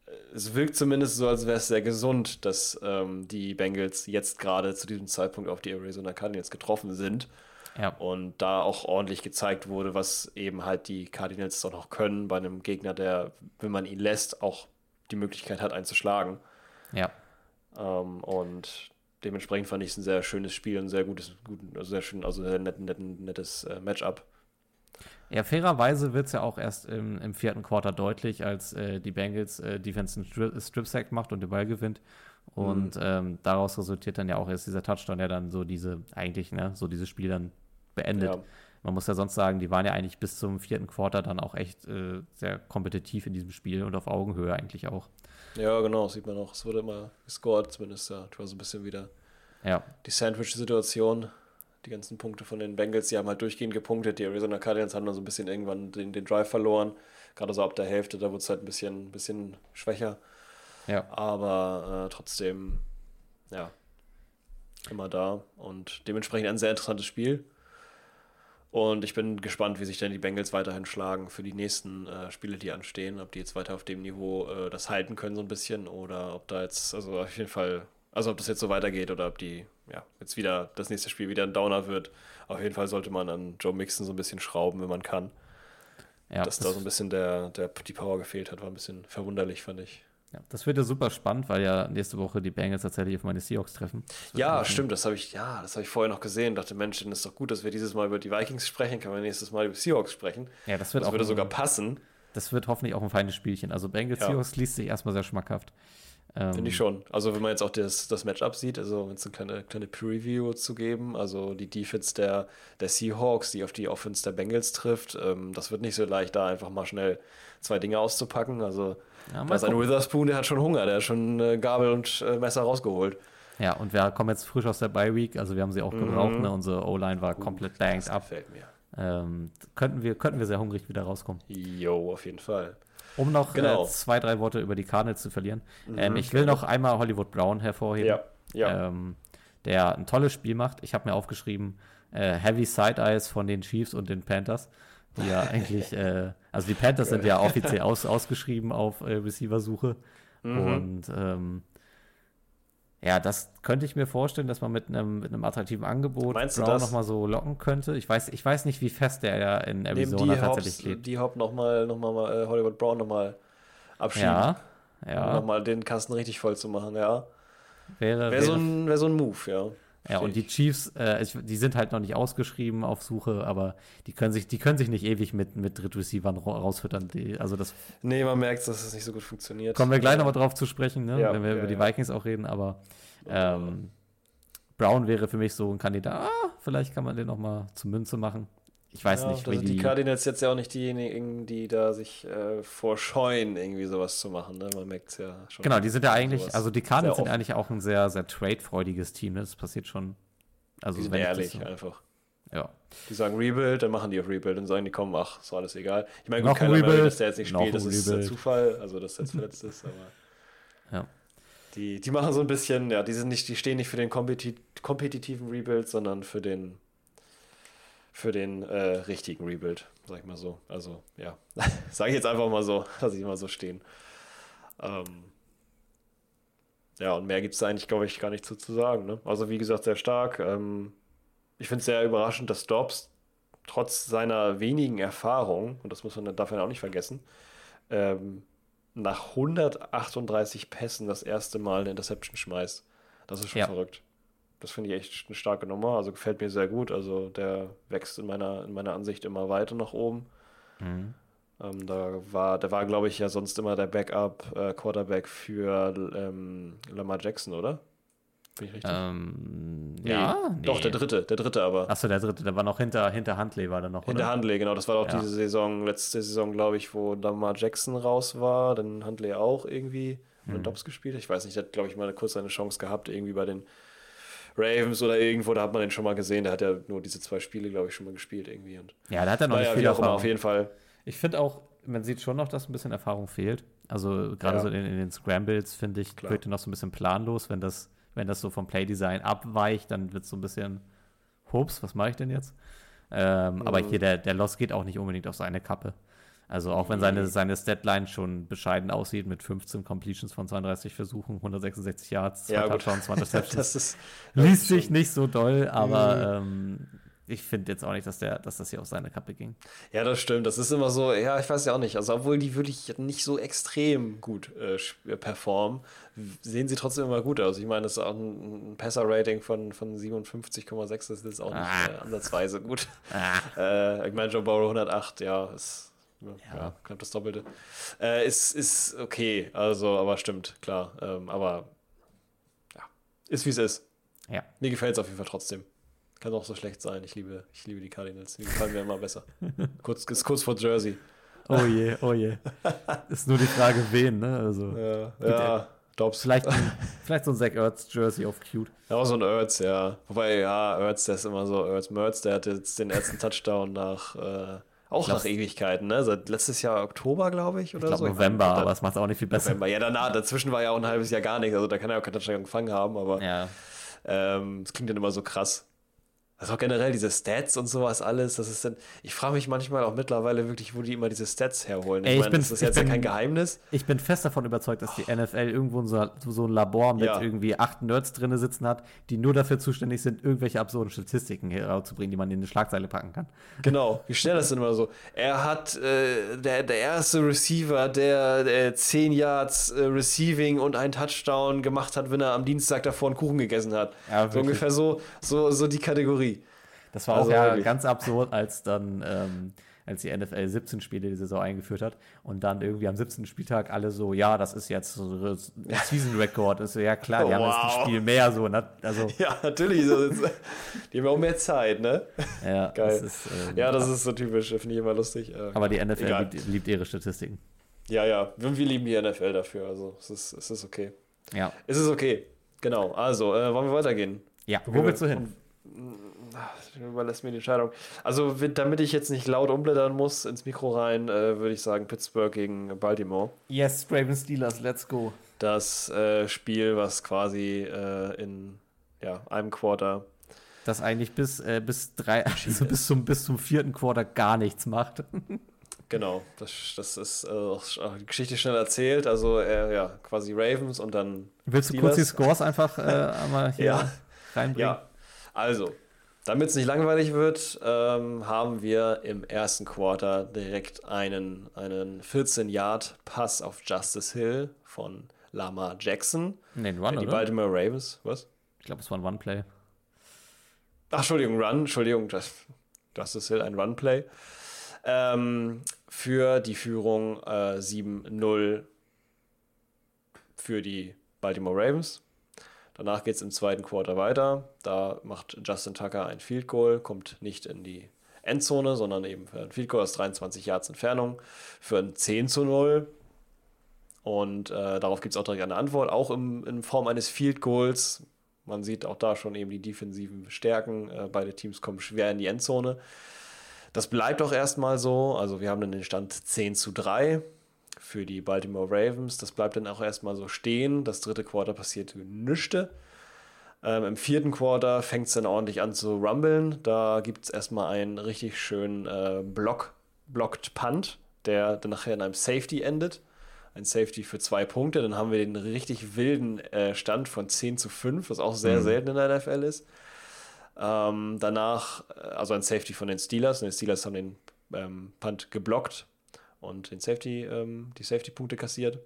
äh, es wirkt zumindest so, als wäre es sehr gesund, dass ähm, die Bengals jetzt gerade zu diesem Zeitpunkt auf die Arizona Cardinals getroffen sind. Ja. Und da auch ordentlich gezeigt wurde, was eben halt die Cardinals auch noch können bei einem Gegner, der, wenn man ihn lässt, auch die Möglichkeit hat, einen zu schlagen. Ja. Ähm, und dementsprechend fand ich es ein sehr schönes Spiel, ein sehr gutes, gut, also sehr schön, also sehr net, net, nettes äh, Matchup. Ja, fairerweise wird es ja auch erst im, im, vierten Quarter deutlich, als äh, die Bengals äh, Defense einen Stri Strip-Sack macht und den Ball gewinnt. Und mhm. ähm, daraus resultiert dann ja auch erst dieser Touchdown, der dann so diese, eigentlich, ne, so dieses Spiel dann beendet. Ja. Man muss ja sonst sagen, die waren ja eigentlich bis zum vierten Quarter dann auch echt äh, sehr kompetitiv in diesem Spiel und auf Augenhöhe eigentlich auch. Ja, genau, sieht man auch. Es wurde immer gescored, zumindest ja. Das war so ein bisschen wieder ja. die Sandwich-Situation. Die ganzen Punkte von den Bengals, die haben halt durchgehend gepunktet. Die Arizona Cardinals haben dann so ein bisschen irgendwann den, den Drive verloren. Gerade so ab der Hälfte, da wurde es halt ein bisschen, bisschen schwächer. Ja. Aber äh, trotzdem, ja, immer da. Und dementsprechend ein sehr interessantes Spiel. Und ich bin gespannt, wie sich denn die Bengals weiterhin schlagen für die nächsten äh, Spiele, die anstehen. Ob die jetzt weiter auf dem Niveau äh, das halten können, so ein bisschen, oder ob da jetzt, also auf jeden Fall, also ob das jetzt so weitergeht oder ob die, ja, jetzt wieder das nächste Spiel wieder ein Downer wird. Auf jeden Fall sollte man an Joe Mixon so ein bisschen schrauben, wenn man kann. Ja, Dass das da so ein bisschen der, der, die Power gefehlt hat, war ein bisschen verwunderlich, fand ich. Ja, das wird ja super spannend, weil ja nächste Woche die Bengals tatsächlich auf meine Seahawks treffen. Ja, stimmt, das habe ich, ja, das habe ich vorher noch gesehen. Dachte, Mensch, dann ist doch gut, dass wir dieses Mal über die Vikings sprechen, können wir nächstes Mal über Seahawks sprechen. Ja, das wird das auch würde sogar passen. Das wird hoffentlich auch ein feines Spielchen. Also Bengals ja. Seahawks liest sich erstmal sehr schmackhaft. Ähm, Finde ich schon. Also wenn man jetzt auch das, das Matchup sieht, also wenn es eine kleine, kleine Preview zu geben, also die Defense der, der Seahawks, die auf die Offense der Bengals trifft, ähm, das wird nicht so leicht, da einfach mal schnell zwei Dinge auszupacken. Also ja, da ist ein Witherspoon, der hat schon Hunger, der hat schon äh, Gabel und äh, Messer rausgeholt. Ja, und wir kommen jetzt frisch aus der Bye Week, also wir haben sie auch gebraucht, mhm. ne? unsere O-Line war Gut, komplett banged ab. Gefällt mir. Ähm, könnten, wir, könnten wir sehr hungrig wieder rauskommen. Jo, auf jeden Fall. Um noch äh, genau. äh, zwei, drei Worte über die Cardinals zu verlieren. Mhm, ähm, ich will noch einmal Hollywood Brown hervorheben, ja, ja. Ähm, der ein tolles Spiel macht. Ich habe mir aufgeschrieben, äh, Heavy Side Eyes von den Chiefs und den Panthers die ja eigentlich, äh, also die Panthers sind ja offiziell aus, ausgeschrieben auf äh, Receiver-Suche. Mhm. Und ähm, ja, das könnte ich mir vorstellen, dass man mit einem, mit einem attraktiven Angebot Meinst Brown nochmal so locken könnte. Ich weiß, ich weiß nicht, wie fest der ja in Arizona tatsächlich Hops, geht. Die Hop nochmal, noch mal, äh, Hollywood Brown nochmal abschieben. Ja, ja. Um nochmal den Kasten richtig voll zu machen, ja. Wäre, wäre, so ein, wäre so ein Move, ja. Ja, und die Chiefs, äh, die sind halt noch nicht ausgeschrieben auf Suche, aber die können sich, die können sich nicht ewig mit, mit Drittreceivern rausfüttern. Die, also das nee, man merkt, dass es nicht so gut funktioniert. Kommen wir gleich nochmal drauf zu sprechen, ne? ja, wenn wir ja, über die Vikings auch reden, aber ähm, Brown wäre für mich so ein Kandidat. Ah, vielleicht kann man den nochmal zur Münze machen. Ich weiß ja, nicht, wie die, die Cardinals jetzt ja auch nicht diejenigen, die da sich äh, vorscheuen, irgendwie sowas zu machen. Ne? Man merkt es ja schon. Genau, die sind ja eigentlich, also die Cardinals sind eigentlich auch ein sehr, sehr trade-freudiges Team. Ne? Das passiert schon. Also die sind ehrlich so, einfach. Ja. Die sagen Rebuild, dann machen die auf Rebuild und sagen, die kommen, ach, ist alles egal. Ich meine, gut, keiner Rebuild, dass der jetzt nicht spielt, das ist Rebuild. Zufall, also dass er jetzt verletzt ist, aber. Ja. Die, die machen so ein bisschen, ja, die sind nicht, die stehen nicht für den kompetit kompetitiven Rebuild, sondern für den für den äh, richtigen Rebuild, sag ich mal so. Also, ja, sage ich jetzt einfach mal so, lasse ich mal so stehen. Ähm, ja, und mehr gibt es eigentlich, glaube ich, gar nicht zu, zu sagen. Ne? Also, wie gesagt, sehr stark. Ähm, ich finde es sehr überraschend, dass Dobbs trotz seiner wenigen Erfahrung, und das muss man dafür auch nicht vergessen, ähm, nach 138 Pässen das erste Mal eine Interception schmeißt. Das ist schon ja. verrückt. Das finde ich echt eine starke Nummer. Also gefällt mir sehr gut. Also der wächst in meiner, in meiner Ansicht immer weiter nach oben. Mhm. Ähm, da war, der war, glaube ich, ja sonst immer der Backup-Quarterback äh, für ähm, Lamar Jackson, oder? Bin ich richtig? Ähm, nee. Ja, nee. Doch, der dritte, der dritte aber. Achso, der dritte, der war noch hinter, hinter Huntley, war der noch, Hinter oder? Huntley, genau. Das war doch ja. diese Saison, letzte Saison, glaube ich, wo Lamar Jackson raus war, dann Huntley auch irgendwie mhm. und Dobbs gespielt. Ich weiß nicht, der hat, glaube ich, mal kurz eine Chance gehabt, irgendwie bei den Ravens oder irgendwo, da hat man den schon mal gesehen. Der hat ja nur diese zwei Spiele, glaube ich, schon mal gespielt irgendwie. Und ja, da hat er noch naja, nicht viel Erfahrung. Immer, auf jeden Fall. Ich finde auch, man sieht schon noch, dass ein bisschen Erfahrung fehlt. Also gerade ja. so in, in, den Scrambles, finde ich, Klar. wirkt er noch so ein bisschen planlos. Wenn das, wenn das so vom Playdesign abweicht, dann wird es so ein bisschen, hups, was mache ich denn jetzt? Ähm, mhm. Aber hier, der, der Loss geht auch nicht unbedingt auf seine Kappe. Also auch wenn seine, seine Statline schon bescheiden aussieht mit 15 Completions von 32 Versuchen, 166 Yards, zwei ja, Touchdowns, 20 Touchdowns. das ist, liest sich nicht so doll, aber mhm. ähm, ich finde jetzt auch nicht, dass, der, dass das hier auf seine Kappe ging. Ja, das stimmt. Das ist immer so, ja, ich weiß ja auch nicht. Also, obwohl die wirklich nicht so extrem gut äh, sch- performen, sehen sie trotzdem immer gut aus. Ich meine, das ist auch ein, ein Passer-Rating von, von 57,6. Das ist auch nicht Ah. äh, ansatzweise gut. Ah, Äh, ich meine, Joe Burrow 108, ja, ist ja, Ja. knapp das Doppelte. Äh, ist, ist okay, also, aber stimmt, klar. Ähm, aber ja, ist wie es ist. ja. Mir gefällt es auf jeden Fall trotzdem. Kann auch so schlecht sein. Ich liebe, ich liebe die Cardinals. Die gefallen mir immer besser. kurz, ist kurz vor Jersey. Oh je, oh je. Ist nur die Frage, wen, ne? Also, Ja, ja Dobbs. vielleicht, vielleicht so ein Zach Ertz Jersey auf cute. Ja, auch so ein Ertz, ja. Wobei, ja, Ertz, der ist immer so, Ertz Mertz, der hat jetzt den ersten Touchdown nach, äh, auch glaub- nach Ewigkeiten, ne? Seit letztes Jahr Oktober, glaube ich, oder Ich glaube so. November, meine, aber es macht auch nicht viel besser. November. Ja, danach, dazwischen war ja auch ein halbes Jahr gar nichts, also da kann er auch keinen Touchdown gefangen haben, aber Ja. ähm, es klingt dann immer so krass. Also auch generell diese Stats und sowas alles, das ist dann, ich frage mich manchmal auch mittlerweile wirklich, wo die immer diese Stats herholen. Ey, ich meine, bin- das ist ich jetzt ja bin- kein Geheimnis. Ich bin fest davon überzeugt, dass die NFL irgendwo so, so ein Labor mit Ja. irgendwie acht Nerds drinne sitzen hat, die nur dafür zuständig sind, irgendwelche absurden Statistiken herauszubringen, die man in eine Schlagzeile packen kann. Genau, wie schnell das denn immer so. Er hat äh, der, der erste Receiver, der, der 10 Yards äh, Receiving und einen Touchdown gemacht hat, wenn er am Dienstag davor einen Kuchen gegessen hat. Ja, so ungefähr so, so, so die Kategorie. Das war Also auch ja wirklich. ganz absurd, als dann, ähm, als die NFL 17 Spiele die Saison eingeführt hat und dann irgendwie am 17. Spieltag alle so, ja, das ist jetzt so ein Season Record. Ist so, ja klar, die haben jetzt Wow. ein Spiel mehr so, ne? Also, Ja, natürlich. So, die haben ja auch mehr Zeit, ne? ja, Geil. Das ist, ähm, Ja, das ist so typisch, finde ich immer lustig. Äh, aber die NFL liebt, liebt ihre Statistiken. Ja, ja, wir wir lieben die NFL dafür, also es ist, es ist okay. Ja. Es ist okay, genau. Also, äh, wollen wir weitergehen? Ja, wo willst du hin? Überlässt mir die Entscheidung. Also, damit ich jetzt nicht laut umblättern muss ins Mikro rein, äh, würde ich sagen Pittsburgh gegen Baltimore. Yes, Ravens Steelers, let's go. Das äh, Spiel, was quasi äh, in ja, einem Quarter. Das eigentlich bis, äh, bis drei, also bis zum, bis zum vierten Quarter gar nichts macht. Genau, das, das ist äh, die Geschichte schnell erzählt. Also, äh, ja, quasi Ravens und dann. Willst du kurz die Steelers? Scores einfach einmal hier Ja. reinbringen? Ja, also, damit es nicht langweilig wird, ähm, haben wir im ersten Quarter direkt einen, einen 14-Yard-Pass auf Justice Hill von Lamar Jackson. Nee, ein Run, die oder? Baltimore Ravens. Was? Ich glaube, es war ein One-Play. Ach, Entschuldigung, Run, Entschuldigung, Just- Justice Hill, ein Run-Play. Ähm, für die Führung äh, 7-0 für die Baltimore Ravens. Danach geht es im zweiten Quarter weiter. Da macht Justin Tucker ein Field Goal, kommt nicht in die Endzone, sondern eben für ein Field Goal aus 23 Yards Entfernung für ein 10 zu 0. Und äh, darauf gibt es auch direkt eine Antwort, auch im, in Form eines Field Goals. Man sieht auch da schon eben die defensiven Stärken. Äh, beide Teams kommen schwer in die Endzone. Das bleibt auch erstmal so. Also wir haben dann den Stand 10 zu 3 für die Baltimore Ravens. Das bleibt dann auch erstmal so stehen. Das dritte Quarter passiert nichts. Ähm, Im vierten Quarter fängt es dann ordentlich an zu rumbeln. Da gibt es erstmal einen richtig schönen äh, Block, Blocked Punt, der dann nachher in einem Safety endet. Ein Safety für zwei Punkte. Dann haben wir den richtig wilden äh, Stand von 10 zu 5, was auch sehr selten in der NFL ist. Ähm, danach, äh, also ein Safety von den Steelers. Und die Steelers haben den ähm, Punt geblockt und den Safety, ähm, die Safety-Punkte kassiert.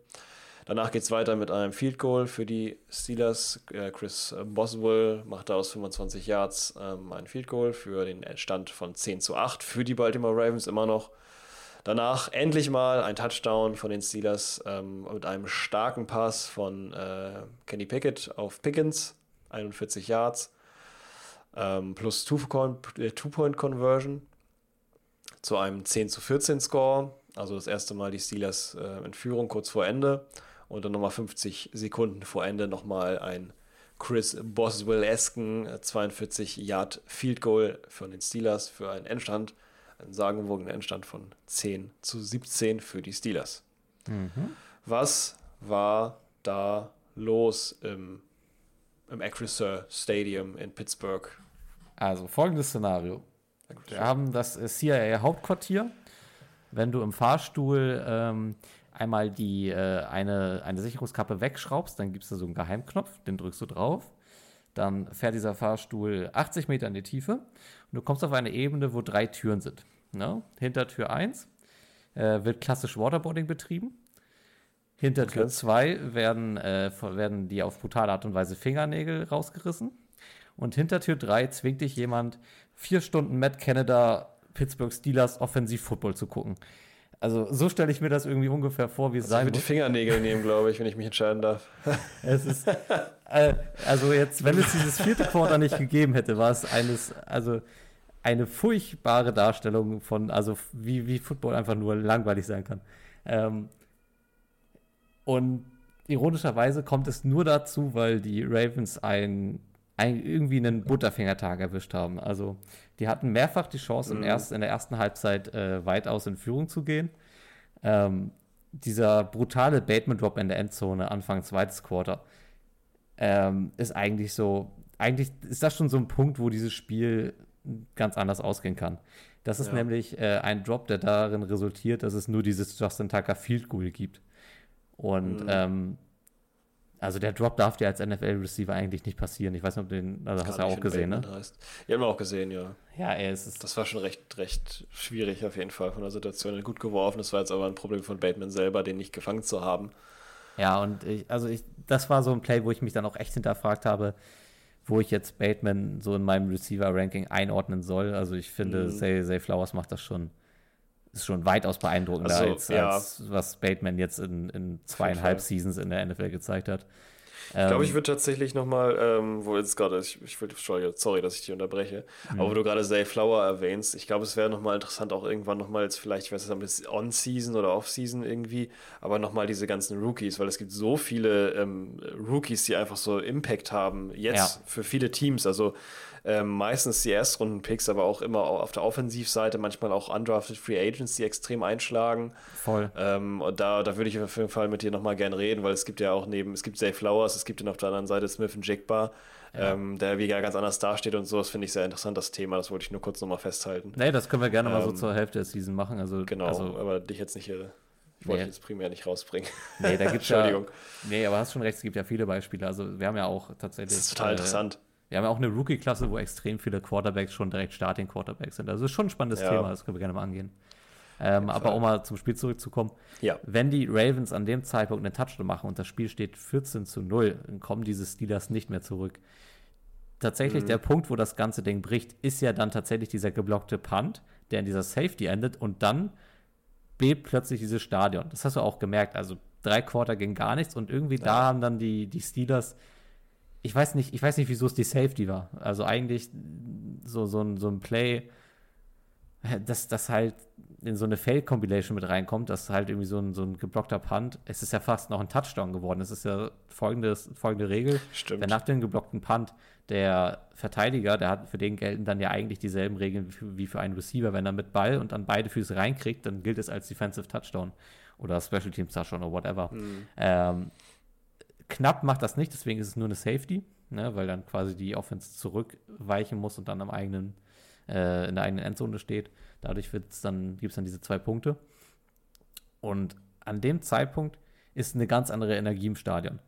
Danach geht es weiter mit einem Field Goal für die Steelers. Äh, Chris Boswell macht da aus 25 Yards ähm, ein Field Goal für den Stand von 10 zu 8 für die Baltimore Ravens immer noch. Danach endlich mal ein Touchdown von den Steelers ähm, mit einem starken Pass von äh, Kenny Pickett auf Pickens, 41 Yards, ähm, plus äh, Two-Point-Conversion zu einem 10 zu 14 Score. Also das erste Mal die Steelers äh, in Führung kurz vor Ende und dann nochmal 50 Sekunden vor Ende nochmal ein Chris Boswell-esken 42 Yard Field Goal von den Steelers für einen Endstand, einen sagenwogenen Endstand von 10 zu 17 für die Steelers. Was war da los im, im Acrisure Stadium in Pittsburgh? Also folgendes Szenario. Wir haben das äh, CIA-Hauptquartier. Wenn du im Fahrstuhl ähm, einmal die, äh, eine, eine Sicherungskappe wegschraubst, dann gibt es da so einen Geheimknopf, den drückst du drauf. Dann fährt dieser Fahrstuhl 80 Meter in die Tiefe und du kommst auf eine Ebene, wo drei Türen sind. Ne? Hinter Tür 1 äh, wird klassisch Waterboarding betrieben. Hinter Tür 2 werden, äh, werden die auf brutale Art und Weise Fingernägel rausgerissen. Und hinter Tür 3 zwingt dich jemand, vier Stunden Matt Canada Pittsburgh Steelers Offensiv-Football zu gucken. Also so stelle ich mir das irgendwie ungefähr vor, wie es Also ich sein würde die. Fingernägel nehmen, glaube ich, wenn ich mich entscheiden darf. Es ist, äh, also jetzt, wenn es dieses vierte Quarter nicht gegeben hätte, war es eines, also eine furchtbare Darstellung von, also wie, wie Football einfach nur langweilig sein kann. Ähm, und ironischerweise kommt es nur dazu, weil die Ravens ein, ein irgendwie einen Butterfingertag erwischt haben. Also die hatten mehrfach die Chance, im Mhm. erst, in der ersten Halbzeit äh, weitaus in Führung zu gehen. Ähm, dieser brutale Bateman-Drop in der Endzone Anfang zweites Quarter ähm, ist eigentlich so, eigentlich ist das schon so ein Punkt, wo dieses Spiel ganz anders ausgehen kann. Das ist Ja. nämlich äh, ein Drop, der darin resultiert, dass es nur dieses Justin Tucker Field Goal gibt. Und Mhm. ähm, also der Drop darf dir als NFL-Receiver eigentlich nicht passieren. Ich weiß nicht, ob du den, also hast du ja auch gesehen, ne? Heißt. Ja, haben wir auch gesehen, ja. Ja, ey, es ist Das war schon recht, recht schwierig auf jeden Fall von der Situation. Gut geworfen, das war jetzt aber ein Problem von Bateman selber, den nicht gefangen zu haben. Ja, und ich, also ich, das war so ein Play, wo ich mich dann auch echt hinterfragt habe, wo ich jetzt Bateman so in meinem Receiver-Ranking einordnen soll. Also ich finde, Mhm. Zay, Zay Flowers macht das schon, ist schon weitaus beeindruckender, Also, als, ja. als was Bateman jetzt in, in zweieinhalb. Seasons in der NFL gezeigt hat. Ich glaube, Ähm, ich würde tatsächlich nochmal, ähm, wo jetzt gerade, ich, ich will, sorry, dass ich dich unterbreche, Mhm. aber wo du gerade Zay Flower erwähnst, ich glaube, es wäre nochmal interessant, auch irgendwann nochmal jetzt vielleicht, ich weiß nicht, On-Season oder Off-Season irgendwie, aber nochmal diese ganzen Rookies, weil es gibt so viele ähm, Rookies, die einfach so Impact haben, jetzt Ja. für viele Teams, also ähm, meistens die Erstrunden-Picks, aber auch immer auf der Offensivseite, manchmal auch undrafted Free Agents, die extrem einschlagen. voll. Ähm, und da, da würde ich auf jeden Fall mit dir nochmal gerne reden, weil es gibt ja auch neben, es gibt Zay Flowers, es gibt dann auf der anderen Seite Smith und Jigba, ähm, der wie ja ganz anders dasteht und so. Das finde ich sehr interessant, das Thema. Das wollte ich nur kurz nochmal festhalten. Nee, das können wir gerne mal so Ähm, zur Hälfte der Season machen. Also, Genau, also aber dich jetzt nicht hier. Ich wollte Nee. jetzt primär nicht rausbringen. nee, da gibt's ja, Entschuldigung. nee, aber hast schon recht, es gibt ja viele Beispiele. Also wir haben ja auch tatsächlich. Das ist total äh, interessant. Wir haben ja auch eine Rookie-Klasse, wo extrem viele Quarterbacks schon direkt Starting-Quarterbacks sind. Also ist schon ein spannendes Ja. Thema, das können wir gerne mal angehen. Ähm, aber um mal zum Spiel zurückzukommen, Ja. wenn die Ravens an dem Zeitpunkt einen Touchdown machen und das Spiel steht 14 zu 0, dann kommen diese Steelers nicht mehr zurück. Tatsächlich Mhm. der Punkt, wo das ganze Ding bricht, ist ja dann tatsächlich dieser geblockte Punt, der in dieser Safety endet und dann bebt plötzlich dieses Stadion. Das hast du auch gemerkt. Also drei Quarter ging gar nichts und irgendwie da haben dann die, die Steelers, ich weiß nicht, ich weiß nicht, wieso es die Safety war. Also eigentlich so, so, ein, so ein Play, dass das halt in so eine Fail-Compilation mit reinkommt, dass halt irgendwie so ein, so ein geblockter Punt, es ist ja fast noch ein Touchdown geworden. Es ist ja folgendes, folgende Regel. Stimmt. Wenn nach dem geblockten Punt der Verteidiger, der hat, für den gelten dann ja eigentlich dieselben Regeln wie für, einen Receiver. Wenn er mit Ball und dann beide Füße reinkriegt, dann gilt es als Defensive Touchdown oder Special Teams Touchdown oder whatever. Mhm. Ähm, knapp macht das nicht, deswegen ist es nur eine Safety, ne, weil dann quasi die Offense zurückweichen muss und dann am eigenen, äh, in der eigenen Endzone steht. Dadurch dann, gibt es dann diese zwei Punkte. Und an dem Zeitpunkt ist eine ganz andere Energie im Stadion.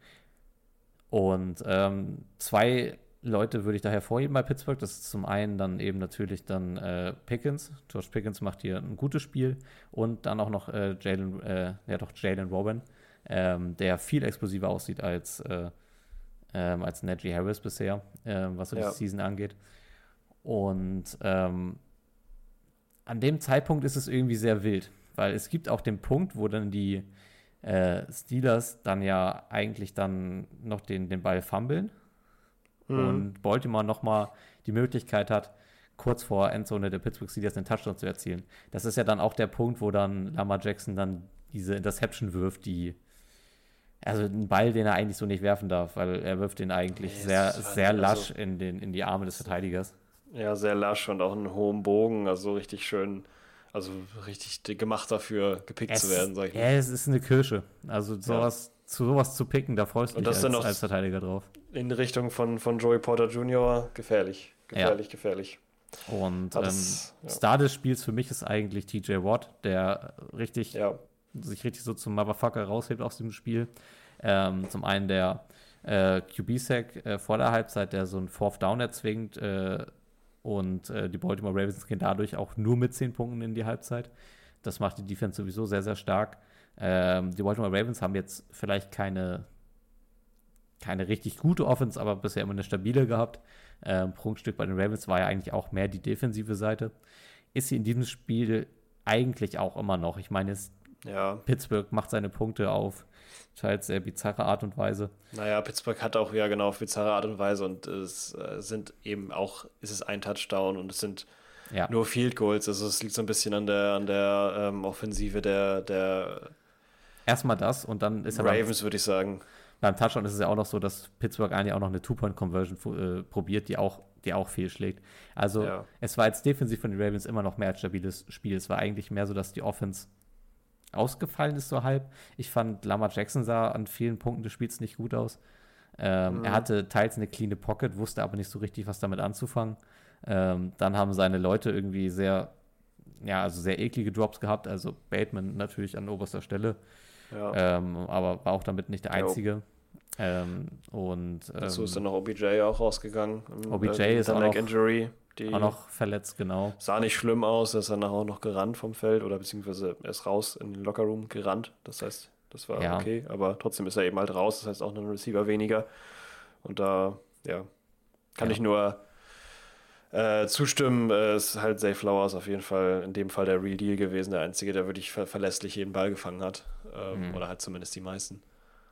Und ähm, zwei Leute würde ich da hervorheben bei Pittsburgh. Das ist zum einen dann eben natürlich dann äh, Pickens. George Pickens macht hier ein gutes Spiel. Und dann auch noch äh, Jalen, äh, ja doch Jalen Robin, ähm, der viel explosiver aussieht als, äh, ähm, als Najee Harris bisher, ähm, was so Ja. die Season angeht. Und ähm, an dem Zeitpunkt ist es irgendwie sehr wild, weil es gibt auch den Punkt, wo dann die äh, Steelers dann ja eigentlich dann noch den, den Ball fummeln Mhm. und Baltimore nochmal die Möglichkeit hat, kurz vor Endzone der Pittsburgh Steelers einen Touchdown zu erzielen. Das ist ja dann auch der Punkt, wo dann Lamar Jackson dann diese Interception wirft, die also einen Ball, den er eigentlich so nicht werfen darf, weil er wirft den eigentlich Nee, sehr, das halt- sehr also- lasch in, den, in die Arme des Verteidigers. Ja, sehr lasch und auch einen hohen Bogen, also richtig schön, also richtig gemacht dafür, gepickt zu werden, sag ich ja, mal. es ist eine Kirsche. Also sowas, zu sowas zu picken, da freust du dich das als, als Verteidiger drauf. In Richtung von, von Joey Porter Jr. gefährlich. Gefährlich, gefährlich. Und Ah, ähm, das- ja. Star des Spiels für mich ist eigentlich TJ Watt, der richtig Ja, sich richtig so zum Motherfucker raushebt aus dem Spiel. Ähm, zum einen der äh, QB-Sack äh, vor der Halbzeit, der so einen Fourth Down erzwingt äh, und äh, die Baltimore Ravens gehen dadurch auch nur mit 10 Punkten in die Halbzeit. Das macht die Defense sowieso sehr, sehr stark. Ähm, die Baltimore Ravens haben jetzt vielleicht keine, keine richtig gute Offense, aber bisher immer eine stabile gehabt. Ähm, Prunkstück bei den Ravens war ja eigentlich auch mehr die defensive Seite. Ist sie in diesem Spiel eigentlich auch immer noch. Ich meine, es, Ja. Pittsburgh macht seine Punkte auf teils sehr bizarre Art und Weise. Naja, Pittsburgh hat auch ja genau auf bizarre Art und Weise und es äh, sind eben auch, ist es ein Touchdown und es sind Ja, nur Field Goals. Also es liegt so ein bisschen an der, an der ähm, Offensive der, der erstmal das und dann ist aber Ravens, würde ich sagen. beim Touchdown ist es ja auch noch so, dass Pittsburgh eigentlich auch noch eine Two-Point-Conversion äh, probiert, die auch, die auch fehlschlägt. Also Ja. es war jetzt defensiv von den Ravens immer noch mehr als stabiles Spiel. Es war eigentlich mehr so, dass die Offense ausgefallen ist so halb. Ich fand, Lamar Jackson sah an vielen Punkten des Spiels nicht gut aus. Ähm, Er hatte teils eine cleane Pocket, wusste aber nicht so richtig, was damit anzufangen. Ähm, dann haben seine Leute irgendwie sehr, ja, also sehr eklige Drops gehabt. Also Bateman natürlich an oberster Stelle. Ja. Ähm, aber war auch damit nicht der Ja, einzige. Ähm, und Dazu ähm, ist dann noch OBJ auch rausgegangen. OBJ äh, ist auch noch- Injury. Die auch noch verletzt, genau. sah nicht schlimm aus, er ist danach auch noch gerannt vom Feld oder beziehungsweise er ist raus in den Lockerroom gerannt. Das heißt, das war Ja. okay, aber trotzdem ist er eben halt raus, das heißt auch ein Receiver weniger. Und da, ja, kann Ja. ich nur äh, zustimmen. Äh, Es ist halt Zay Flowers auf jeden Fall in dem Fall der Real Deal gewesen, der Einzige, der wirklich ver verlässlich jeden Ball gefangen hat. Ähm, Mhm. Oder halt zumindest die meisten.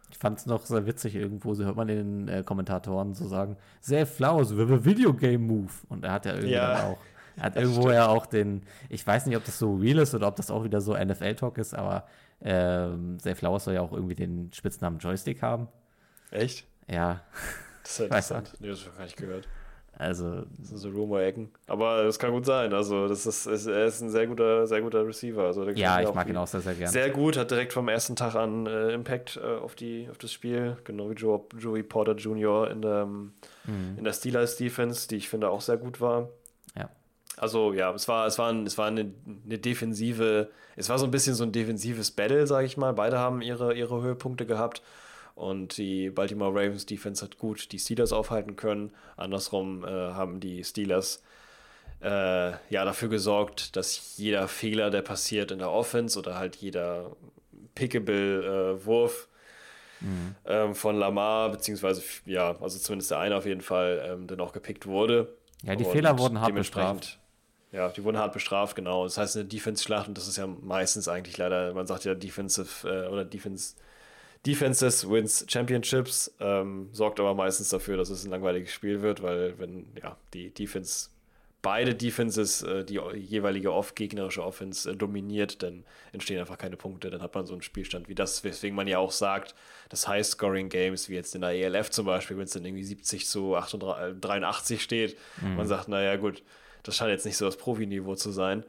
Ich fand es noch sehr witzig irgendwo, so hört man den äh, Kommentatoren so sagen, sehr Flowers, we have a video game move. Und er hat ja irgendwie Ja, dann auch, er hat irgendwo stimmt. ja auch den, ich weiß nicht, ob das so real ist oder ob das auch wieder so NFL-Talk ist, aber ähm, Zay Flowers soll ja auch irgendwie den Spitznamen Joystick haben. Echt? Ja, Das ist ja interessant. Nee, das habe ich gar nicht gehört. Also Das sind so Rumor-Ecken. Aber das kann gut sein. Also, das ist, ist, er ist ein sehr guter, sehr guter Receiver. Also, ja, ich mag ihn auch sehr, sehr gern. Sehr gut, hat direkt vom ersten Tag an äh, Impact äh, auf, die, auf das Spiel. Genau wie Joe, Joey Porter Jr. in der, ähm, Mhm. in der Steelers Defense, die ich finde auch sehr gut war. Ja. Also ja, es war, es war, ein, es war eine, eine defensive, es war so ein bisschen so ein defensives Battle, sage ich mal. Beide haben ihre, ihre Höhepunkte gehabt. Und die Baltimore Ravens Defense hat gut die Steelers aufhalten können. Andersrum äh, haben die Steelers äh, ja dafür gesorgt, dass jeder Fehler, der passiert in der Offense oder halt jeder pickable äh, Wurf Mhm. ähm, von Lamar, beziehungsweise ja, also zumindest der eine auf jeden Fall, ähm, dann auch gepickt wurde. Ja, die Und Fehler wurden hart bestraft. Ja, die wurden hart bestraft, genau. Das heißt, eine Defense-Schlacht, und das ist ja meistens eigentlich leider, man sagt ja Defensive äh, oder Defense, Defenses wins Championships, ähm, sorgt aber meistens dafür, dass es ein langweiliges Spiel wird, weil wenn ja die Defense, beide Defenses äh, die jeweilige off gegnerische Offense äh, dominiert, dann entstehen einfach keine Punkte, dann hat man so einen Spielstand wie das, weswegen man ja auch sagt, das High-Scoring-Games, wie jetzt in der ELF zum Beispiel, wenn es dann irgendwie 70 zu 38, 83 steht, man sagt, naja gut, das scheint jetzt nicht so das Profiniveau zu sein.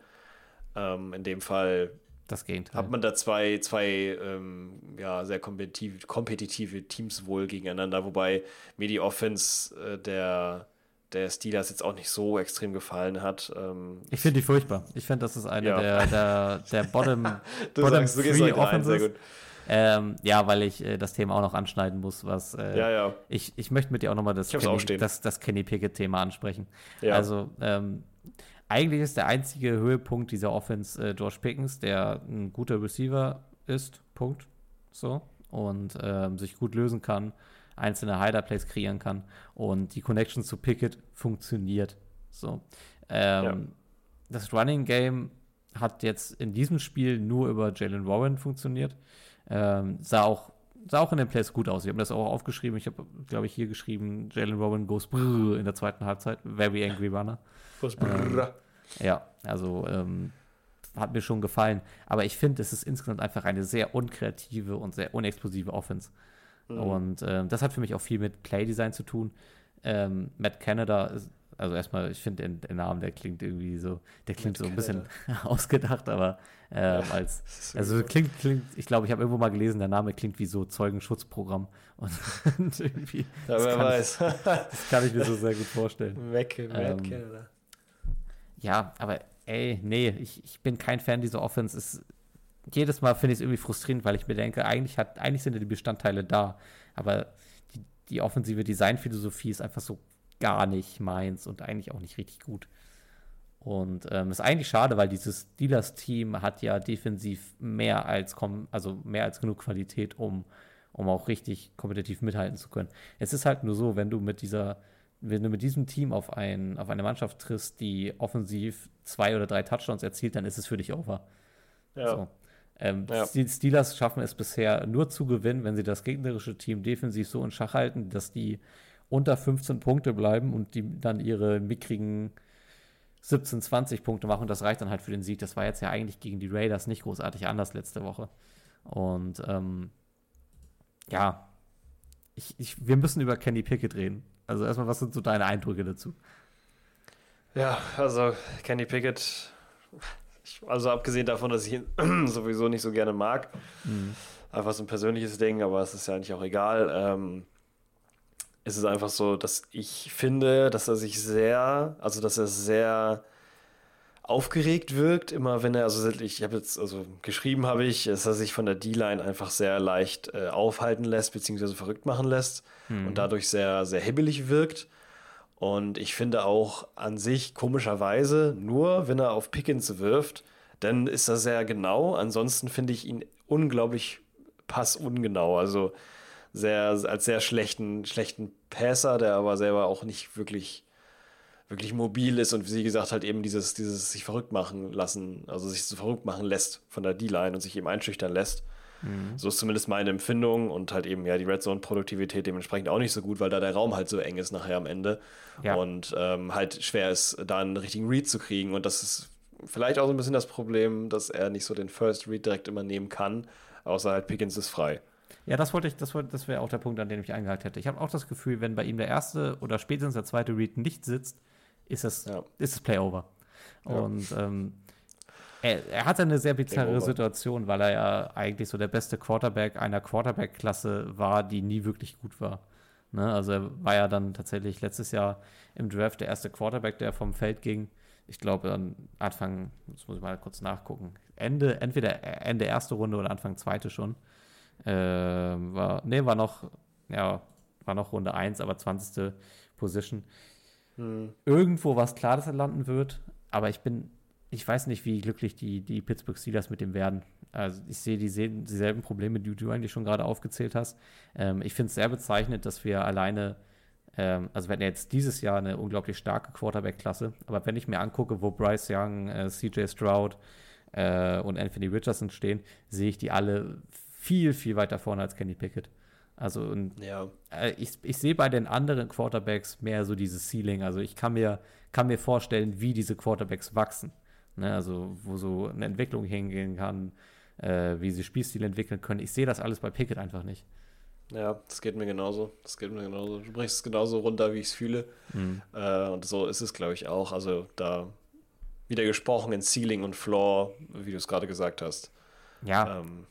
Ähm, in dem Fall Das Gegenteil. hat man da zwei, zwei ähm, ja, sehr kompetitive, kompetitive Teams wohl gegeneinander, wobei mir die Offense äh, der, der Steelers jetzt auch nicht so extrem gefallen hat. Ähm, Ich finde die furchtbar. Ich finde, das ist eine Ja. der, der, der Bottom, du Bottom sagst, du three rein, sehr Offenses. gut. Ähm, ja, weil ich äh, das Thema auch noch anschneiden muss, was äh, Ja, ja. Ich, ich möchte mit dir auch nochmal das, Kenny- auch das, das Kenny Pickett-Thema ansprechen. Ja. Also, ähm, eigentlich ist der einzige Höhepunkt dieser Offense äh, George Pickens, der ein guter Receiver ist, Punkt. So. Und ähm, sich gut lösen kann, einzelne Hider-Plays kreieren kann und die Connection zu Pickett funktioniert. So. Ähm, Ja. Das Running Game hat jetzt in diesem Spiel nur über Jalen Warren funktioniert. Ähm, sah auch sah auch in den Plays gut aus. Ich habe das auch aufgeschrieben. Ich habe, glaube ich, hier geschrieben, Jalen Warren goes brrr in der zweiten Halbzeit. Very angry runner. Was- Ja, also ähm, hat mir schon gefallen. Aber ich finde, es ist insgesamt einfach eine sehr unkreative und sehr unexplosive Offense. Mhm. Und ähm, das hat für mich auch viel mit Playdesign zu tun. Ähm, Matt Canada ist, also erstmal, ich finde den, den Namen, der klingt irgendwie so, der klingt Matt so ein bisschen ausgedacht, aber ähm, als, das ist so also klingt, klingt, ich glaube, ich habe irgendwo mal gelesen, der Name klingt wie so Zeugenschutzprogramm. Und, und irgendwie, Ja, das, wer kann ich, weiß. das kann ich mir so sehr gut vorstellen. Mac, Ähm, Canada. Ja, aber ey, nee, ich, ich bin kein Fan dieser Offense. Es, jedes Mal finde ich es irgendwie frustrierend, weil ich mir denke, eigentlich, hat, eigentlich sind ja die Bestandteile da. Aber die, die offensive Designphilosophie ist einfach so gar nicht meins und eigentlich auch nicht richtig gut. Und ähm, ist eigentlich schade, weil dieses Steelers-Team hat ja defensiv mehr als, also mehr als genug Qualität, um, um auch richtig kompetitiv mithalten zu können. Es ist halt nur so, wenn du mit dieser, wenn du mit diesem Team auf, ein, auf eine Mannschaft triffst, die offensiv zwei oder drei Touchdowns erzielt, dann ist es für dich over. Ja. So. Ähm, ja. Die Steelers schaffen es bisher nur zu gewinnen, wenn sie das gegnerische Team defensiv so in Schach halten, dass die unter 15 Punkte bleiben und die dann ihre mickrigen 17, 20 Punkte machen. Und das reicht dann halt für den Sieg. Das war jetzt ja eigentlich gegen die Raiders nicht großartig anders letzte Woche. Und ähm, ja, ich, ich, wir müssen über Kenny Pickett reden. Also erstmal, was sind so deine Eindrücke dazu? Ja, also Kenny Pickett, also abgesehen davon, dass ich ihn sowieso nicht so gerne mag, mhm. einfach so ein persönliches Ding, aber es ist ja eigentlich auch egal. Ähm, ist es einfach so, dass ich finde, dass er sich sehr, also dass er sehr aufgeregt wirkt, immer wenn er, also ich habe jetzt, also geschrieben habe ich, dass er sich von der D-Line einfach sehr leicht äh, aufhalten lässt, beziehungsweise verrückt machen lässt mhm. und dadurch sehr, sehr hibbelig wirkt. Und ich finde auch an sich komischerweise, nur wenn er auf Pickens wirft, dann ist er sehr genau. Ansonsten finde ich ihn unglaublich passungenau. Also sehr, als sehr schlechten, schlechten Passer, der aber selber auch nicht wirklich, wirklich mobil ist und wie sie gesagt halt eben dieses, dieses sich verrückt machen lassen, also sich so verrückt machen lässt von der D-Line und sich eben einschüchtern lässt. Mhm. So ist zumindest meine Empfindung und halt eben ja die Red Zone Produktivität dementsprechend auch nicht so gut, weil da der Raum halt so eng ist nachher am Ende ja. und ähm, halt schwer ist, da einen richtigen Read zu kriegen und das ist vielleicht auch so ein bisschen das Problem, dass er nicht so den First Read direkt immer nehmen kann, außer halt Pickens ist frei. Ja, das wollte ich, das, das wäre auch der Punkt, an dem ich eingehakt hätte. Ich habe auch das Gefühl, wenn bei ihm der erste oder spätestens der zweite Read nicht sitzt, ist es, ja. ist es Playover. Ja. Und ähm, er, er, hatte eine sehr bizarre Situation, weil er ja eigentlich so der beste Quarterback einer Quarterback-Klasse war, die nie wirklich gut war. Ne? Also er war ja dann tatsächlich letztes Jahr im Draft der erste Quarterback, der vom Feld ging. Ich glaube, Anfang, das muss ich mal kurz nachgucken, Ende, entweder Ende erste Runde oder Anfang zweite schon. Äh, war, nee, war noch, ja, war noch Runde 1, aber 20. Position. Hm. Irgendwo war es klar, dass er landen wird, aber ich bin, ich weiß nicht, wie glücklich die, die Pittsburgh Steelers mit dem werden. Also ich sehe die dieselben Probleme, die du eigentlich schon gerade aufgezählt hast. Ähm, ich finde es sehr bezeichnend, dass wir alleine, ähm, also wir hatten jetzt dieses Jahr eine unglaublich starke Quarterback-Klasse, aber wenn ich mir angucke, wo Bryce Young, äh, CJ Stroud äh, und Anthony Richardson stehen, sehe ich die alle viel, viel weiter vorne als Kenny Pickett. Also und ja. äh, ich, ich sehe bei den anderen Quarterbacks mehr so dieses Ceiling. Also ich kann mir, kann mir vorstellen, wie diese Quarterbacks wachsen. Ne? Also wo so eine Entwicklung hingehen kann, äh, wie sie Spielstil entwickeln können. Ich sehe das alles bei Pickett einfach nicht. Ja, das geht mir genauso. Das geht mir genauso. Du brichst es genauso runter, wie ich es fühle. Mhm. Äh, und so ist es, glaube ich, auch. Also da wieder gesprochen in Ceiling und Floor, wie du es gerade gesagt hast. Ja. Ähm,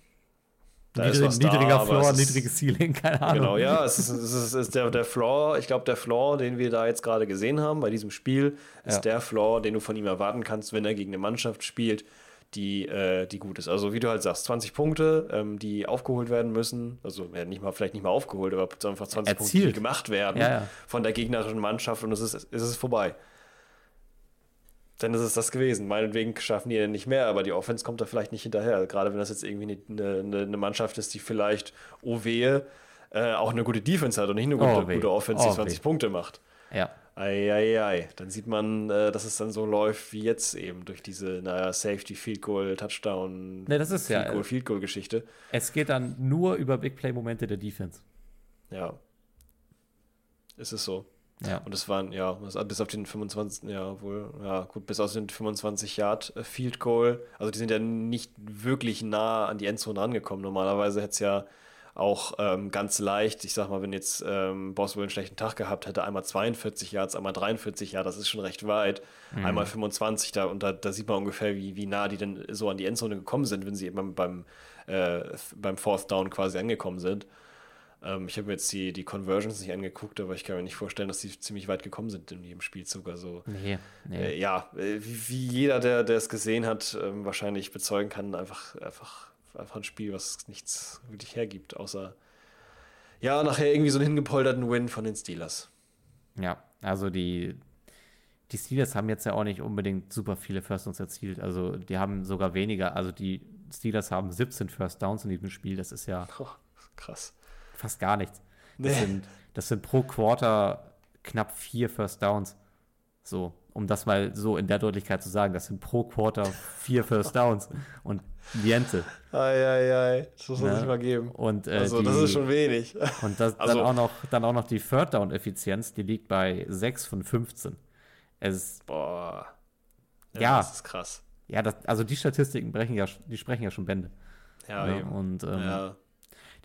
da Niedrig, ist niedriger da, Floor, niedriges Ceiling, keine Ahnung. Genau, ja, es ist, es ist, ist der, der Floor, ich glaube, der Floor, den wir da jetzt gerade gesehen haben bei diesem Spiel, ist ja. der Floor, den du von ihm erwarten kannst, wenn er gegen eine Mannschaft spielt, die, äh, die gut ist. Also wie du halt sagst, 20 Punkte, ähm, die aufgeholt werden müssen, also ja, nicht mal, vielleicht nicht mal aufgeholt, aber einfach 20 Erzielt. Punkte, die gemacht werden ja, von der gegnerischen Mannschaft und es ist, es ist vorbei dann ist es das gewesen. Meinetwegen schaffen die ja nicht mehr, aber die Offense kommt da vielleicht nicht hinterher. Gerade wenn das jetzt irgendwie eine, eine, eine Mannschaft ist, die vielleicht, oh wehe, äh, auch eine gute Defense hat und nicht eine gute, oh gute Offense, die oh 20 weh. Punkte macht. Ja. Eieiei. Dann sieht man, äh, dass es dann so läuft wie jetzt eben durch diese, naja, Safety, Field Goal, Touchdown, ne, das ist Field ja, Goal, Field Goal Geschichte. Es geht dann nur über Big Play Momente der Defense. Ja. Ist es so. Ja. Und es waren, ja, bis auf den 25, ja, wohl, ja, gut, bis auf den 25 Yard äh, Field Goal. Also die sind ja nicht wirklich nah an die Endzone rangekommen. Normalerweise hätte es ja auch ähm, ganz leicht, ich sag mal, wenn jetzt ähm, Boswell einen schlechten Tag gehabt hätte, einmal 42 Yards, einmal 43 Yards, das ist schon recht weit. Mhm. Einmal 25, da, und da, da, sieht man ungefähr, wie, wie nah die denn so an die Endzone gekommen sind, wenn sie eben beim, äh, beim Fourth Down quasi angekommen sind. Ähm, ich habe mir jetzt die, die Conversions nicht angeguckt, aber ich kann mir nicht vorstellen, dass die ziemlich weit gekommen sind in jedem Spielzug. Also, nee, nee. Äh, ja, äh, wie, wie, jeder, der, der es gesehen hat, äh, wahrscheinlich bezeugen kann, einfach, einfach, einfach ein Spiel, was nichts wirklich hergibt, außer ja, nachher irgendwie so einen hingepolterten Win von den Steelers. Ja, also die, die Steelers haben jetzt ja auch nicht unbedingt super viele First Downs erzielt. Also die haben sogar weniger. Also die Steelers haben 17 First Downs in diesem Spiel. Das ist ja Oh, krass. Fast gar nichts. Das, Nee. sind, das sind pro Quarter knapp vier First Downs. So, um das mal so in der Deutlichkeit zu sagen, das sind pro Quarter vier First Downs und Niente. Eieiei, das muss man Ne? sich mal geben. Und, äh, Also, die, das ist schon wenig. und das, also- dann, auch noch, dann auch noch die Third Down Effizienz, die liegt bei 6 von 15. Es ist, Boah. Ja. Das ist krass. ja, das, also die Statistiken brechen ja, die sprechen ja schon Bände. Ja, ne? eben. Und ähm, ja.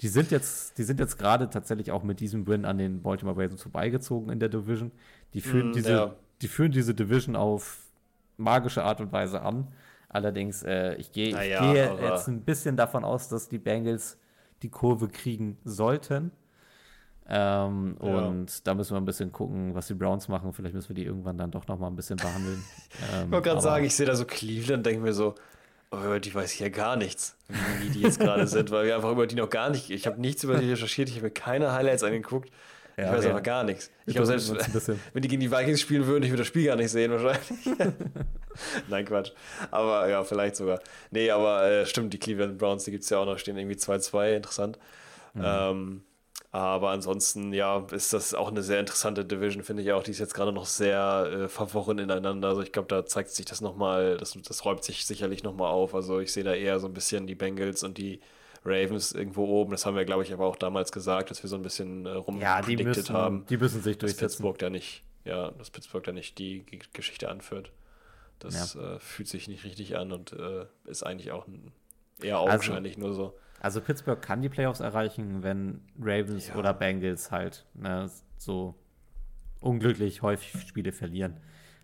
Die sind jetzt, die sind jetzt gerade tatsächlich auch mit diesem Win an den Baltimore Ravens vorbeigezogen in der Division. Die führen, Mm, diese, ja. die führen diese Division auf magische Art und Weise an. Allerdings, äh, ich gehe ich Naja, gehe jetzt ein bisschen davon aus, dass die Bengals die Kurve kriegen sollten. Ähm, Ja. Und da müssen wir ein bisschen gucken, was die Browns machen. Vielleicht müssen wir die irgendwann dann doch noch mal ein bisschen behandeln. ähm, Ich wollte gerade sagen, ich sehe da so Cleveland, denke mir so, über die weiß ich ja gar nichts, wie die jetzt gerade sind, weil wir einfach über die noch gar nicht, ich habe nichts über die recherchiert, ich habe mir keine Highlights angeguckt. Ich Ja, weiß ja. aber gar nichts. Ich glaube, selbst wenn die gegen die Vikings spielen würden, ich würde das Spiel gar nicht sehen wahrscheinlich. Nein, Quatsch. Aber ja, vielleicht sogar. Nee, aber äh, stimmt, die Cleveland Browns, die gibt es ja auch noch, stehen irgendwie 2-2, interessant. Mhm. Ähm, aber ansonsten, ja, ist das auch eine sehr interessante Division, finde ich auch. Die ist jetzt gerade noch sehr äh, verworren ineinander. Also ich glaube, da zeigt sich das nochmal, das, das räumt sich sicherlich nochmal auf. Also ich sehe da eher so ein bisschen die Bengals und die Ravens irgendwo oben. Das haben wir, glaube ich, aber auch damals gesagt, dass wir so ein bisschen äh, Ja, rumpredicted müssen, haben die müssen sich dass durchsetzen. Pittsburgh da nicht, ja, dass Pittsburgh da nicht die G- Geschichte anführt. Das äh, fühlt sich nicht richtig an und äh, ist eigentlich auch eher Also- augenscheinlich nur so. Also Pittsburgh kann die Playoffs erreichen, wenn Ravens Ja. oder Bengals halt ne, so unglücklich häufig Spiele verlieren.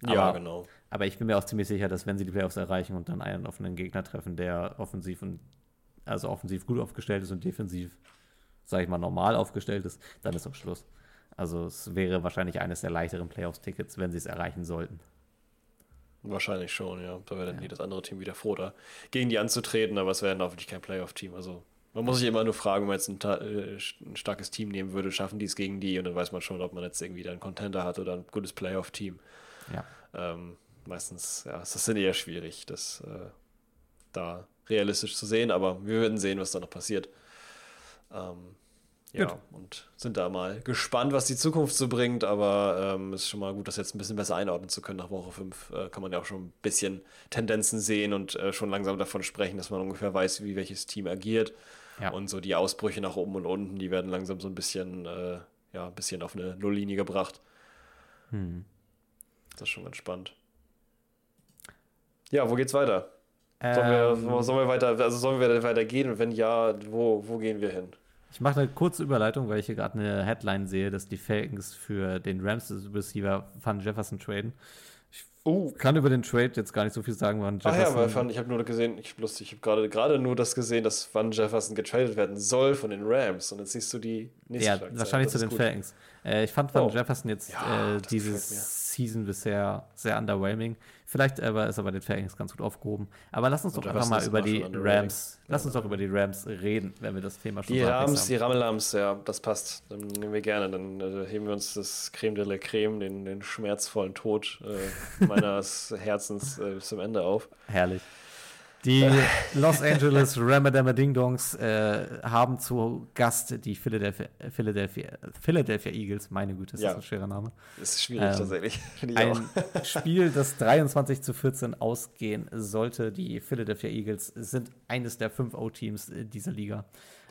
ja, Aber, genau. aber ich bin mir auch ziemlich sicher, dass wenn sie die Playoffs erreichen und dann einen offenen Gegner treffen, der offensiv und also offensiv gut aufgestellt ist und defensiv, sage ich mal, normal aufgestellt ist, dann ist auch Schluss. Also es wäre wahrscheinlich eines der leichteren Playoffs-Tickets, wenn sie es erreichen sollten. Wahrscheinlich schon, ja. Da wäre dann jedes andere Team wieder froh, da gegen die anzutreten, aber es wäre dann wirklich kein Playoff-Team. Also man muss sich immer nur fragen, wenn man jetzt ein, äh, ein starkes Team nehmen würde, schaffen die es gegen die und dann weiß man schon, ob man jetzt irgendwie da einen Contender hat oder ein gutes Playoff-Team. Ja. Ähm, meistens, ja, ist dann eher schwierig, das äh, da realistisch zu sehen, aber wir werden sehen, was da noch passiert. Ähm, ja, Gut. und sind da mal gespannt, was die Zukunft so bringt, aber ähm, ist schon mal gut, das jetzt ein bisschen besser einordnen zu können. Nach Woche 5 äh, kann man ja auch schon ein bisschen Tendenzen sehen und äh, schon langsam davon sprechen, dass man ungefähr weiß, wie welches Team agiert. Ja. Und so die Ausbrüche nach oben und unten, die werden langsam so ein bisschen, äh, ja, ein bisschen auf eine Nulllinie gebracht. Hm. Das ist schon ganz spannend. Ja, wo geht's weiter? Sollen, wir, Ähm, sollen wir weiter, also sollen wir weiter gehen und wenn ja, wo, wo gehen wir hin? Ich mache eine kurze Überleitung, weil ich hier gerade eine Headline sehe, dass die Falcons für den Rams-Receiver Van Jefferson traden. Oh, Kann über den Trade jetzt gar nicht so viel sagen, Ach Jefferson. ja, weil Van, ich habe nur gesehen, ich lustig, ich habe gerade gerade nur das gesehen, dass Van Jefferson getradet werden soll von den Rams und jetzt siehst du die nächste ja, Schlagzeile. wahrscheinlich Das zu den. Falcons. Äh, ich fand Van Oh. Jefferson jetzt Ja, äh, diese. Season bisher sehr underwhelming. Vielleicht aber ist er bei den Falcons ganz gut aufgehoben. Aber lass uns doch einfach mal über die. Rams, lass uns doch über die Rams reden, wenn wir das Thema schon Die Rams, halbwegs die Rammelams, ja, das passt. Dann nehmen wir gerne. Dann äh, heben wir uns das Creme de la Creme, den, den schmerzvollen Tod äh, meines Herzens äh, bis zum Ende auf. Herrlich. Die Los Angeles Ramadama Ding Dongs äh, haben zu Gast die Philadelphia, Philadelphia, Philadelphia Eagles. Meine Güte, ist Ja. das ein schwerer Name. Das ist schwierig Ähm, tatsächlich. Auch. Ein Spiel, das 23 zu 14 ausgehen sollte. Die Philadelphia Eagles sind eines der fünf O-Teams dieser Liga.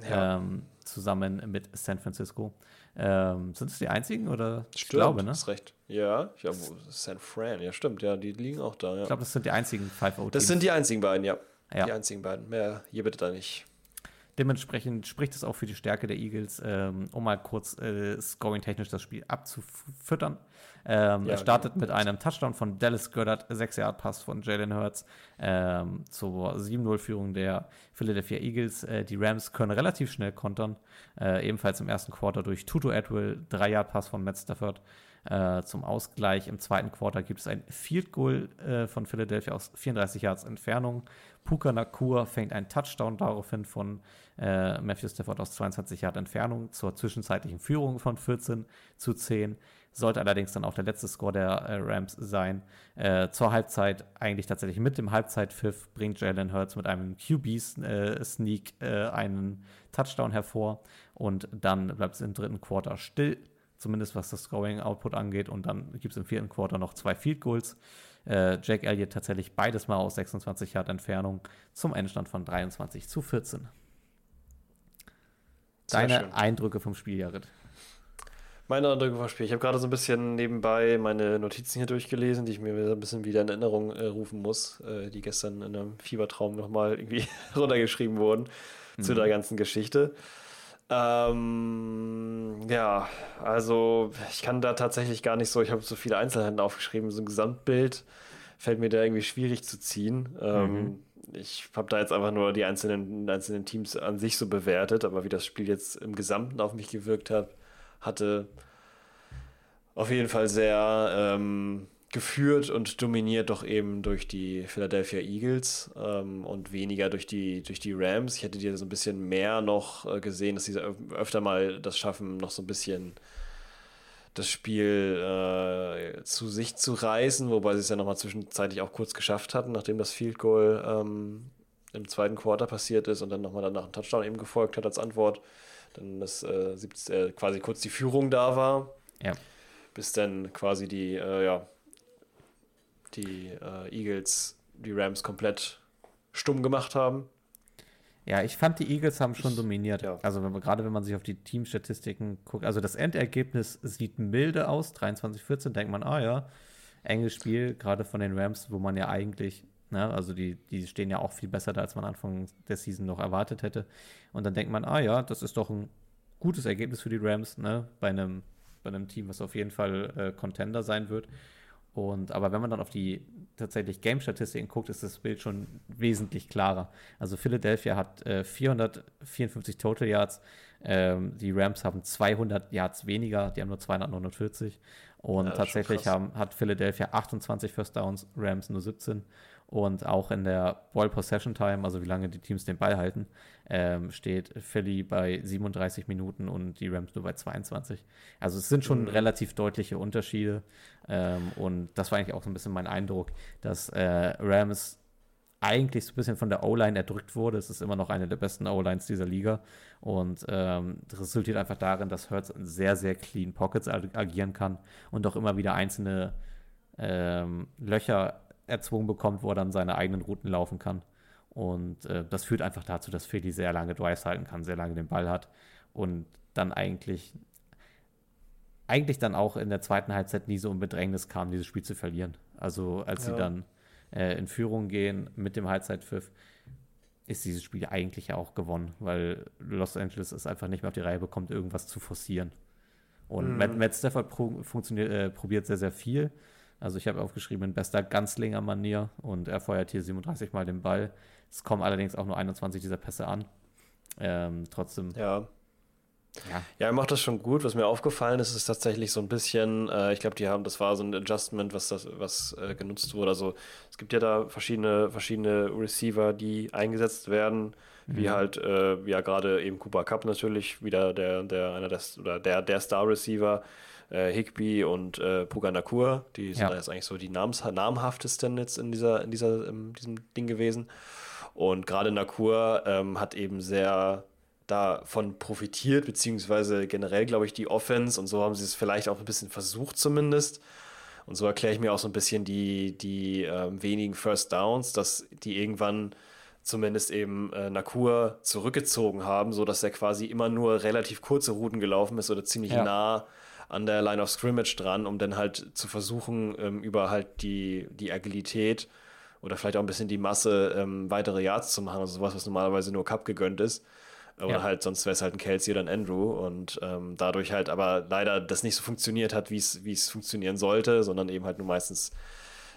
Ja. Ähm, zusammen mit San Francisco. Ähm, sind es die einzigen oder? Ich Stimmt, glaube, ne? hast recht. Ja, ja, wo- San Fran, ja, stimmt, ja, die liegen auch da, ja. Ich glaube, das sind die einzigen five O-Teams. das sind die einzigen beiden, ja. Ja. Die einzigen beiden. Mehr hier bitte da nicht. Dementsprechend spricht es auch für die Stärke der Eagles, ähm, um mal kurz äh, scoring-technisch das Spiel abzufüttern. Ähm, Ja, er startet mit einem Touchdown von Dallas Goddard, 6-Yard-Pass von Jalen Hurts ähm, zur 7-0-Führung der Philadelphia Eagles. Äh, die Rams können relativ schnell kontern, äh, ebenfalls im ersten Quarter durch Tuto Atwell, 3-Yard-Pass von Matt Stafford. äh, zum Ausgleich. Im zweiten Quarter gibt es ein Field Goal äh, von Philadelphia aus 34 Yards Entfernung. Puka Nakur fängt einen Touchdown daraufhin von äh, Matthew Stafford aus 22 Yard Entfernung zur zwischenzeitlichen Führung von 14 zu 10. Sollte allerdings dann auch der letzte Score der äh, Rams sein. Äh, zur Halbzeit, eigentlich tatsächlich mit dem Halbzeitpfiff, bringt Jalen Hurts mit einem QB-Sneak äh, einen Touchdown hervor. Und dann bleibt es im dritten Quarter still, zumindest was das Scoring-Output angeht. Und dann gibt es im vierten Quarter noch zwei Field Goals. Äh, Jake Elliott tatsächlich beides mal aus 26 Yard Entfernung zum Endstand von 23 zu 14. Deine Eindrücke vom Spiel, Jared? Meine Eindrücke vom Spiel. Ich habe gerade so ein bisschen nebenbei meine Notizen hier durchgelesen, die ich mir ein bisschen wieder in Erinnerung äh, rufen muss, äh, die gestern in einem Fiebertraum nochmal irgendwie runtergeschrieben wurden mhm. zu der ganzen Geschichte. Ähm, ja, also ich kann da tatsächlich gar nicht so, ich habe so viele Einzelheiten aufgeschrieben, so ein Gesamtbild fällt mir da irgendwie schwierig zu ziehen. Ähm, mhm. Ich habe da jetzt einfach nur die einzelnen, einzelnen Teams an sich so bewertet, aber wie das Spiel jetzt im Gesamten auf mich gewirkt hat, hatte auf jeden Fall sehr ähm, geführt und dominiert doch eben durch die Philadelphia Eagles ähm, und weniger durch die, durch die Rams. Ich hätte dir so ein bisschen mehr noch äh, gesehen, dass sie öfter mal das schaffen, noch so ein bisschen das Spiel äh, zu sich zu reißen, wobei sie es ja nochmal zwischenzeitlich auch kurz geschafft hatten, nachdem das Field Goal ähm, im zweiten Quarter passiert ist und dann nochmal danach ein Touchdown eben gefolgt hat als Antwort. Dann das äh, äh, quasi kurz die Führung da war. Ja. Bis dann quasi die, äh, ja, die äh, Eagles die Rams komplett stumm gemacht haben. Ja, ich fand, die Eagles haben schon ich, dominiert. Ja. Also wenn man, gerade wenn man sich auf die Teamstatistiken guckt, also das Endergebnis sieht milde aus, 23-14, denkt man, ah ja, enges Spiel, gerade von den Rams, wo man ja eigentlich, ne, also die, die stehen ja auch viel besser da, als man Anfang der Season noch erwartet hätte. Und dann denkt man, ah ja, das ist doch ein gutes Ergebnis für die Rams, ne, bei einem, bei einem Team, was auf jeden Fall äh, Contender sein wird. Und, aber wenn man dann auf die tatsächlich Game-Statistiken guckt, ist das Bild schon wesentlich klarer. Also Philadelphia hat äh, 454 Total Yards, ähm, die Rams haben 200 Yards weniger, die haben nur 249. Und ja, tatsächlich haben, hat Philadelphia 28 First Downs, Rams nur 17. Und auch in der Ball Possession Time, also wie lange die Teams den Ball halten, ähm, steht Philly bei 37 Minuten und die Rams nur bei 22. Also es sind schon mhm. relativ deutliche Unterschiede. Ähm, und das war eigentlich auch so ein bisschen mein Eindruck, dass äh, Rams eigentlich so ein bisschen von der O-Line erdrückt wurde. Es ist immer noch eine der besten O-Lines dieser Liga. Und ähm, das resultiert einfach darin, dass Hurts in sehr, sehr clean Pockets agieren kann und auch immer wieder einzelne ähm, Löcher erzwungen bekommt, wo er dann seine eigenen Routen laufen kann. Und äh, das führt einfach dazu, dass Philly sehr lange Drives halten kann, sehr lange den Ball hat und dann eigentlich eigentlich dann auch in der zweiten Halbzeit nie so in Bedrängnis kam, dieses Spiel zu verlieren. Also als ja. sie dann äh, in Führung gehen mit dem Halbzeitpfiff, ist dieses Spiel eigentlich ja auch gewonnen, weil Los Angeles es einfach nicht mehr auf die Reihe bekommt, irgendwas zu forcieren. Und mhm. Matt, Matt Stafford pro, äh, probiert sehr, sehr viel. Also ich habe aufgeschrieben in bester Ganzlinger-Manier und er feuert hier 37 Mal den Ball. Es kommen allerdings auch nur 21 dieser Pässe an. Ähm, trotzdem. Ja. Ja. ja, er macht das schon gut. Was mir aufgefallen ist, ist tatsächlich so ein bisschen, äh, ich glaube, die haben, das war so ein Adjustment, was das, was äh, genutzt wurde. Also es gibt ja da verschiedene, verschiedene Receiver, die eingesetzt werden, mhm. wie halt, äh, ja, gerade eben Cooper Cup natürlich, wieder der, der, einer des, oder der, der Star-Receiver äh, Higby und äh, Puga Nakur, die sind ja. jetzt eigentlich so die namens namhaftesten jetzt in dieser, in dieser, in diesem Ding gewesen. Und gerade Nakur ähm, hat eben sehr davon profitiert, beziehungsweise generell, glaube ich, die Offense und so haben sie es vielleicht auch ein bisschen versucht zumindest. Und so erkläre ich mir auch so ein bisschen die, die ähm, wenigen First Downs, dass die irgendwann zumindest eben äh, Nakur zurückgezogen haben, sodass er quasi immer nur relativ kurze Routen gelaufen ist oder ziemlich ja. nah an der Line of Scrimmage dran, um dann halt zu versuchen, ähm, über halt die, die Agilität oder vielleicht auch ein bisschen die Masse ähm, weitere Yards zu machen, also sowas, was normalerweise nur Cup gegönnt ist. Oder ja. halt, sonst wäre es halt ein Kelsey oder ein Andrew und ähm, dadurch halt aber leider das nicht so funktioniert hat, wie es funktionieren sollte, sondern eben halt nur meistens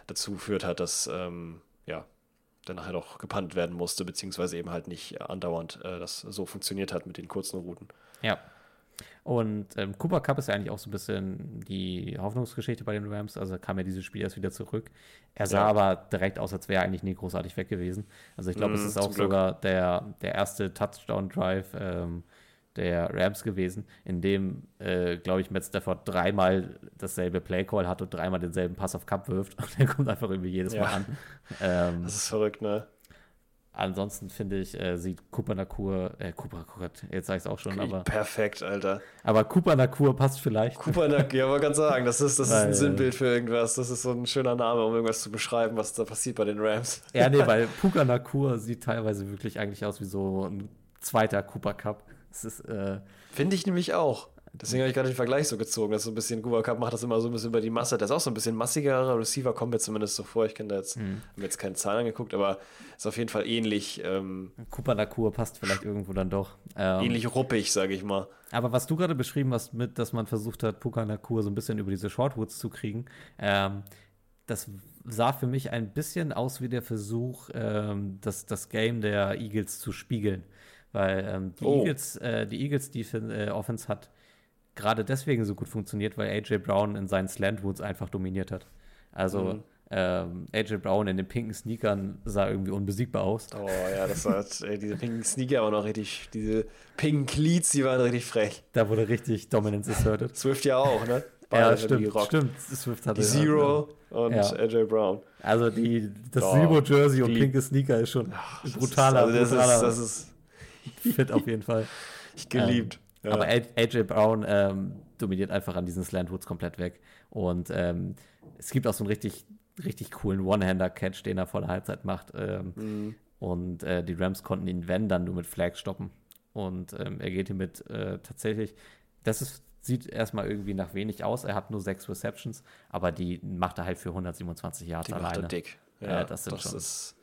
dazu führt hat, dass ähm, ja, dann nachher auch gepannt werden musste, beziehungsweise eben halt nicht andauernd äh, das so funktioniert hat mit den kurzen Routen. Ja, Und ähm, Cooper Cup ist ja eigentlich auch so ein bisschen die Hoffnungsgeschichte bei den Rams. Also kam ja dieses Spiel erst wieder zurück. Er sah Ja. aber direkt aus, als wäre er eigentlich nie großartig weg gewesen. Also ich glaube, es Mm, ist auch Glück. sogar der, der erste Touchdown-Drive ähm, der Rams gewesen, in dem, äh, glaube ich, Matt Stafford dreimal dasselbe Play-Call hat und dreimal denselben Pass auf Cup wirft. Und der kommt einfach irgendwie jedes Ja. Mal an. Ähm, Das ist verrückt, ne? Ansonsten finde ich, äh, sieht Cooper Nakur, äh, Cooper Nakur, jetzt sage ich es auch schon, aber, Perfekt, Alter. aber Cooper Nakur passt vielleicht. Nack, ja, man kann sagen, das ist, das ist Weil- ein Sinnbild für irgendwas. Das ist so ein schöner Name, um irgendwas zu beschreiben, was da passiert bei den Rams. Ja, nee, weil Puka Nakur sieht teilweise wirklich eigentlich aus wie so ein zweiter Cooper Cup. Ist, äh, Finde ich nämlich auch. Deswegen habe ich gerade den Vergleich so gezogen, dass so ein bisschen Cooper Cup macht das immer so ein bisschen über die Masse. Der ist auch so ein bisschen massigerer Receiver, kommt mir zumindest so vor. Ich kenne da jetzt, Hm. hab mir jetzt keine Zahlen angeguckt, aber ist auf jeden Fall ähnlich, ähm, Cooper Nakur passt vielleicht irgendwo dann doch. Ähm, ähnlich ruppig, sage ich mal. Aber was du gerade beschrieben hast, mit, dass man versucht hat, Puka Nakur so ein bisschen über diese Shortwoods zu kriegen, ähm, das sah für mich ein bisschen aus wie der Versuch, ähm, das, das Game der Eagles zu spiegeln. Weil ähm, die Oh. Eagles, äh, die Eagles Defen äh, Offense hat gerade deswegen so gut funktioniert, weil AJ Brown in seinen Slantwoods einfach dominiert hat. Also Mhm. ähm, AJ Brown in den pinken Sneakern sah irgendwie unbesiegbar aus. Oh ja, das war ey, diese pinken Sneaker aber noch richtig, diese pinken Cleats, die waren richtig frech. Da wurde richtig Dominance asserted. Swift ja auch, ne? ja, haben die stimmt, stimmt. Swift hatte Die Zero und Ja. AJ Brown. Also die, das Oh, Zero-Jersey und die- pinke Sneaker ist schon brutaler, ist, also das, brutaler ist, das ist Fit auf jeden Fall. ich geliebt. Ja. Aber AJ Brown ähm, dominiert einfach an diesen Slantwoods komplett weg. Und ähm, es gibt auch so einen richtig, richtig coolen One-Hander-Catch, den er vor der Halbzeit macht. Ähm, Mhm. Und äh, die Rams konnten ihn, wenn, dann nur mit Flag stoppen. Und ähm, er geht hier mit äh, tatsächlich, das ist, sieht erstmal irgendwie nach wenig aus. Er hat nur sechs Receptions, aber die macht er halt für 127 Yards Die macht alleine. er dick. Ja, das sind schon- ist.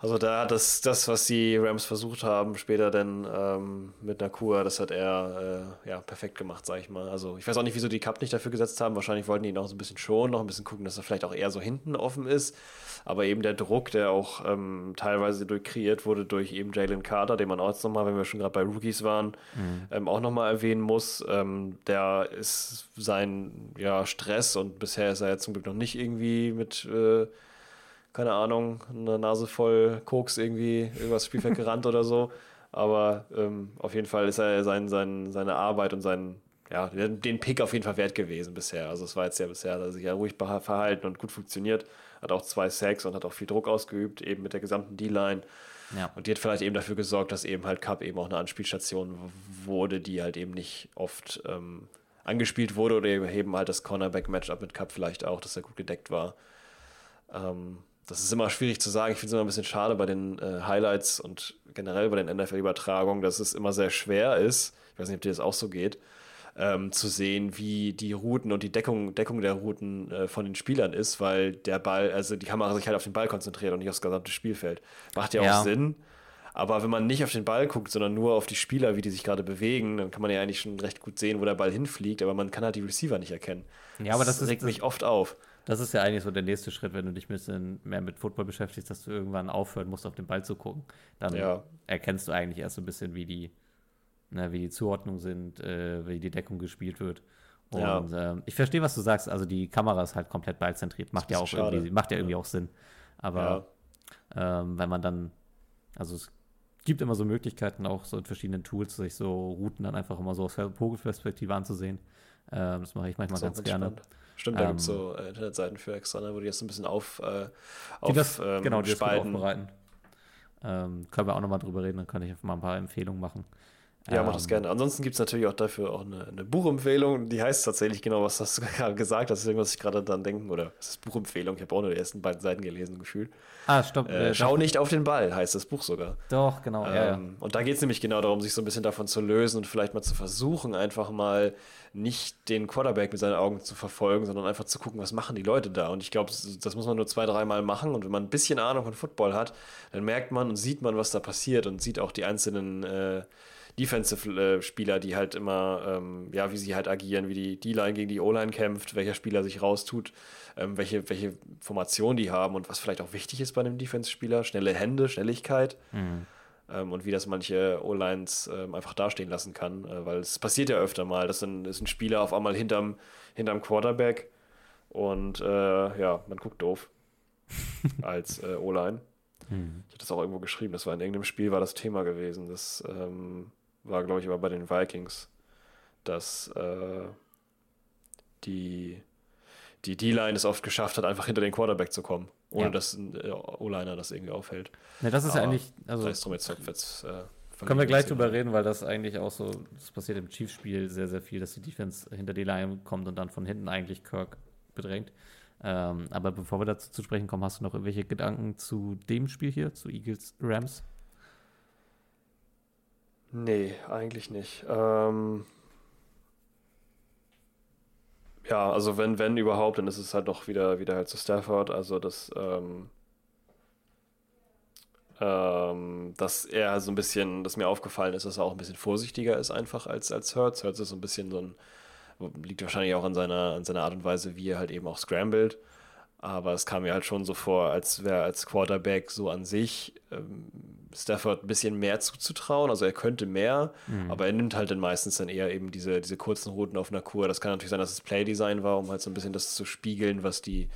Also da das, das, was die Rams versucht haben, später dann ähm, mit Nakua, das hat er äh, ja, perfekt gemacht, sag ich mal. Also ich weiß auch nicht, wieso die Cup nicht dafür gesetzt haben. Wahrscheinlich wollten die ihn auch so ein bisschen schonen, noch ein bisschen gucken, dass er vielleicht auch eher so hinten offen ist. Aber eben der Druck, der auch ähm, teilweise durch kreiert wurde durch eben Jalen Carter, den man auch jetzt nochmal, wenn wir schon gerade bei Rookies waren, ähm, auch nochmal erwähnen muss. Ähm, der ist sein ja, Stress und bisher ist er ja zum Glück noch nicht irgendwie mit äh, keine Ahnung, eine Nase voll Koks irgendwie übers Spielfeld gerannt oder so. Aber ähm, auf jeden Fall ist er sein, sein, seine Arbeit und sein, ja, den Pick auf jeden Fall wert gewesen bisher. Also es war jetzt ja bisher, hat er sich ja ruhig verhalten und gut funktioniert. Hat auch zwei Sacks und hat auch viel Druck ausgeübt, eben mit der gesamten D-Line. Ja. Und die hat vielleicht eben dafür gesorgt, dass eben halt Cup eben auch eine Anspielstation wurde, die halt eben nicht oft ähm, angespielt wurde oder eben halt das Cornerback-Matchup mit Cup vielleicht auch, dass er gut gedeckt war. Ähm, das ist immer schwierig zu sagen. Ich finde es immer ein bisschen schade bei den äh, Highlights und generell bei den NFL-Übertragungen, dass es immer sehr schwer ist, ich weiß nicht, ob dir das auch so geht, ähm, zu sehen, wie die Routen und die Deckung, Deckung der Routen äh, von den Spielern ist, weil der Ball, also die Kamera sich halt auf den Ball konzentriert und nicht aufs gesamte Spielfeld. Macht ja auch Ja. Sinn. Aber wenn man nicht auf den Ball guckt, sondern nur auf die Spieler, wie die sich gerade bewegen, dann kann man ja eigentlich schon recht gut sehen, wo der Ball hinfliegt, aber man kann halt die Receiver nicht erkennen. Ja, aber das ist- regt das- mich oft auf. Das ist ja eigentlich so der nächste Schritt, wenn du dich ein bisschen mehr mit Football beschäftigst, dass du irgendwann aufhören musst, auf den Ball zu gucken. Dann Ja. erkennst du eigentlich erst so ein bisschen, wie die, ne, wie die Zuordnungen sind, äh, wie die Deckung gespielt wird. Und Ja. ähm, ich verstehe, was du sagst. Also die Kamera ist halt komplett ballzentriert. Macht ja auch irgendwie, macht ja irgendwie auch Sinn. Aber ähm, wenn man dann, also es gibt immer so Möglichkeiten, auch so in verschiedenen Tools, sich so Routen dann einfach immer so aus Vogelperspektive anzusehen. Ähm, das mache ich manchmal ganz gerne. spannend. Stimmt, da Ähm, gibt es so äh, Internetseiten für extra, ne, wo die das ein bisschen auf, äh, Die auf das, ähm, genau, die das spalten. aufbereiten. Ähm, können wir auch nochmal drüber reden, dann kann ich einfach mal ein paar Empfehlungen machen. Ja, mach das Ähm, gerne. Ansonsten gibt es natürlich auch dafür auch eine, eine Buchempfehlung. Die heißt tatsächlich genau, was hast du gerade gesagt hast. Irgendwas ich gerade dann denken. Oder es ist Buchempfehlung. Ich habe auch nur die ersten beiden Seiten gelesen, gefühlt. Ah, stopp. Äh, äh, Schau doch, nicht auf den Ball, heißt das Buch sogar. doch, genau. ja, ja. Ähm, Und da geht es nämlich genau darum, sich so ein bisschen davon zu lösen und vielleicht mal zu versuchen, einfach mal nicht den Quarterback mit seinen Augen zu verfolgen, sondern einfach zu gucken, was machen die Leute da. Und ich glaube, das das muss man nur zwei, dreimal machen. Und wenn man ein bisschen Ahnung von Football hat, dann merkt man und sieht man, was da passiert und sieht auch die einzelnen äh, Defensive-Spieler, die halt immer, ähm, ja, wie sie halt agieren, wie die D-Line gegen die O-Line kämpft, welcher Spieler sich raustut, ähm, welche, welche Formation die haben und was vielleicht auch wichtig ist bei einem Defense-Spieler. Schnelle Hände, Schnelligkeit. ähm, und wie das manche O-Lines ähm, einfach dastehen lassen kann, äh, weil es passiert ja öfter mal, dass ein, ist ein Spieler auf einmal hinterm, hinterm Quarterback und äh, ja, man guckt doof als äh, O-Line. Hm. Ich hatte das auch irgendwo geschrieben, das war in irgendeinem Spiel, war das Thema gewesen. Das ähm, war, glaube ich, aber bei den Vikings, dass äh, die die D-Line es oft geschafft hat, einfach hinter den Quarterback zu kommen, ohne Ja. dass ein äh, O-Liner das irgendwie aufhält. Ne, das ist ja Aber eigentlich, also drum, jetzt, jetzt äh, können wir gleich drüber reden, weil das eigentlich auch so, das passiert im Chiefs-Spiel sehr, sehr viel, dass die Defense hinter die Line kommt und dann von hinten eigentlich Kirk bedrängt. Ähm, aber bevor wir dazu zu sprechen kommen, hast du noch irgendwelche Gedanken zu dem Spiel hier, zu Eagles Rams? Nee, eigentlich nicht. Ähm, ja, also wenn, wenn überhaupt, dann ist es halt noch wieder, wieder halt zu Stafford. Also das, ähm, ähm, dass er so ein bisschen, dass mir aufgefallen ist, dass er auch ein bisschen vorsichtiger ist einfach als, als Hurts. Hurts ist so ein bisschen so ein, liegt wahrscheinlich auch an seiner, an seiner Art und Weise, wie er halt eben auch scrambled. Aber es kam mir halt schon so vor, als wäre als Quarterback so an sich ähm, Stafford ein bisschen mehr zuzutrauen. Also er könnte mehr, aber er nimmt halt dann meistens dann eher eben diese, diese kurzen Routen auf einer Kur. Das kann natürlich sein, dass es Playdesign war, um halt so ein bisschen das zu spiegeln, was die,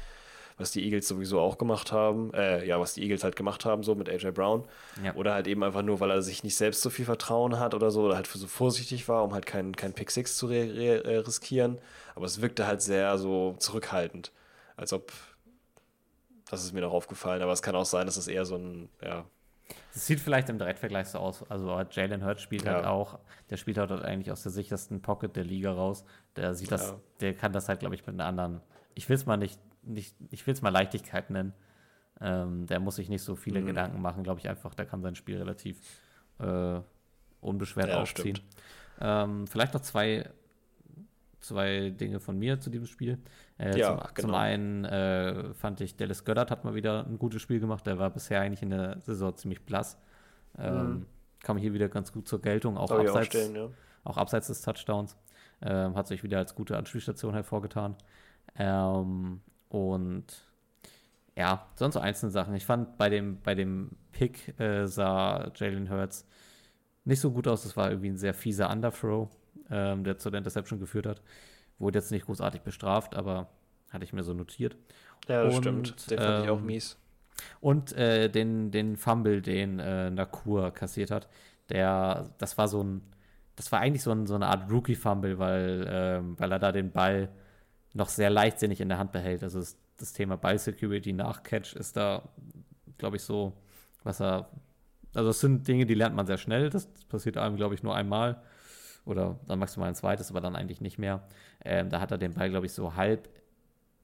was die Eagles sowieso auch gemacht haben. Äh, ja, was die Eagles halt gemacht haben, so mit AJ Brown. Ja. Oder halt eben einfach nur, weil er sich nicht selbst so viel Vertrauen hat oder so, oder halt so vorsichtig war, um halt keinen kein Pick Six zu äh, riskieren. Aber es wirkte halt sehr so zurückhaltend. Als ob, das ist mir noch aufgefallen, aber es kann auch sein, dass es eher so ein, ja, Es sieht vielleicht im Direktvergleich so aus. Also Jalen Hurts spielt halt Ja. auch, der spielt halt eigentlich aus der sichersten Pocket der Liga raus. Der sieht das, Ja. der kann das halt, glaube ich, mit einer anderen. Ich will es mal nicht, nicht, ich will es mal Leichtigkeit nennen. Ähm, der muss sich nicht so viele Mhm. Gedanken machen, glaube ich einfach. Der kann sein Spiel relativ äh, unbeschwert Ja, aufziehen. Ähm, vielleicht noch zwei, zwei Dinge von mir zu diesem Spiel. Äh, Ja, zum, zum genau. einen äh, fand ich, Dallas Goddard hat mal wieder ein gutes Spiel gemacht. Der war bisher eigentlich in der Saison ziemlich blass. Ähm, Kam hier wieder ganz gut zur Geltung, auch Soll Mhm. auch abseits, stehen, ja. auch abseits des Touchdowns. Ähm, hat sich wieder als gute Anspielstation hervorgetan. Ähm, und ja, sonst so einzelne Sachen. Ich fand bei dem, bei dem Pick äh, sah Jalen Hurts nicht so gut aus. Das war irgendwie ein sehr fieser Underthrow, ähm, der zu der Interception geführt hat. Wurde jetzt nicht großartig bestraft, aber hatte ich mir so notiert. Ja, das Und, stimmt. Den fand ich auch ähm, mies. Und äh, den, den Fumble, den äh, Nakur kassiert hat, der, das war so ein, das war eigentlich so, ein, so eine Art Rookie-Fumble, weil, ähm, weil er da den Ball noch sehr leichtsinnig in der Hand behält. Also das, das Thema Ball-Security nach Catch ist da, glaube ich, so, was er, also es sind Dinge, die lernt man sehr schnell. Das passiert einem, glaube ich, nur einmal oder dann maximal ein zweites, aber dann eigentlich nicht mehr. Ähm, da hat er den Ball, glaube ich, so halb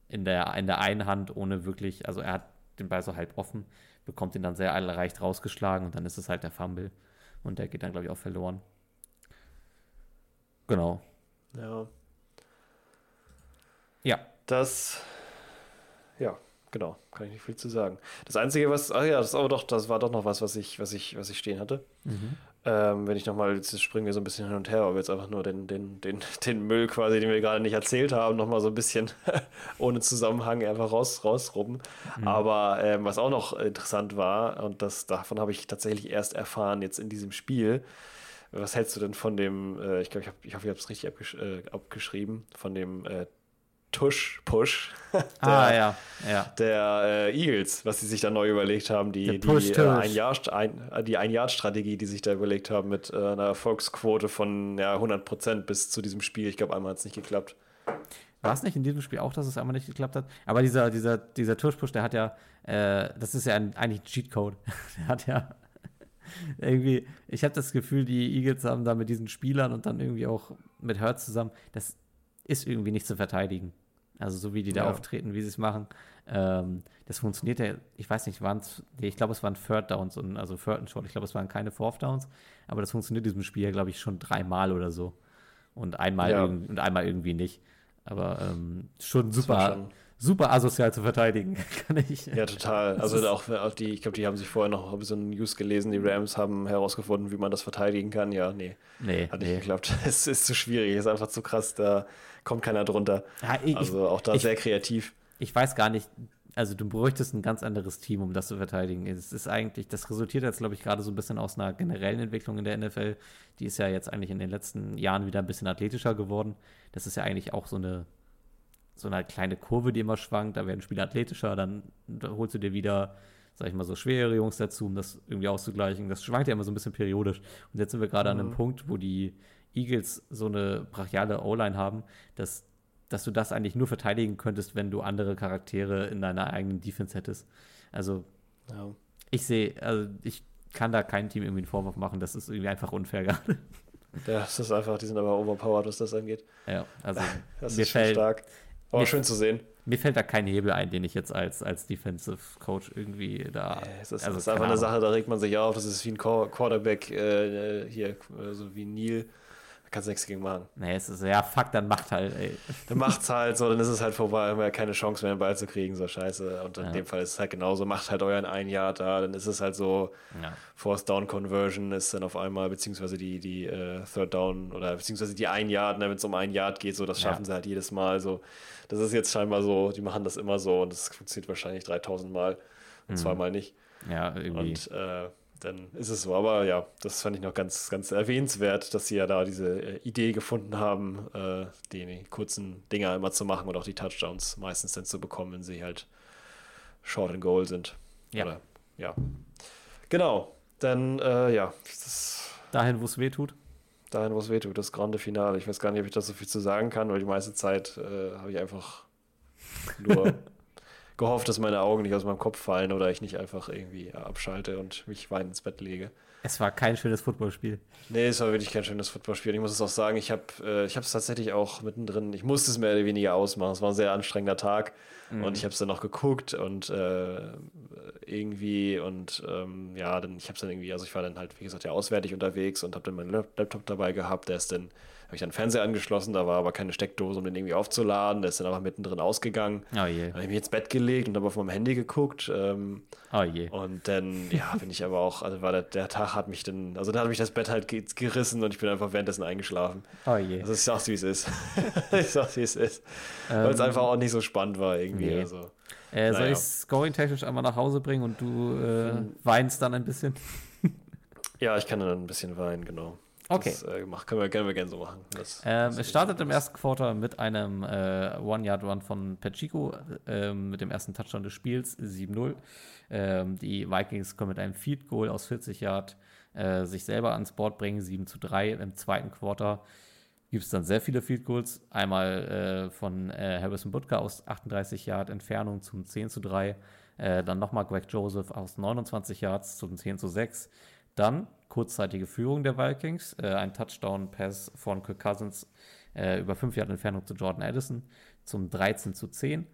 in der, in der einen Hand, ohne wirklich, also er hat den Ball so halb offen, bekommt ihn dann sehr leicht rausgeschlagen und dann ist es halt der Fumble. Und der geht dann, glaube ich, auch verloren. Genau. Ja. Ja. Das, ja, genau, kann ich nicht viel zu sagen. Das Einzige, was, ach ja, das, aber doch, das war doch noch was, was ich, was ich, was ich stehen hatte. Ähm, wenn ich nochmal, jetzt springen wir so ein bisschen hin und her, aber jetzt einfach nur den, den, den, den Müll quasi, den wir gerade nicht erzählt haben, nochmal so ein bisschen ohne Zusammenhang einfach raus, rausrubben. Aber ähm, was auch noch interessant war, und das, davon habe ich tatsächlich erst erfahren jetzt in diesem Spiel, was hältst du denn von dem, äh, ich glaube, ich, hab, ich hoffe, ich habe es richtig abgesch äh, abgeschrieben, von dem äh, Tush-Push ah, ja, ja. der äh, Eagles, was sie sich da neu überlegt haben, Der die, die, äh, ein Jahr, ein, äh, die Ein-Jahr-Strategie, die sich da überlegt haben mit äh, einer Erfolgsquote von ja, 100% bis zu diesem Spiel. Ich glaube, einmal hat es nicht geklappt. War es nicht in diesem Spiel auch, dass es einmal nicht geklappt hat? Aber dieser, dieser, dieser Tush-Push, der hat ja, äh, das ist ja ein, eigentlich ein Cheatcode. der hat ja irgendwie, ich habe das Gefühl, die Eagles haben da mit diesen Spielern und dann irgendwie auch mit Hurts zusammen, das ist irgendwie nicht zu verteidigen. Also so wie die da Ja. auftreten, wie sie es machen. Ähm, das funktioniert ja, ich weiß nicht, waren ich glaube, es waren Third Downs und also Third and Short, ich glaube, es waren keine Fourth Downs, aber das funktioniert in diesem Spiel ja, glaube ich, schon dreimal oder so. Und einmal, Ja. und einmal irgendwie nicht. Aber ähm, schon super, schon- super asozial zu verteidigen, kann ich. Ja, total. Also auch, auch die, ich glaube, die haben sich vorher noch so eine News gelesen, die Rams haben herausgefunden, wie man das verteidigen kann. Ja, nee, Nee, hat nicht nee. geklappt. Es ist zu schwierig, es ist einfach zu krass, da kommt keiner drunter. Ja, ich, Also auch da ich- sehr kreativ. ich weiß gar nicht, also du bräuchtest ein ganz anderes Team, um das zu verteidigen. Es ist eigentlich, das resultiert jetzt, glaube ich, gerade so ein bisschen aus einer generellen Entwicklung in der NFL. Die ist ja jetzt eigentlich in den letzten Jahren wieder ein bisschen athletischer geworden. Das ist ja eigentlich auch so eine, so eine kleine Kurve, die immer schwankt. Da werden Spieler athletischer, dann holst du dir wieder, sag ich mal, so schwere Jungs dazu, um das irgendwie auszugleichen. Das schwankt ja immer so ein bisschen periodisch. Und jetzt sind wir gerade mhm. an einem mhm. Punkt, wo die Eagles so eine brachiale O-Line haben, dass dass du das eigentlich nur verteidigen könntest, wenn du andere Charaktere in deiner eigenen Defense hättest. Also, ja. ich sehe, also ich kann da kein Team irgendwie einen Vorwurf machen, das ist irgendwie einfach unfair gerade. Ja, das ist einfach, die sind aber overpowered, was das angeht. Ja, also das mir ist fällt, stark. Aber schön zu sehen. Mir fällt da kein Hebel ein, den ich jetzt als, als Defensive Coach irgendwie da. Ja, es ist, also, das ist einfach eine Sache, da regt man sich auf. Das ist wie ein Quarterback äh, hier, so wie Neil da kannst du nichts gegen machen. Nee, es ist ja, fuck, dann macht halt, ey. Dann macht's halt so, dann ist es halt vorbei, haben wir ja keine Chance mehr, den Ball zu kriegen, so scheiße. Und in ja. dem Fall ist es halt genauso, macht halt euren ein Jahr da, dann ist es halt so, ja. Force Down Conversion ist dann auf einmal, beziehungsweise die, die uh, Third Down oder beziehungsweise die ein Yard, ne, wenn es um ein Yard geht, so, das schaffen ja. sie halt jedes Mal so. Das ist jetzt scheinbar so, die machen das immer so und das funktioniert wahrscheinlich 3000 Mal und mhm. zweimal nicht. Ja, irgendwie. Und äh, dann ist es so. Aber ja, das fand ich noch ganz, ganz erwähnenswert, dass sie ja da diese äh, Idee gefunden haben, äh, die kurzen Dinger immer zu machen und auch die Touchdowns meistens dann zu bekommen, wenn sie halt short and goal sind. Ja. Oder, ja. Genau. Dann, äh, ja. dahin, wo es weh tut. Dahin, wo es weh tut, das grande Finale. Ich weiß gar nicht, ob ich da so viel zu sagen kann, weil die meiste Zeit äh, habe ich einfach nur gehofft, dass meine Augen nicht aus meinem Kopf fallen oder ich nicht einfach irgendwie abschalte und mich weinend ins Bett lege. Es war kein schönes Footballspiel. Nee, es war wirklich kein schönes Footballspiel. Ich muss es auch sagen, ich habe äh, ich es tatsächlich auch mittendrin, ich musste es mehr oder weniger ausmachen. Es war ein sehr anstrengender Tag mhm. und ich habe es dann noch geguckt und äh, irgendwie und ähm, ja, dann ich habe es dann irgendwie, also ich war dann halt, wie gesagt, ja auswärtig unterwegs und habe dann meinen Laptop dabei gehabt, der ist dann habe ich dann Fernseher angeschlossen, da war aber keine Steckdose, um den irgendwie aufzuladen. Der ist dann einfach mittendrin ausgegangen. Oh je. Dann habe ich mich ins Bett gelegt und habe auf meinem Handy geguckt. Ähm, oh je. Und dann, ja, bin ich aber auch, also war der, der Tag hat mich dann, also dann hat mich das Bett halt gerissen und ich bin einfach währenddessen eingeschlafen. Oh je. Also ich sag's, wie es ist. ich sag's, wie es ist. Ähm, Weil es einfach auch nicht so spannend war irgendwie. Nee. Also. Äh, naja. Soll ich scoring-technisch einmal nach Hause bringen und du äh, hm. weinst dann ein bisschen? ja, ich kann dann ein bisschen weinen, genau. Okay. Das äh, mach, können wir, können wir gerne so machen. Das, ähm, das es startet im ersten Quarter mit einem äh, One-Yard-Run von Pachico, äh, mit dem ersten Touchdown des Spiels, 7-0. Ähm, die Vikings können mit einem Field Goal aus 40 Yard äh, sich selber ans Board bringen, 7 zu 3. Im zweiten Quarter gibt es dann sehr viele Field Goals. Einmal äh, von äh, Harrison Butker aus 38 Yard Entfernung zum 10 zu 3. dann nochmal Greg Joseph aus 29 Yards zum 10 zu 6. Dann kurzzeitige Führung der Vikings, äh, ein Touchdown-Pass von Kirk Cousins äh, über 5 Jahre Entfernung zu Jordan Addison zum 13 zu 10.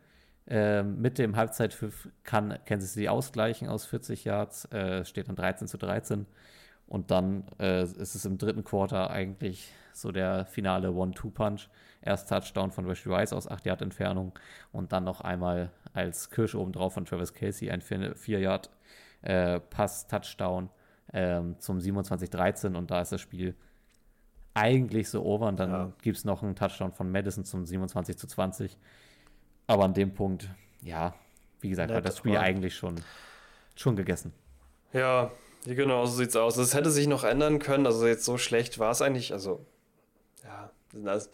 Äh, mit dem Halbzeitpfiff kann Kansas City ausgleichen aus 40 Yards, äh, steht dann 13 zu 13. Und dann äh, ist es im dritten Quarter eigentlich so der finale One-Two-Punch. Erst Touchdown von Rashi Rice aus 8 Yard Entfernung und dann noch einmal als Kirsche obendrauf von Travis Casey ein 4 Yard äh, Pass Touchdown ähm, zum 27-13 und da ist das Spiel eigentlich so over und dann ja. gibt es noch einen Touchdown von Madison zum 27 zu 20. Aber an dem Punkt, ja, wie gesagt, Nett, hat das Spiel eigentlich schon, schon gegessen. Ja, genau, so sieht's aus. Es hätte sich noch ändern können, also jetzt so schlecht war es eigentlich, also ja, das,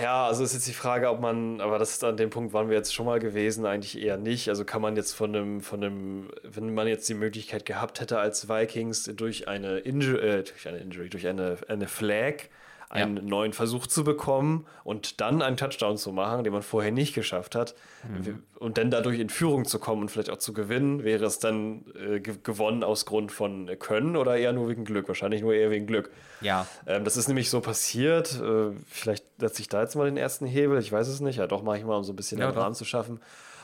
ja, also ist jetzt die Frage, ob man, aber das ist an dem Punkt waren wir jetzt schon mal gewesen, eigentlich eher nicht. Also kann man jetzt von einem, von einem, wenn man jetzt die Möglichkeit gehabt hätte als Vikings durch eine Injury, äh, durch eine Injury, durch eine, eine Flag einen ja. neuen Versuch zu bekommen und dann einen Touchdown zu machen, den man vorher nicht geschafft hat mhm. und dann dadurch in Führung zu kommen und vielleicht auch zu gewinnen, wäre es dann äh, gewonnen aus Grund von Können oder eher nur wegen Glück? Wahrscheinlich nur eher wegen Glück. Ja. Ähm, das ist nämlich so passiert. Äh, vielleicht setze ich da jetzt mal den ersten Hebel, ich weiß es nicht. Ja, doch mache ich mal, um so ein bisschen ja, den Rahmen zu schaffen.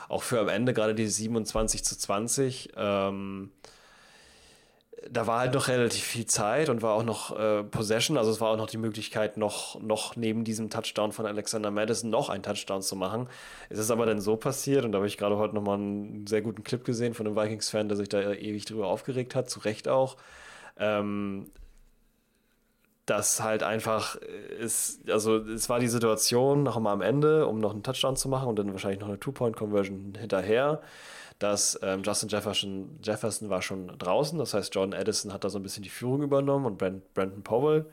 Auch für am Ende gerade die 27 zu 20. Ähm, da war halt noch relativ viel Zeit und war auch noch äh, Possession, also es war auch noch die Möglichkeit, noch, noch neben diesem Touchdown von Alexander Madison noch einen Touchdown zu machen. Es ist aber dann so passiert und da habe ich gerade heute nochmal einen sehr guten Clip gesehen von einem Vikings-Fan, der sich da ewig drüber aufgeregt hat, zu Recht auch. Ähm, dass halt einfach ist, also es war die Situation noch einmal am Ende, um noch einen Touchdown zu machen und dann wahrscheinlich noch eine Two-Point-Conversion hinterher, dass ähm, Justin Jefferson, Jefferson war schon draußen, das heißt Jordan Addison hat da so ein bisschen die Führung übernommen und Brent, Brandon Powell,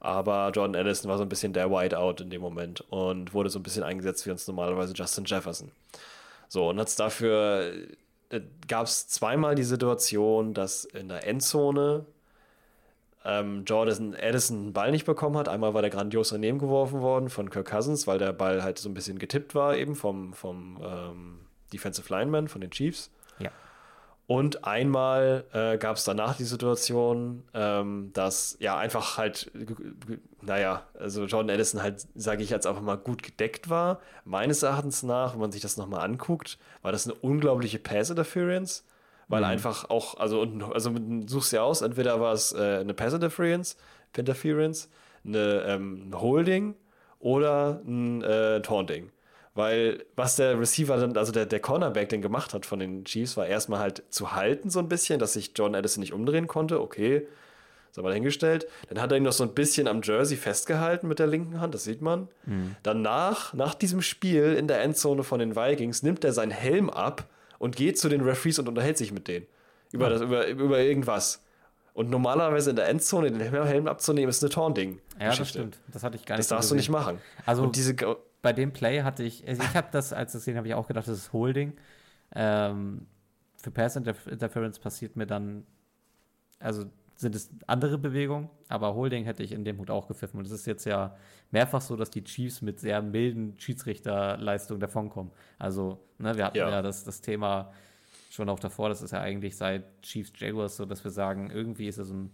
aber Jordan Addison war so ein bisschen der Whiteout in dem Moment und wurde so ein bisschen eingesetzt wie uns normalerweise Justin Jefferson. So, und hat's dafür äh, gab es zweimal die Situation, dass in der Endzone ähm, Jordan Addison einen Ball nicht bekommen hat. Einmal war der grandios daneben geworfen worden von Kirk Cousins, weil der Ball halt so ein bisschen getippt war, eben vom, vom ähm, Defensive Lineman von den Chiefs. Ja. Und einmal äh, gab es danach die Situation, ähm, dass ja einfach halt, naja, also Jordan Addison halt, sage ich jetzt einfach mal, gut gedeckt war. Meines Erachtens nach, wenn man sich das nochmal anguckt, war das eine unglaubliche Pass-Interference weil mhm. einfach auch, also, und, also suchst ja aus, entweder war es äh, eine Pass Interference, Interference, eine ähm, Holding oder ein äh, Taunting. Weil was der Receiver dann, also der, der Cornerback den gemacht hat von den Chiefs, war erstmal halt zu halten so ein bisschen, dass sich John Addison nicht umdrehen konnte. Okay, ist mal hingestellt. Dann hat er ihn noch so ein bisschen am Jersey festgehalten mit der linken Hand, das sieht man. Mhm. Danach, nach diesem Spiel in der Endzone von den Vikings, nimmt er seinen Helm ab und geht zu den Referees und unterhält sich mit denen. Über, ja. das, über, über irgendwas. Und normalerweise in der Endzone den Helm abzunehmen, ist eine Torn-Ding. Ja, das stimmt. Das hatte ich gar nicht Das darfst so du nicht machen. Also diese, bei dem Play hatte ich, also ich habe das, als gesehen habe ich auch gedacht, das ist Holding. Ähm, für Pass Interference passiert mir dann, also sind es andere Bewegungen, aber Holding hätte ich in dem Hut auch gepfiffen. Und es ist jetzt ja mehrfach so, dass die Chiefs mit sehr milden Schiedsrichterleistungen davonkommen. Also, ne, wir hatten ja, ja das, das Thema schon auch davor, das ist ja eigentlich seit Chiefs Jaguars so, dass wir sagen, irgendwie ist es ein,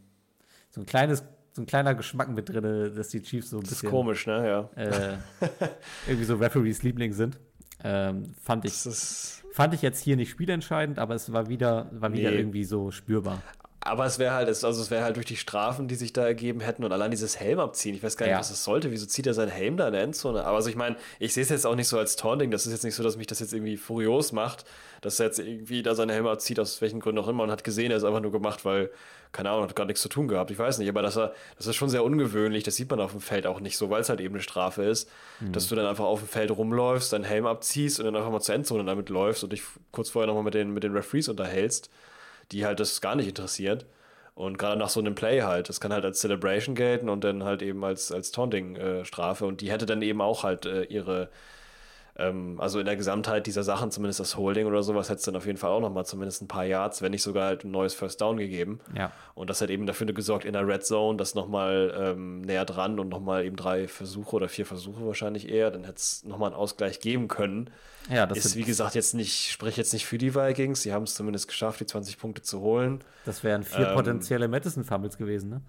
so ein kleines so ein kleiner Geschmack mit drin, dass die Chiefs so ein bisschen. Das ist komisch, ne? Ja. Äh, irgendwie so Referees Liebling sind. Ähm, fand ich. Fand ich jetzt hier nicht spielentscheidend, aber es war wieder, war wieder nee. irgendwie so spürbar. Aber es wäre halt, also es wäre halt durch die Strafen, die sich da ergeben hätten und allein dieses Helm abziehen. Ich weiß gar nicht, ja. was das sollte. Wieso zieht er seinen Helm da in der Endzone? Aber also ich meine, ich sehe es jetzt auch nicht so als Taunting. Das ist jetzt nicht so, dass mich das jetzt irgendwie furios macht, dass er jetzt irgendwie da seinen Helm abzieht, aus welchen Gründen auch immer und hat gesehen, er ist einfach nur gemacht, weil, keine Ahnung, hat gar nichts zu tun gehabt. Ich weiß nicht, aber das, das ist schon sehr ungewöhnlich. Das sieht man auf dem Feld auch nicht so, weil es halt eben eine Strafe ist, mhm. dass du dann einfach auf dem Feld rumläufst, deinen Helm abziehst und dann einfach mal zur Endzone damit läufst und dich kurz vorher nochmal mit den, mit den Referees unterhältst, die halt das gar nicht interessiert. Und gerade nach so einem Play halt, das kann halt als Celebration gelten und dann halt eben als, als Taunting-Strafe. Äh, und die hätte dann eben auch halt äh, ihre, ähm, also in der Gesamtheit dieser Sachen, zumindest das Holding oder sowas, hätte es dann auf jeden Fall auch nochmal zumindest ein paar Yards, wenn nicht sogar halt ein neues First Down gegeben. Ja. Und das hat eben dafür gesorgt, in der Red Zone das nochmal ähm, näher dran und nochmal eben drei Versuche oder vier Versuche wahrscheinlich eher, dann hätte es nochmal einen Ausgleich geben können. Ja, das ist, wie gesagt, jetzt nicht, sprich jetzt nicht für die Vikings. Sie haben es zumindest geschafft, die 20 Punkte zu holen. Das wären vier ähm, potenzielle Madison-Fumbles gewesen, ne?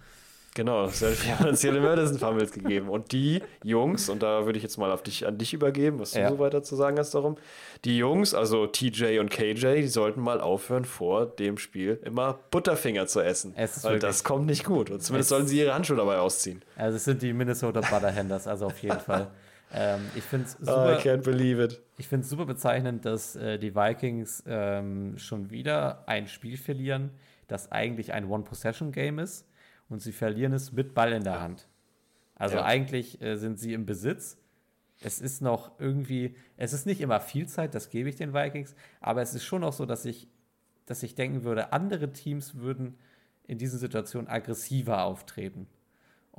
Genau, es wären vier potenzielle Madison-Fumbles gegeben. Und die Jungs, und da würde ich jetzt mal auf dich, an dich übergeben, was du ja. so weiter zu sagen hast darum. Die Jungs, also TJ und KJ, die sollten mal aufhören, vor dem Spiel immer Butterfinger zu essen. weil das kommt nicht gut. Und zumindest sollen sie ihre Handschuhe dabei ausziehen. Also es sind die Minnesota Butterhanders, also auf jeden Fall. Ähm, ich finde es super. Oh, I can't believe it. Ich finde es super bezeichnend, dass äh, die Vikings ähm, schon wieder ein Spiel verlieren, das eigentlich ein One-Possession-Game ist und sie verlieren es mit Ball in der Hand. Also ja. eigentlich äh, sind sie im Besitz. Es ist noch irgendwie, es ist nicht immer viel Zeit, das gebe ich den Vikings, aber es ist schon auch so, dass ich, dass ich denken würde, andere Teams würden in diesen Situationen aggressiver auftreten.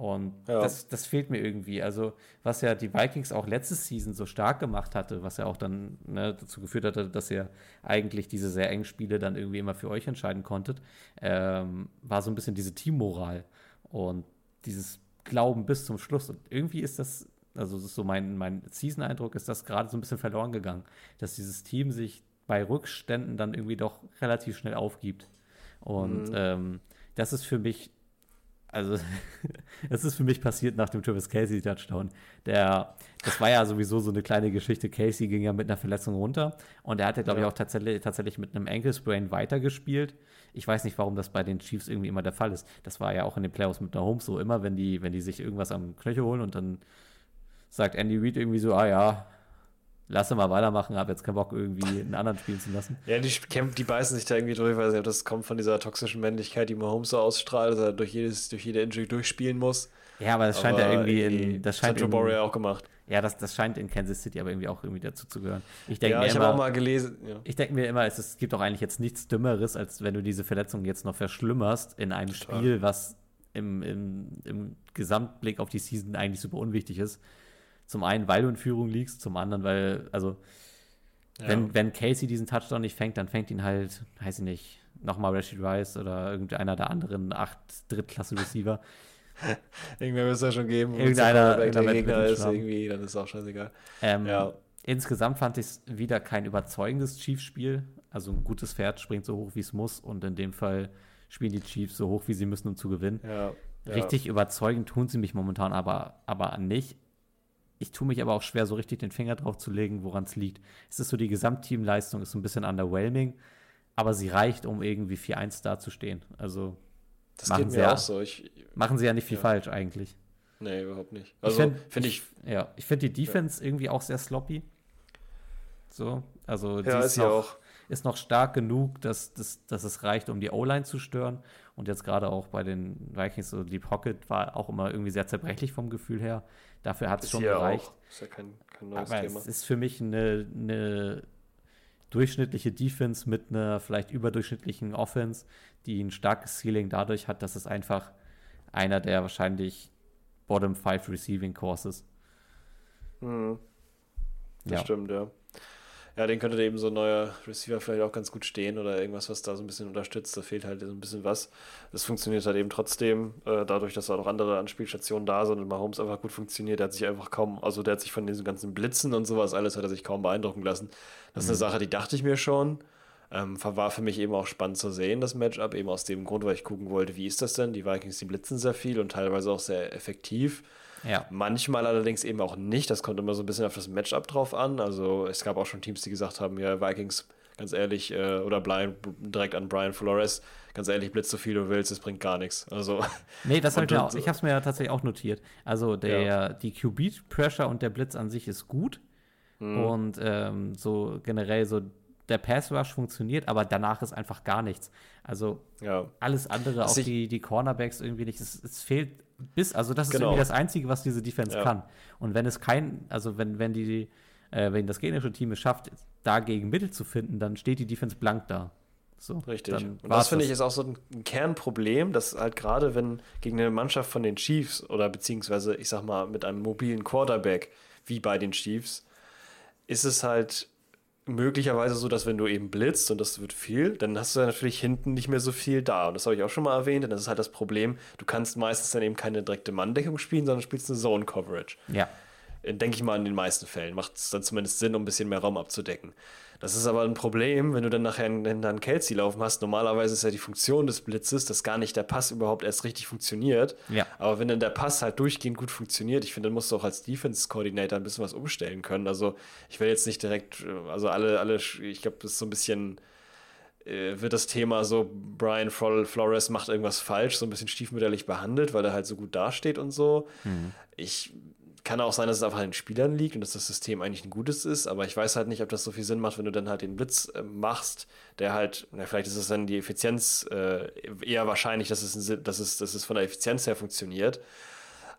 Und ja. das, das fehlt mir irgendwie. Also, was ja die Vikings auch letzte Season so stark gemacht hatte, was ja auch dann ne, dazu geführt hatte, dass ihr eigentlich diese sehr engen Spiele dann irgendwie immer für euch entscheiden konntet, ähm, war so ein bisschen diese Teammoral und dieses Glauben bis zum Schluss. Und irgendwie ist das, also das ist so mein, mein Season-Eindruck, ist das gerade so ein bisschen verloren gegangen, dass dieses Team sich bei Rückständen dann irgendwie doch relativ schnell aufgibt. Und mhm. ähm, das ist für mich also, es ist für mich passiert nach dem Travis Casey Touchdown. Der, das war ja sowieso so eine kleine Geschichte. Casey ging ja mit einer Verletzung runter und er hatte, glaube ja. ich, auch tatsächlich, tatsächlich mit einem Ankle Sprain weitergespielt. Ich weiß nicht, warum das bei den Chiefs irgendwie immer der Fall ist. Das war ja auch in den Playoffs mit der Holmes so immer, wenn die, wenn die sich irgendwas am Knöchel holen und dann sagt Andy Reid irgendwie so, ah ja, lasse mal weitermachen, habe jetzt keinen Bock, irgendwie einen anderen spielen zu lassen. Ja, die, die beißen sich da irgendwie durch, weil nicht, das kommt von dieser toxischen Männlichkeit, die Mahomes so ausstrahlt, dass er durch, jedes, durch jede Injury durchspielen muss. Ja, aber das scheint aber ja irgendwie in. Das scheint in, auch gemacht. Ja, das, das scheint in Kansas City aber irgendwie auch irgendwie dazu zu gehören. Ich denke ja, mir ich habe auch mal gelesen. Ja. Ich denke mir immer, es, es, gibt auch eigentlich jetzt nichts Dümmeres, als wenn du diese Verletzung jetzt noch verschlimmerst in einem Total. Spiel, was im, im, im Gesamtblick auf die Season eigentlich super unwichtig ist. Zum einen, weil du in Führung liegst, zum anderen, weil, also, ja. wenn, wenn Casey diesen Touchdown nicht fängt, dann fängt ihn halt, weiß ich nicht, nochmal Rashid Rice oder irgendeiner der anderen acht Drittklasse-Receiver. Irgendwer wird es ja schon geben. Irgendeiner, der Gegner ist irgendwie, dann ist es auch scheißegal. Ähm, ja. Insgesamt fand ich es wieder kein überzeugendes Chiefs-Spiel. Also ein gutes Pferd springt so hoch, wie es muss. Und in dem Fall spielen die Chiefs so hoch, wie sie müssen, um zu gewinnen. Ja, ja. Richtig überzeugend tun sie mich momentan aber, aber nicht ich tue mich aber auch schwer, so richtig den Finger drauf zu legen, woran es liegt. Es ist so, die Gesamtteamleistung ist so ein bisschen underwhelming, aber sie reicht, um irgendwie 4-1 dazustehen. Also das machen, sie ja, so. ich, machen sie ja nicht viel ja. falsch eigentlich. Nee, überhaupt nicht. Also finde find ich, ich. Ja, ich finde die Defense ja. irgendwie auch sehr sloppy. So, also ja, ist, noch, auch. ist noch stark genug, dass, dass, dass es reicht, um die O-Line zu stören. Und jetzt gerade auch bei den Vikings, so die Pocket war auch immer irgendwie sehr zerbrechlich vom Gefühl her. Dafür hat es schon gereicht. Auch. Ist ja kein, kein neues Aber Thema. es ist für mich eine, eine durchschnittliche Defense mit einer vielleicht überdurchschnittlichen Offense, die ein starkes Ceiling dadurch hat, dass es einfach einer der wahrscheinlich Bottom 5 Receiving Courses. Mhm. Das ja. stimmt, ja. Ja, den könnte eben so ein neuer Receiver vielleicht auch ganz gut stehen oder irgendwas, was da so ein bisschen unterstützt. Da fehlt halt so ein bisschen was. Das funktioniert halt eben trotzdem, äh, dadurch, dass auch noch andere Anspielstationen da sind und Mahomes einfach gut funktioniert. Der hat sich einfach kaum, also der hat sich von diesen ganzen Blitzen und sowas alles, hat er sich kaum beeindrucken lassen. Das mhm. ist eine mhm. Sache, die dachte ich mir schon. Ähm, war für mich eben auch spannend zu sehen, das Matchup, eben aus dem Grund, weil ich gucken wollte, wie ist das denn? Die Vikings, die blitzen sehr viel und teilweise auch sehr effektiv. Ja. Manchmal allerdings eben auch nicht. Das kommt immer so ein bisschen auf das Matchup drauf an. Also es gab auch schon Teams, die gesagt haben, ja, Vikings, ganz ehrlich, äh, oder Brian, direkt an Brian Flores, ganz ehrlich, blitz so viel du willst, es bringt gar nichts. Also, nee, das habe ich mir auch, ich habe es mir ja tatsächlich auch notiert. Also der, ja. die QB-Pressure und der Blitz an sich ist gut. Mhm. Und ähm, so generell so der Pass Rush funktioniert, aber danach ist einfach gar nichts. Also ja. alles andere, auch die, die Cornerbacks irgendwie nicht. Es, es fehlt bis, also das ist genau. irgendwie das Einzige, was diese Defense ja. kann. Und wenn es kein, also wenn, wenn die, äh, wenn das gegnerische Team es schafft, dagegen Mittel zu finden, dann steht die Defense blank da. So, Richtig. Und das finde ich ist auch so ein Kernproblem, dass halt gerade wenn gegen eine Mannschaft von den Chiefs oder beziehungsweise, ich sag mal, mit einem mobilen Quarterback wie bei den Chiefs, ist es halt möglicherweise so, dass wenn du eben blitzt und das wird viel, dann hast du natürlich hinten nicht mehr so viel da. Und das habe ich auch schon mal erwähnt, denn das ist halt das Problem. Du kannst meistens dann eben keine direkte Manndeckung spielen, sondern spielst eine Zone Coverage. Ja. Denke ich mal in den meisten Fällen. Macht es dann zumindest Sinn, um ein bisschen mehr Raum abzudecken. Das ist aber ein Problem, wenn du dann nachher einen Kelsey laufen hast. Normalerweise ist ja die Funktion des Blitzes, dass gar nicht der Pass überhaupt erst richtig funktioniert. Ja. Aber wenn dann der Pass halt durchgehend gut funktioniert, ich finde, dann musst du auch als Defense-Coordinator ein bisschen was umstellen können. Also ich will jetzt nicht direkt, also alle, alle, ich glaube, das ist so ein bisschen äh, wird das Thema so, Brian Flores macht irgendwas falsch, so ein bisschen stiefmütterlich behandelt, weil er halt so gut dasteht und so. Mhm. Ich kann auch sein, dass es einfach an den Spielern liegt und dass das System eigentlich ein gutes ist, aber ich weiß halt nicht, ob das so viel Sinn macht, wenn du dann halt den Blitz äh, machst, der halt, na, vielleicht ist es dann die Effizienz äh, eher wahrscheinlich, dass es, ein, dass, es, dass es von der Effizienz her funktioniert.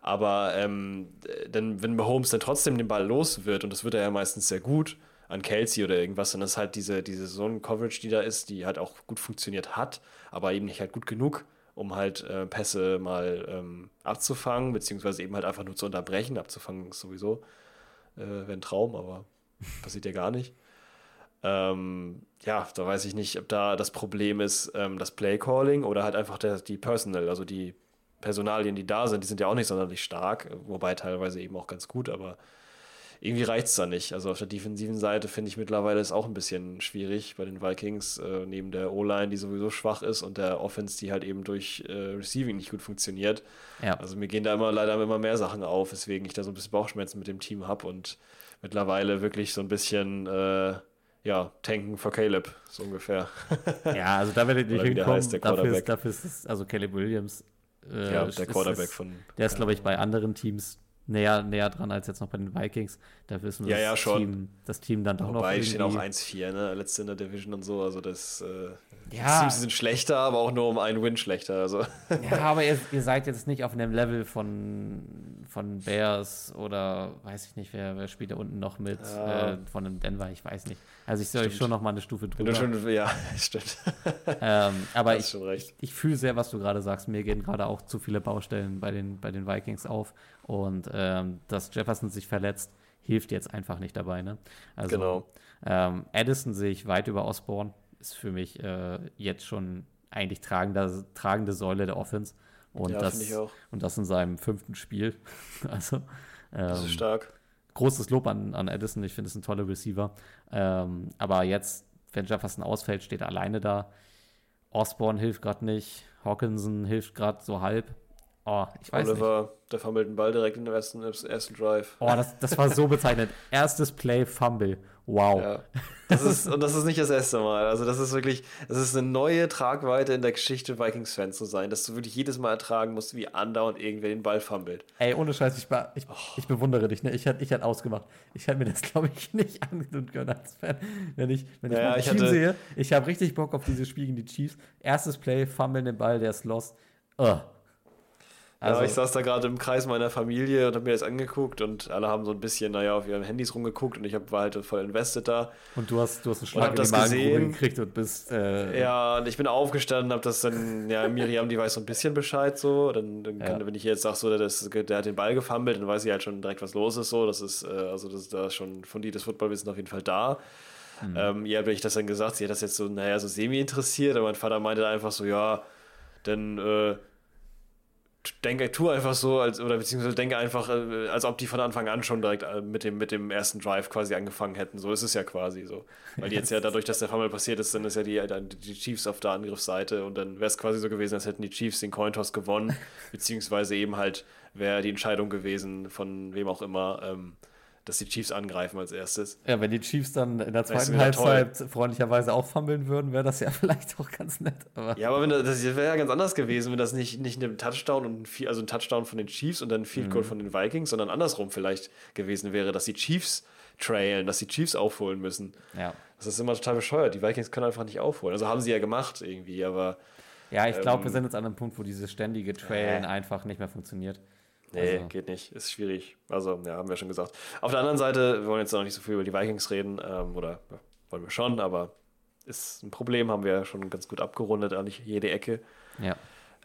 Aber ähm, denn, wenn Mahomes dann trotzdem den Ball los wird, und das wird er ja meistens sehr gut, an Kelsey oder irgendwas, dann ist halt diese, diese Zone-Coverage, die da ist, die halt auch gut funktioniert hat, aber eben nicht halt gut genug um halt äh, Pässe mal ähm, abzufangen, beziehungsweise eben halt einfach nur zu unterbrechen. Abzufangen ist sowieso äh, ein Traum, aber passiert ja gar nicht. Ähm, ja, da weiß ich nicht, ob da das Problem ist, ähm, das Playcalling oder halt einfach der, die Personal, also die Personalien, die da sind, die sind ja auch nicht sonderlich stark, wobei teilweise eben auch ganz gut, aber irgendwie reicht es da nicht. Also auf der defensiven Seite finde ich mittlerweile ist auch ein bisschen schwierig bei den Vikings, äh, neben der O-Line, die sowieso schwach ist und der Offense, die halt eben durch äh, Receiving nicht gut funktioniert. Ja. Also mir gehen da immer leider immer mehr Sachen auf, weswegen ich da so ein bisschen Bauchschmerzen mit dem Team habe und mittlerweile wirklich so ein bisschen äh, ja, tanken for Caleb, so ungefähr. ja, also da werde ich nicht hinkommen. Heißt, der dafür, ist, dafür ist es, also Caleb Williams. Äh, ja, der Quarterback ist, von. Der ist, glaube ich, bei anderen Teams näher, näher dran als jetzt noch bei den Vikings. Da wissen wir, Ja, ja, das, schon. Team, das Team dann doch noch Wobei, stehen auch irgendwie- 1-4, ne? Letzte in der Division und so. Also das, äh, die Ja. Teams sind schlechter, aber auch nur um einen Win schlechter. Also. Ja, aber ihr, ihr seid jetzt nicht auf einem Level von, von Bears oder weiß ich nicht, wer, wer spielt da unten noch mit Ja. äh, von einem Denver, ich weiß nicht. Also ich sehe euch schon noch mal eine Stufe drüber. schon, ja, stimmt. ähm, aber ich, recht. ich fühle sehr, was du gerade sagst. Mir gehen gerade auch zu viele Baustellen bei den, bei den Vikings auf. Und ähm, dass Jefferson sich verletzt, hilft jetzt einfach nicht dabei. Ne? Also, Genau. Ähm, Addison sehe ich weit über Osborne. Ist für mich äh, jetzt schon eigentlich tragende, tragende Säule der Offense. Und, Ja, das, finde ich auch. und das in seinem fünften Spiel. also Das ähm, ist stark. großes Lob an, an Addison. Ich finde es ein toller Receiver. Ähm, aber jetzt, wenn Jefferson ausfällt, steht er alleine da. Osborne hilft gerade nicht. Hawkinson hilft gerade so halb. Oh, ich weiß nicht. Oliver, der fummelt den Ball direkt in dem ersten, ersten Drive. Oh, das, das war so bezeichnend. Erstes Play, Fumble. Wow. Ja. Das ist, und das ist nicht das erste Mal. Also, das ist wirklich, das ist eine neue Tragweite in der Geschichte, Vikings-Fan zu sein, dass du wirklich jedes Mal ertragen musst, wie andauernd irgendwer den Ball fummelt. Ey, ohne Scheiß, ich, war, ich, ich bewundere dich. Ne? Ich hätte ich hätt ausgemacht. Ich hätte mir das, glaube ich, nicht antun können als Fan. Wenn ich, wenn ich Ja, mein ich Team hatte- sehe, ich habe richtig Bock auf dieses Spiel gegen die Chiefs. Erstes Play, fummeln den Ball, der ist lost. Ugh. Also, ja, ich saß da gerade im Kreis meiner Familie und habe mir das angeguckt und alle haben so ein bisschen, naja, auf ihren Handys rumgeguckt und ich hab, war halt voll invested da. und du hast, du hast einen Schlag in die gesehen. gekriegt und bist. Äh, Ja, und ich bin aufgestanden, habe das dann, ja, Miriam, die weiß so ein bisschen Bescheid so. Dann, dann kann, Ja. wenn ich jetzt sage, so, der, der hat den Ball gefummelt, dann weiß ich halt schon direkt, was los ist. So, das ist, äh, also das, da ist schon fundiertes Footballwissen auf jeden Fall da. Mhm. Ähm, ja, habe ich das dann gesagt, sie hat das jetzt so, naja, so semi interessiert, aber mein Vater meinte einfach so, ja, dann äh, denke, tu einfach so, als, oder beziehungsweise denke einfach, äh, als ob die von Anfang an schon direkt äh, mit dem, mit dem ersten Drive quasi angefangen hätten. So ist es ja quasi so. Weil die jetzt ja dadurch, dass der Fumble passiert ist, dann ist ja die, dann die Chiefs auf der Angriffsseite und dann wäre es quasi so gewesen, als hätten die Chiefs den Cointoss gewonnen, beziehungsweise eben halt wäre die Entscheidung gewesen von wem auch immer, ähm, dass die Chiefs angreifen als erstes. ja, wenn die Chiefs dann in der zweiten. Halbzeit freundlicherweise auch fummeln würden, wäre das ja vielleicht auch ganz nett. Aber Ja, aber wenn das, das wäre ja ganz anders gewesen, wenn das nicht, nicht ein Touchdown und ein, Field- also ein Touchdown von den Chiefs und dann ein Field Goal von den Vikings, sondern andersrum vielleicht gewesen wäre, dass die Chiefs trailen, dass die Chiefs aufholen müssen. ja. Das ist immer total bescheuert. Die Vikings können einfach nicht aufholen. Also haben sie ja gemacht irgendwie, aber Ja, ich glaube, wir Ähm, sind jetzt an einem Punkt, wo dieses ständige Trailen äh. einfach nicht mehr funktioniert. Nee, Also- geht nicht. Ist schwierig. Also, ja, haben wir schon gesagt. Auf der anderen Seite, wir wollen jetzt noch nicht so viel über die Vikings reden, ähm, oder ja, wollen wir schon, aber ist ein Problem, haben wir schon ganz gut abgerundet, nicht jede Ecke. Ja.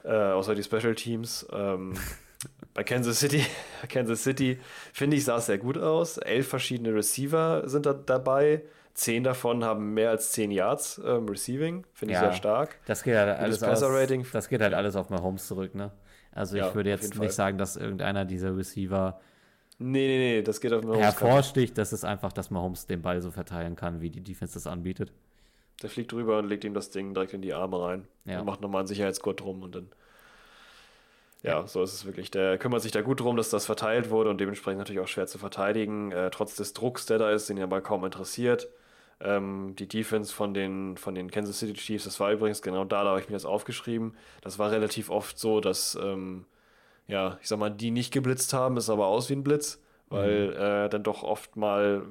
äh, außer die Special Teams. Ähm, bei Kansas City, Kansas City finde ich, sah es sehr gut aus. Elf verschiedene Receiver sind da dabei. Zehn davon haben mehr als zehn Yards ähm, Receiving. Finde ich Ja. sehr stark. Das geht halt alles aus, Passer-Rating. das geht halt alles auf Mahomes zurück, ne? Also Ja, ich würde jetzt nicht Fall. sagen, dass irgendeiner dieser Receiver Nee, nee, nee, das geht auf Mahomes. hervorsticht. Das ist einfach, dass Mahomes den Ball so verteilen kann, wie die Defense das anbietet. Der fliegt drüber und legt ihm das Ding direkt in die Arme rein. Ja. Und macht nochmal einen Sicherheitsgurt drum und dann. Ja, so ist es wirklich. Der kümmert sich da gut drum, dass das verteilt wurde und dementsprechend natürlich auch schwer zu verteidigen. Äh, trotz des Drucks, der da ist, den ihn aber kaum interessiert. Ähm, die Defense von den, von den Kansas City Chiefs, das war übrigens genau da, da habe ich mir das aufgeschrieben. Das war relativ oft so, dass, ähm, ja, ich sag mal, die nicht geblitzt haben, ist aber aus wie ein Blitz, weil äh, dann doch oft mal,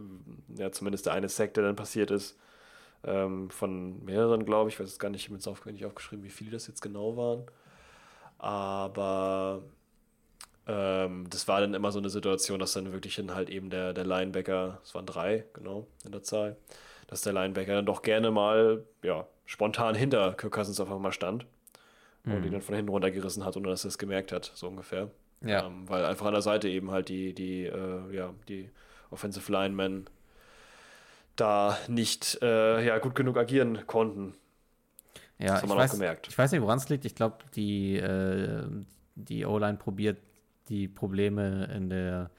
ja, zumindest der eine Sack, der dann passiert ist, ähm, von mehreren, glaube ich. Ich weiß es gar nicht, ich habe mir jetzt auf, nicht aufgeschrieben, wie viele das jetzt genau waren. Aber ähm, das war dann immer so eine Situation, dass dann wirklich dann halt eben der, der Linebacker, es waren drei, genau, in der Zahl, dass der Linebacker dann doch gerne mal, ja, spontan hinter Kirk Cousins auf einmal stand und ihn dann von hinten runtergerissen hat, ohne dass er es gemerkt hat, so ungefähr. Ja. Ähm, weil einfach an der Seite eben halt die, die, äh, ja, die Offensive Linemen da nicht äh, ja, gut genug agieren konnten. Ja, Das hat ich man auch weiß, gemerkt. ich weiß nicht, woran es liegt. Ich glaube, die, äh, die O-Line probiert die Probleme in der,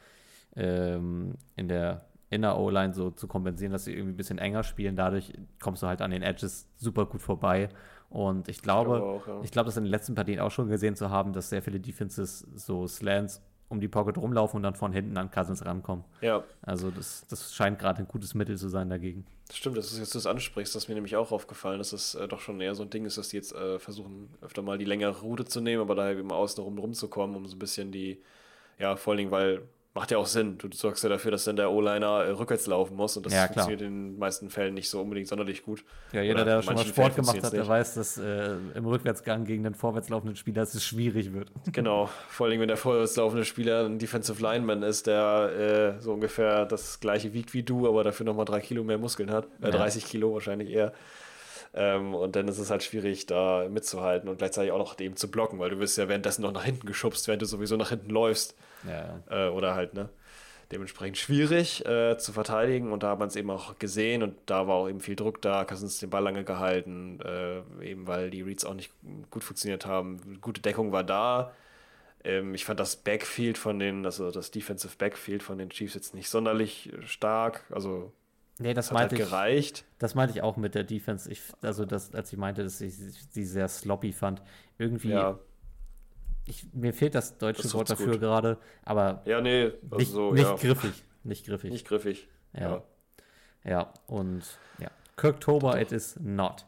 ähm, in der Inner O-Line so zu kompensieren, dass sie irgendwie ein bisschen enger spielen. Dadurch kommst du halt an den Edges super gut vorbei. Und ich glaube, glaube auch, ja. ich glaube, das in den letzten Partien auch schon gesehen zu haben, dass sehr viele Defenses so Slants um die Pocket rumlaufen und dann von hinten an Cousins rankommen. Ja, Also das, das scheint gerade ein gutes Mittel zu sein dagegen. das stimmt, dass du jetzt das ansprichst, das ist mir nämlich auch aufgefallen, dass es äh, doch schon eher so ein Ding ist, dass die jetzt äh, versuchen, öfter mal die längere Route zu nehmen, aber da eben außen rum rumzukommen, um so ein bisschen die, ja, vor allen Dingen, weil macht ja auch Sinn. Du sorgst ja dafür, dass dann der O-Liner äh, rückwärts laufen muss und das Ja, funktioniert in den meisten Fällen nicht so unbedingt sonderlich gut. Ja, jeder, Oder der schon mal Sport Fällen gemacht hat, der funktioniert's weiß, dass äh, im Rückwärtsgang gegen den vorwärts laufenden Spieler es schwierig wird. Genau, vor allem wenn der vorwärts laufende Spieler ein Defensive Lineman ist, der äh, so ungefähr das gleiche wiegt wie du, aber dafür nochmal drei Kilo mehr Muskeln hat. Äh, Ja. 30 Kilo wahrscheinlich eher. Ähm, und dann ist es halt schwierig, da mitzuhalten und gleichzeitig auch noch eben zu blocken, weil du wirst ja währenddessen noch nach hinten geschubst, während du sowieso nach hinten läufst. Ja, Äh, oder halt, ne? Dementsprechend schwierig äh, zu verteidigen und da hat man es eben auch gesehen und da war auch eben viel Druck da, Cousins den Ball lange gehalten, äh, eben weil die Reads auch nicht gut funktioniert haben. Gute Deckung war da. Ähm, ich fand das Backfield von den, also das Defensive Backfield von den Chiefs jetzt nicht sonderlich stark, also Nee, das hat halt meinte ich. gereicht. Das meinte ich auch mit der Defense. Ich, also, das, als ich meinte, dass ich sie sehr sloppy fand. Irgendwie, Ja, ich, mir fehlt das deutsche Das Wort dafür gut. gerade, aber ja, nee, also nicht, so, nicht ja, griffig. Nicht griffig. nicht griffig. ja. ja. ja. und ja. Kirktober, it is not.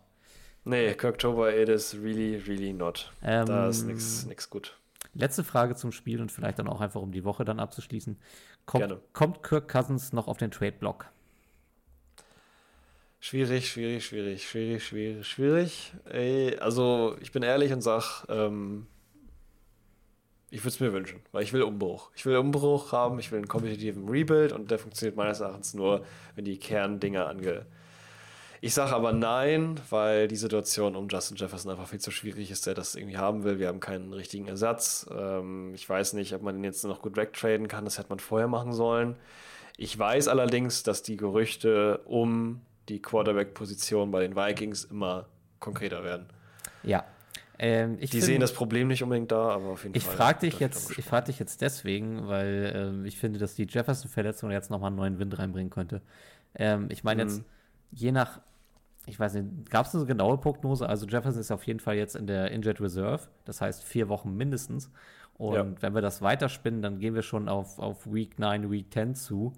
Nee, Kirktober, it is really, really not. Ähm, da ist nichts gut. Letzte Frage zum Spiel und vielleicht dann auch einfach, um die Woche dann abzuschließen. Kommt, Gerne. kommt Kirk Cousins noch auf den Trade-Block? Schwierig, schwierig, schwierig, schwierig, schwierig, schwierig. Ey, also ich bin ehrlich und sag, ähm, ich würde es mir wünschen, weil ich will Umbruch. Ich will Umbruch haben, ich will einen kompetitiven Rebuild und der funktioniert meines Erachtens nur, wenn die Kerndinger ange... Ich sage aber nein, weil die Situation um Justin Jefferson einfach viel zu schwierig ist, der das irgendwie haben will. Wir haben keinen richtigen Ersatz. Ähm, ich weiß nicht, ob man den jetzt noch gut wegtraden kann. Das hätte man vorher machen sollen. Ich weiß allerdings, dass die Gerüchte um die Quarterback-Position bei den Vikings immer konkreter werden. Ja. Ähm, Die find- sehen das Problem nicht unbedingt da, aber auf jeden Ich Fall. frage dich jetzt, ich frage dich jetzt deswegen, weil ähm, ich finde, dass die Jefferson-Verletzung jetzt nochmal einen neuen Wind reinbringen könnte. Ähm, ich meine jetzt, Mhm. je nach, ich weiß nicht, gab es eine genaue Prognose? Also Jefferson ist auf jeden Fall jetzt in der Injured Reserve, das heißt vier Wochen mindestens. Und Ja. wenn wir das weiterspinnen, dann gehen wir schon auf, auf Week 9, Week 10 zu.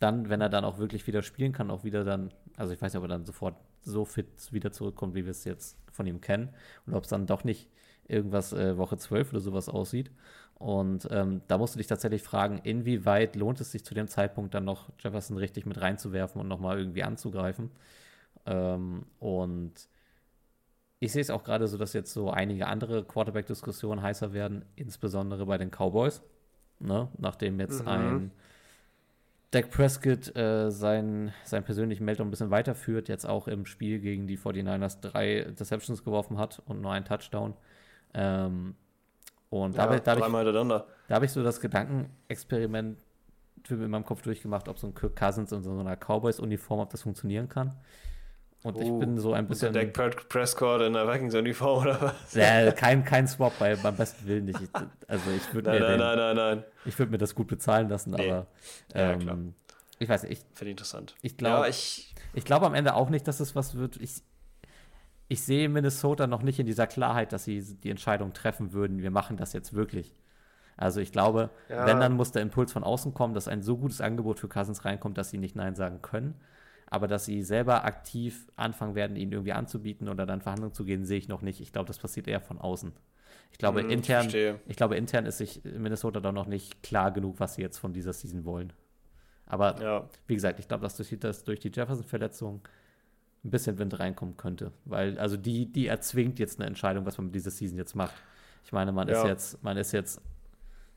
Dann, wenn er dann auch wirklich wieder spielen kann, auch wieder dann, also ich weiß nicht, ob er dann sofort so fit wieder zurückkommt, wie wir es jetzt von ihm kennen. Und ob es dann doch nicht irgendwas äh, Woche 12 oder sowas aussieht. Und ähm, da musst du dich tatsächlich fragen, inwieweit lohnt es sich zu dem Zeitpunkt dann noch Jefferson richtig mit reinzuwerfen und nochmal irgendwie anzugreifen. Ähm, und ich sehe es auch gerade so, dass jetzt so einige andere Quarterback-Diskussionen heißer werden, insbesondere bei den Cowboys. Ne? Nachdem jetzt Mhm. ein Dak Prescott äh, seinen, seinen persönlichen Meltdown ein bisschen weiterführt, jetzt auch im Spiel gegen die 49ers drei Interceptions geworfen hat und nur einen Touchdown. Ähm, und da, ja, hab ich- da, habe ich so das Gedankenexperiment für- in meinem Kopf durchgemacht, ob so ein Kirk Cousins in so einer Cowboys-Uniform, ob das funktionieren kann. Und ich Oh, bin so ein Und der bisschen. Dak Pre- Prescott in der Vikings-Uniform oder was? Äh, kein, kein Swap bei, beim besten Willen nicht. Ich, also ich würde Nein, mir, nein, den- nein, nein, nein. ich würd mir das gut bezahlen lassen, Nee. aber Ja, ähm, klar. ich weiß nicht, ich, Finde ich interessant. Ich glaub- ja, ich, ich glaube am Ende auch nicht, dass es was wird. Ich, ich sehe Minnesota noch nicht in dieser Klarheit, dass sie die Entscheidung treffen würden, wir machen das jetzt wirklich. Also ich glaube, Ja. wenn, dann muss der Impuls von außen kommen, dass ein so gutes Angebot für Cousins reinkommt, dass sie nicht Nein sagen können. Aber dass sie selber aktiv anfangen werden, ihn irgendwie anzubieten oder dann Verhandlungen zu gehen, sehe ich noch nicht. Ich glaube, das passiert eher von außen. Ich glaube, Hm, ich intern, verstehe. ich glaube, intern ist sich Minnesota doch noch nicht klar genug, was sie jetzt von dieser Season wollen. Aber ja, wie gesagt, ich glaube, dass durch die, dass durch die Jefferson-Verletzung ein bisschen Wind reinkommen könnte. Weil, also die, die erzwingt jetzt eine Entscheidung, was man mit dieser Season jetzt macht. Ich meine, man ist Ja. jetzt, man ist jetzt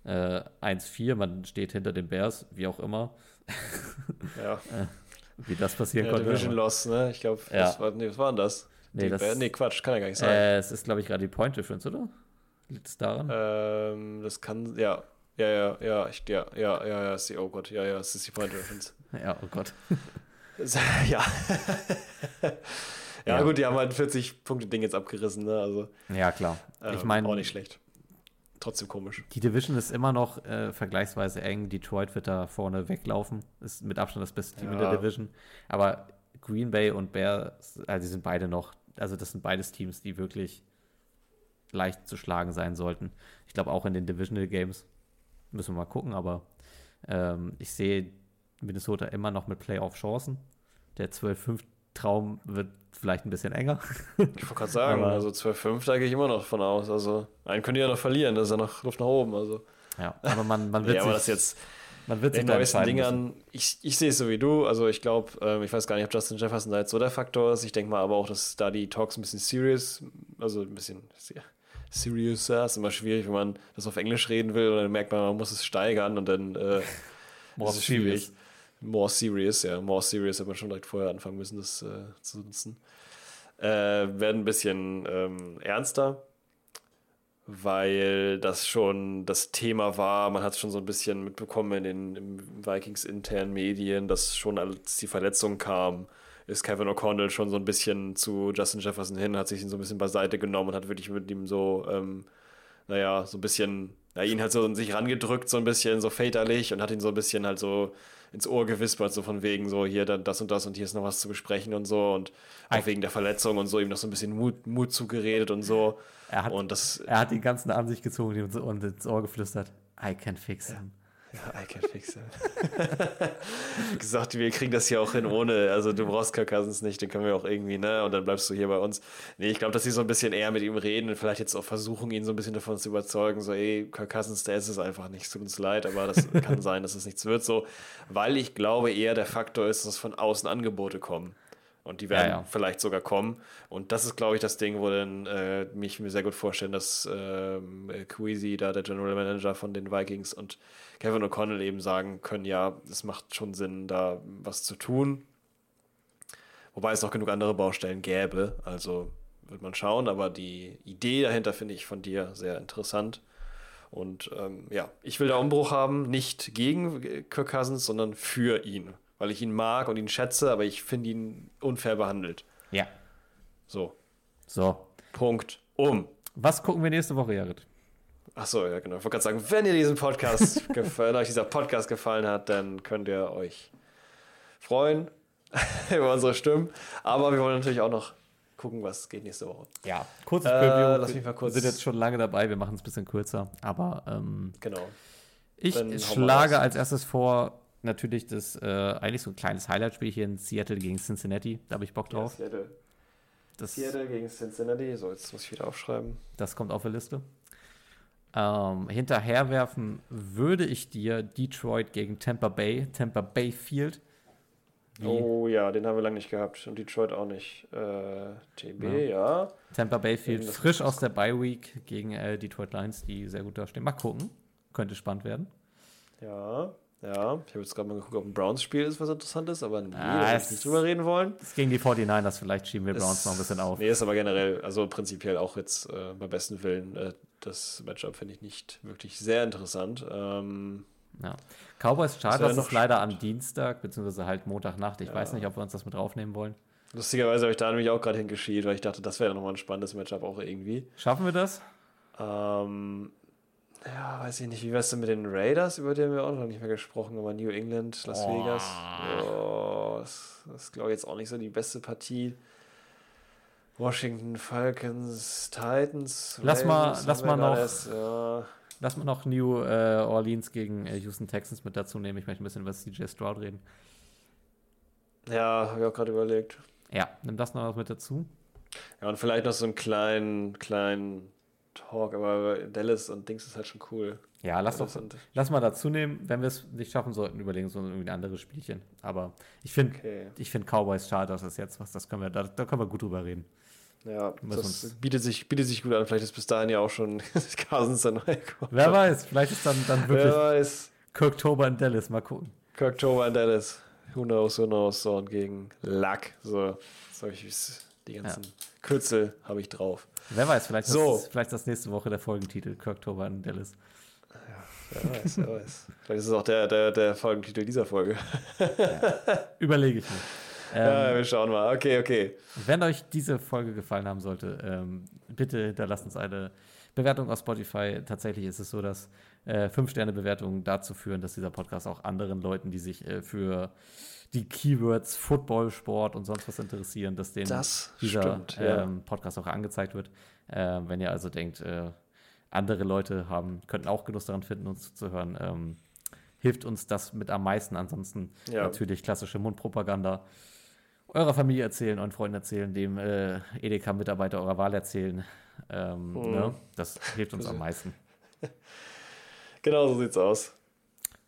äh, 1-4, man steht hinter den Bears, wie auch immer, ja. wie das passieren ja konnte. Division Loss, ne? Ich glaube, Ja. was, war, nee, was war denn das? Nee, Die das- nee, Quatsch, kann ja gar nicht sein. Äh, es ist, glaube ich, gerade die Point Difference, oder? Liegt es daran? Ähm, das kann, ja. Ja, ja, ja, ich, ja, ja, ja, ja, ist die, oh Gott, ja, ja, es ist die Point Reference. Ja, oh Gott. ja. ja. Ja. gut, die haben halt 40 Punkte Ding jetzt abgerissen, ne? Also, Ja, klar. ähm, ich meine, auch nicht schlecht. Trotzdem komisch. Die Division ist immer noch äh, vergleichsweise eng. Detroit wird da vorne weglaufen. Ist mit Abstand das beste Team in der Ja. Division. Aber Green Bay und Bears, also die sind beide noch, also das sind beides Teams, die wirklich leicht zu schlagen sein sollten. Ich glaube auch in den Divisional Games. Müssen wir mal gucken, aber ähm, ich sehe Minnesota immer noch mit Playoff-Chancen. Der 12-5-Traum wird vielleicht ein bisschen enger. Ich wollte gerade sagen, Aber- also 12-5, da gehe ich immer noch von aus. Also, einen können die ja noch verlieren, da ist ja noch Luft nach oben. Also, Ja, aber man, man wird Ja, aber das sich, jetzt man wird sich den da entscheiden. Dingern, ich, ich sehe es so wie du. Also ich glaube, ähm, ich weiß gar nicht, ob Justin Jefferson da jetzt so der Faktor ist. Ich denke mal aber auch, dass da die Talks ein bisschen serious, also ein bisschen se- seriouser ist immer schwierig, wenn man das auf Englisch reden will und dann merkt man, man muss es steigern und dann äh, ist es serious. schwierig. More serious, ja. More serious hätte man schon direkt vorher anfangen müssen, das äh, zu nutzen. Äh, werden ein bisschen ähm, ernster, weil das schon das Thema war. Man hat es schon so ein bisschen mitbekommen in den im Vikings internen Medien, dass schon als die Verletzung kam, ist Kevin O'Connell schon so ein bisschen zu Justin Jefferson hin, hat sich ihn so ein bisschen beiseite genommen und hat wirklich mit ihm so, ähm, naja, so ein bisschen, na, ihn halt so an sich rangedrückt, so ein bisschen so väterlich und hat ihn so ein bisschen halt so ins Ohr gewispert, so von wegen so, hier dann das und das und hier ist noch was zu besprechen und so und auch wegen der Verletzung und so, ihm noch so ein bisschen Mut, Mut zugeredet und so. Er hat, und das, er hat die ganzen an sich gezogen und und ins Ohr geflüstert. I can fix him. I can fix it. gesagt, wir kriegen das hier auch hin ohne, also du brauchst Kirk Cousins nicht, den können wir auch irgendwie, ne? Und dann bleibst du hier bei uns. Nee, ich glaube, dass sie so ein bisschen eher mit ihm reden und vielleicht jetzt auch versuchen, ihn so ein bisschen davon zu überzeugen, so, ey, Kirk Cousins, der ist es einfach nicht, tut uns leid, aber das kann sein, dass es nichts wird, so, weil ich glaube eher der Faktor ist, dass von außen Angebote kommen. Und die werden Ja, ja. vielleicht sogar kommen. Und das ist, glaube ich, das Ding, wo dann äh, mich mir sehr gut vorstellen, dass ähm, äh, Queasy, da der General Manager von den Vikings und Kevin O'Connell eben sagen können, ja, es macht schon Sinn, da was zu tun. Wobei es noch genug andere Baustellen gäbe. Also wird man schauen, aber die Idee dahinter finde ich von dir sehr interessant. Und ähm, ja, ich will da Umbruch haben, nicht gegen äh, Kirk Cousins, sondern für ihn. Weil ich ihn mag und ihn schätze, aber ich finde ihn unfair behandelt. Ja. So, So. Punkt. Um. Was gucken wir nächste Woche, Jared? Achso, ja, genau. Ich wollte gerade sagen, wenn ihr diesen Podcast, wenn euch dieser Podcast gefallen hat, dann könnt ihr euch freuen über unsere Stimmen. Aber wir wollen natürlich auch noch gucken, was geht nächste Woche. Ja. Kurzes Äh, Preview. lass mich mal kurz- Wir sind jetzt schon lange dabei, wir machen es ein bisschen kürzer. Aber ähm, Genau. ich Dann schlage als erstes vor, natürlich das äh, eigentlich so ein kleines Highlight-Spiel hier in Seattle gegen Cincinnati. Da habe ich Bock drauf. Seattle. Das, Seattle gegen Cincinnati. So, jetzt muss ich wieder aufschreiben. das kommt auf der Liste. Ähm, hinterherwerfen würde ich dir Detroit gegen Tampa Bay, Tampa Bay Field. Wie? Oh ja, den haben wir lange nicht gehabt. Und Detroit auch nicht. Äh, TB, ja. Tampa Bay Field frisch aus der Bye Week gegen äh, Detroit Lions, die sehr gut dastehen. Mal gucken. Könnte spannend werden. Ja. Ja. Ich habe jetzt gerade mal geguckt, ob ein Browns-Spiel ist, was interessant ist, aber nee, Ah, da es- nicht drüber reden wollen. Ist gegen die 49ers, vielleicht schieben wir Browns noch ein bisschen auf. Nee, ist aber generell, also prinzipiell auch jetzt äh, beim besten Willen, äh, das Matchup finde ich nicht wirklich sehr interessant. Ähm, Ja. Cowboys Das wäre ist noch leider am Dienstag, beziehungsweise halt Montagnacht. Ich Ja. weiß nicht, ob wir uns das mit draufnehmen wollen. lustigerweise habe ich da nämlich auch gerade hingeschielt, weil ich dachte, das wäre nochmal ein spannendes Matchup auch irgendwie. Schaffen wir das? Ähm, ja, weiß ich nicht, wie wär's denn mit den Raiders, über die haben wir auch noch nicht mehr gesprochen, aber New England, Las Oh. Vegas. Oh, das, das ist, glaube ich, jetzt auch nicht so die beste Partie. Washington Falcons, Titans. Lass mal- Ravens lass mal wir gerade noch- erst, ja. Lass mal noch New äh, Orleans gegen äh, Houston Texans mit dazu nehmen. Ich möchte ein bisschen über CJ Stroud reden. Ja, habe ich auch gerade überlegt. Ja, nimm das noch mit dazu. Ja, und vielleicht noch so einen kleinen, kleinen Talk, aber Dallas und Dings ist halt schon cool. Ja, lass, Dallas doch, und, lass mal dazu nehmen. Wenn wir es nicht schaffen sollten, überlegen wir uns irgendwie ein anderes Spielchen. Aber ich finde, okay. ich finde Cowboys Chargers ist jetzt was. Das können wir, da, da können wir gut drüber reden. Ja, das uns- bietet sich, bietet sich gut an. Vielleicht ist bis dahin ja auch schon Cousins Coach. Wer weiß, vielleicht ist dann, dann wirklich Wer weiß. Kirktober in Dallas. Mal gucken. Kirk Tober in Dallas. Who knows, who knows. So, und gegen Luck. So, so ich, die ganzen Kürzel habe ich drauf. Wer weiß, vielleicht, So. ist, vielleicht das nächste Woche der Folgentitel. Kirktober in Dallas. Wer weiß, wer weiß. Vielleicht ist es auch der, der, der Folgentitel dieser Folge. Überlege ich mir. Ja, Ähm, wir schauen mal. Okay, okay. Wenn euch diese Folge gefallen haben sollte, ähm, bitte hinterlasst uns eine Bewertung auf Spotify. Tatsächlich ist es so, dass äh, 5-Sterne-Bewertungen dazu führen, dass dieser Podcast auch anderen Leuten, die sich äh, für die Keywords Football, Sport und sonst was interessieren, dass denen Das dieser stimmt, ja. ähm, Podcast auch angezeigt wird. Ähm, wenn ihr also denkt, äh, andere Leute haben, könnten auch Genuss daran finden, uns zuzuhören, ähm, hilft uns das mit am meisten. Ansonsten Ja. natürlich klassische Mundpropaganda. Eurer Familie erzählen, euren Freunden erzählen, dem äh, Edeka-Mitarbeiter eurer Wahl erzählen. Ähm, Mhm. ne? Das hilft uns am meisten. Genau so sieht's aus.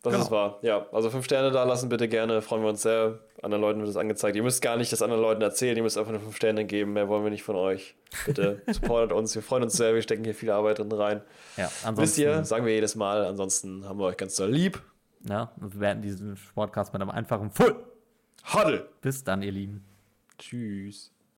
Das Genau. ist wahr. Ja, also fünf Sterne da lassen bitte gerne. Freuen wir uns sehr. Anderen Leuten wird das angezeigt. Ihr müsst gar nicht das anderen Leuten erzählen. Ihr müsst einfach nur fünf Sterne geben. Mehr wollen wir nicht von euch. Bitte supportet uns. Wir freuen uns sehr. Wir stecken hier viel Arbeit drin rein. Ja, Wisst ansonsten, ihr, sagen wir jedes Mal. Ansonsten haben wir euch ganz doll lieb. ja, wir beenden diesen Podcast mit einem einfachen Full. Huddle. Bis dann, ihr Lieben. Tschüss.